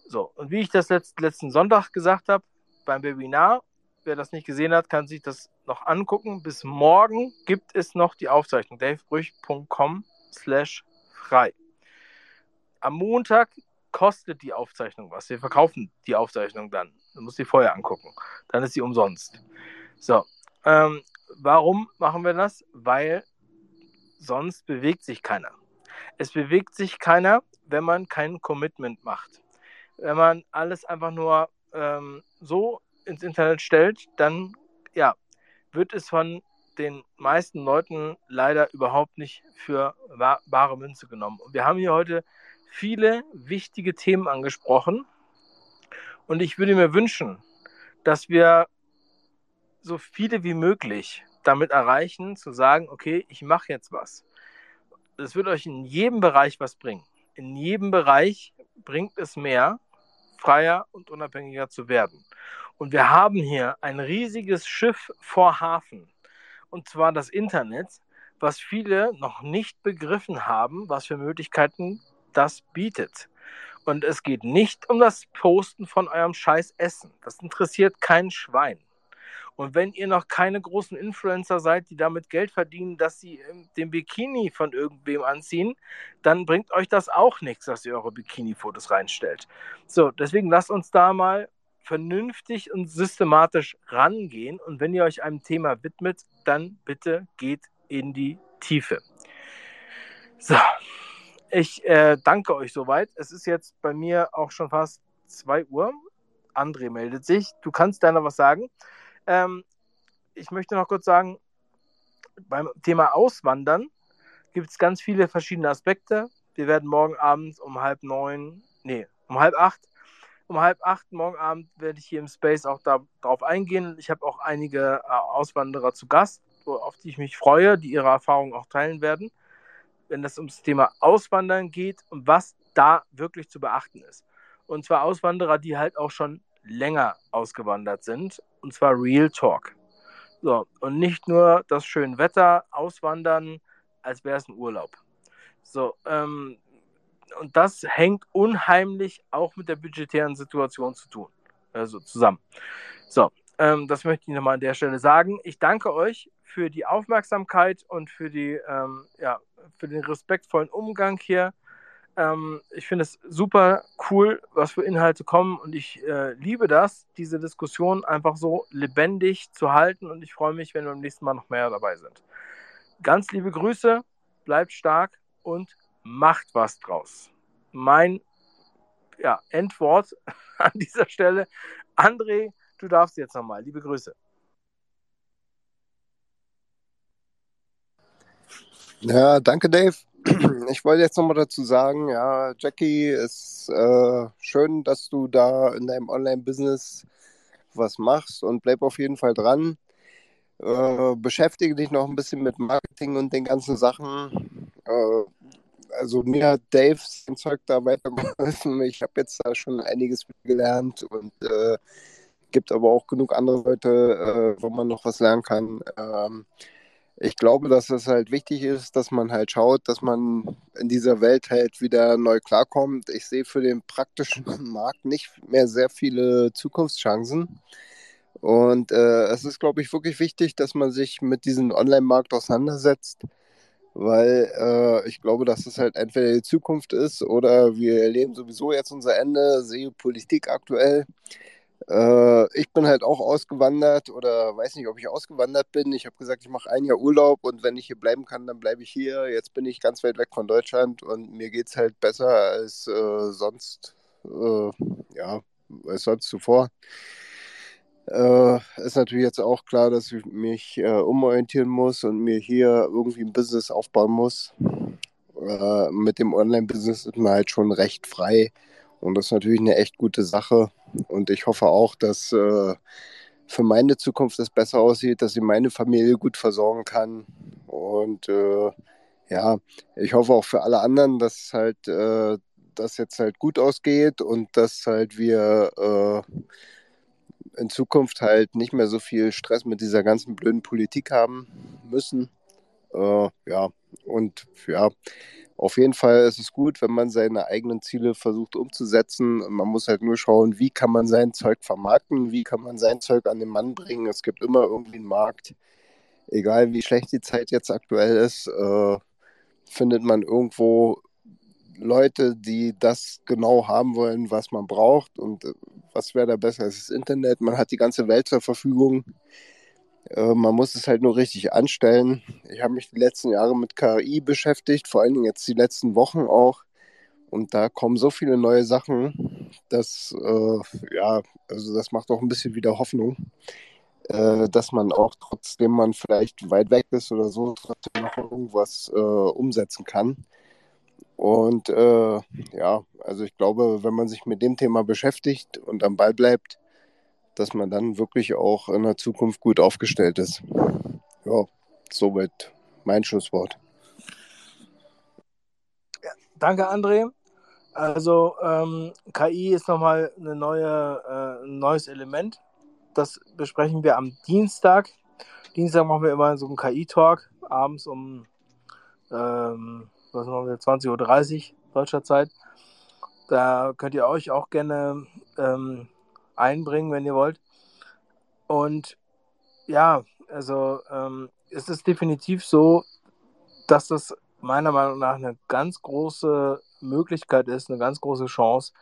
So, und wie ich das letzt, letzten Sonntag gesagt habe, beim Webinar, wer das nicht gesehen hat, kann sich das noch angucken. Bis morgen gibt es noch die Aufzeichnung. davebrüch.com slash frei. Am Montag kostet die Aufzeichnung was. Wir verkaufen die Aufzeichnung dann. Du musst die vorher angucken. Dann ist sie umsonst. So, ähm, warum machen wir das? Weil sonst bewegt sich keiner. Es bewegt sich keiner, wenn man kein Commitment macht. Wenn man alles einfach nur ähm, so ins Internet stellt, dann ja, wird es von den meisten Leuten leider überhaupt nicht für wa bare Münze genommen. Und wir haben hier heute viele wichtige Themen angesprochen. Und ich würde mir wünschen, dass wir so viele wie möglich damit erreichen, zu sagen, okay, ich mache jetzt was. Das wird euch in jedem Bereich was bringen. In jedem Bereich bringt es mehr, freier und unabhängiger zu werden. Und wir haben hier ein riesiges Schiff vor Hafen, und zwar das Internet, was viele noch nicht begriffen haben, was für Möglichkeiten das bietet. Und es geht nicht um das Posten von eurem scheiß Essen. Das interessiert kein Schwein. Und wenn ihr noch keine großen Influencer seid, die damit Geld verdienen, dass sie ähm, den Bikini von irgendwem anziehen, dann bringt euch das auch nichts, dass ihr eure Bikini-Fotos reinstellt. So, deswegen lasst uns da mal vernünftig und systematisch rangehen. Und wenn ihr euch einem Thema widmet, dann bitte geht in die Tiefe. So, ich äh, danke euch soweit. Es ist jetzt bei mir auch schon fast 2 Uhr. André meldet sich. Du kannst da noch was sagen. Ähm, ich möchte noch kurz sagen, beim Thema Auswandern gibt es ganz viele verschiedene Aspekte. Wir werden morgen Abend um halb neun, nee, um halb acht, um halb acht morgen Abend werde ich hier im Space auch darauf eingehen. Ich habe auch einige äh, Auswanderer zu Gast, auf die ich mich freue, die ihre Erfahrungen auch teilen werden, wenn es ums Thema Auswandern geht und was da wirklich zu beachten ist. Und zwar Auswanderer, die halt auch schon länger ausgewandert sind, und zwar Real Talk. So, und nicht nur das schöne Wetter auswandern, als wäre es ein Urlaub. So, ähm, und das hängt unheimlich auch mit der budgetären Situation zu tun, also zusammen. So, ähm, das möchte ich nochmal an der Stelle sagen. Ich danke euch für die Aufmerksamkeit und für, die, ähm, ja, für den respektvollen Umgang hier. Ähm, ich finde es super cool, was für Inhalte kommen und ich äh, liebe das, diese Diskussion einfach so lebendig zu halten und ich freue mich, wenn wir beim nächsten Mal noch mehr dabei sind. Ganz liebe Grüße, bleibt stark und macht was draus. Mein ja, Endwort an dieser Stelle. André, du darfst jetzt nochmal. Liebe Grüße. Ja, danke, Dave. Ich wollte jetzt nochmal dazu sagen, ja, Jackie, ist äh, schön, dass du da in deinem Online-Business was machst und bleib auf jeden Fall dran. Äh, beschäftige dich noch ein bisschen mit Marketing und den ganzen Sachen. Äh, also mir hat Dave sein Zeug da weitergeholfen. Ich habe jetzt da schon einiges gelernt und äh, gibt aber auch genug andere Leute, äh, wo man noch was lernen kann. Ähm, ich glaube, dass es halt wichtig ist, dass man halt schaut, dass man in dieser Welt halt wieder neu klarkommt. Ich sehe für den praktischen Markt nicht mehr sehr viele Zukunftschancen. Und äh, es ist, glaube ich, wirklich wichtig, dass man sich mit diesem Online-Markt auseinandersetzt, weil äh, ich glaube, dass es halt entweder die Zukunft ist oder wir erleben sowieso jetzt unser Ende, sehe Politik aktuell. Äh, ich bin halt auch ausgewandert oder weiß nicht, ob ich ausgewandert bin. Ich habe gesagt, ich mache ein Jahr Urlaub und wenn ich hier bleiben kann, dann bleibe ich hier. Jetzt bin ich ganz weit weg von Deutschland und mir geht es halt besser als äh, sonst, äh, ja, als sonst zuvor. Äh, ist natürlich jetzt auch klar, dass ich mich äh, umorientieren muss und mir hier irgendwie ein Business aufbauen muss. Äh, mit dem Online-Business ist man halt schon recht frei und das ist natürlich eine echt gute Sache. Und ich hoffe auch, dass äh, für meine Zukunft es besser aussieht, dass ich meine Familie gut versorgen kann. Und äh, ja, ich hoffe auch für alle anderen, dass halt äh, das jetzt halt gut ausgeht und dass halt wir in Zukunft halt nicht mehr so viel Stress mit dieser ganzen blöden Politik haben müssen. Äh, ja, und ja, auf jeden Fall ist es gut, wenn man seine eigenen Ziele versucht umzusetzen. Man muss halt nur schauen, wie kann man sein Zeug vermarkten, wie kann man sein Zeug an den Mann bringen. Es gibt immer irgendwie einen Markt. Egal wie schlecht die Zeit jetzt aktuell ist, äh, findet man irgendwo Leute, die das genau haben wollen, was man braucht. Und äh, was wäre da besser als das Internet? Man hat die ganze Welt zur Verfügung. Äh, man muss es halt nur richtig anstellen. Ich habe mich die letzten Jahre mit KI beschäftigt, vor allen Dingen jetzt die letzten Wochen auch. Und da kommen so viele neue Sachen, dass, äh, ja, also das macht auch ein bisschen wieder Hoffnung, äh, dass man auch, trotzdem man vielleicht weit weg ist oder so, trotzdem noch irgendwas äh, umsetzen kann. Und äh, ja, also ich glaube, wenn man sich mit dem Thema beschäftigt und am Ball bleibt, dass man dann wirklich auch in der Zukunft gut aufgestellt ist. Ja, soweit mein Schlusswort. Ja, danke, André. Also ähm, KI ist nochmal eine neue, äh, ein neues Element. Das besprechen wir am Dienstag. Dienstag machen wir immer so einen KI-Talk, abends um ähm, was machen wir, 20.30 Uhr deutscher Zeit. Da könnt ihr euch auch gerne ähm, einbringen, wenn ihr wollt. Und ja, also ähm, es ist definitiv so, dass das meiner Meinung nach eine ganz große Möglichkeit ist, eine ganz große Chance,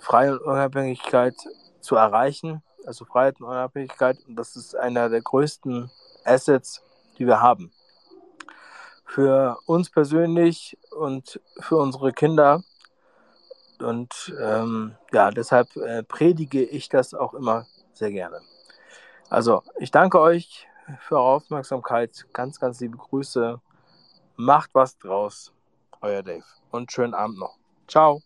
Freiheit und Unabhängigkeit zu erreichen. Also Freiheit und Unabhängigkeit. Und das ist einer der größten Assets, die wir haben. Für uns persönlich und für unsere Kinder und ähm, ja, deshalb äh, predige ich das auch immer sehr gerne. Also, ich danke euch für eure Aufmerksamkeit. Ganz, ganz liebe Grüße. Macht was draus. Euer Dave. Und schönen Abend noch. Ciao.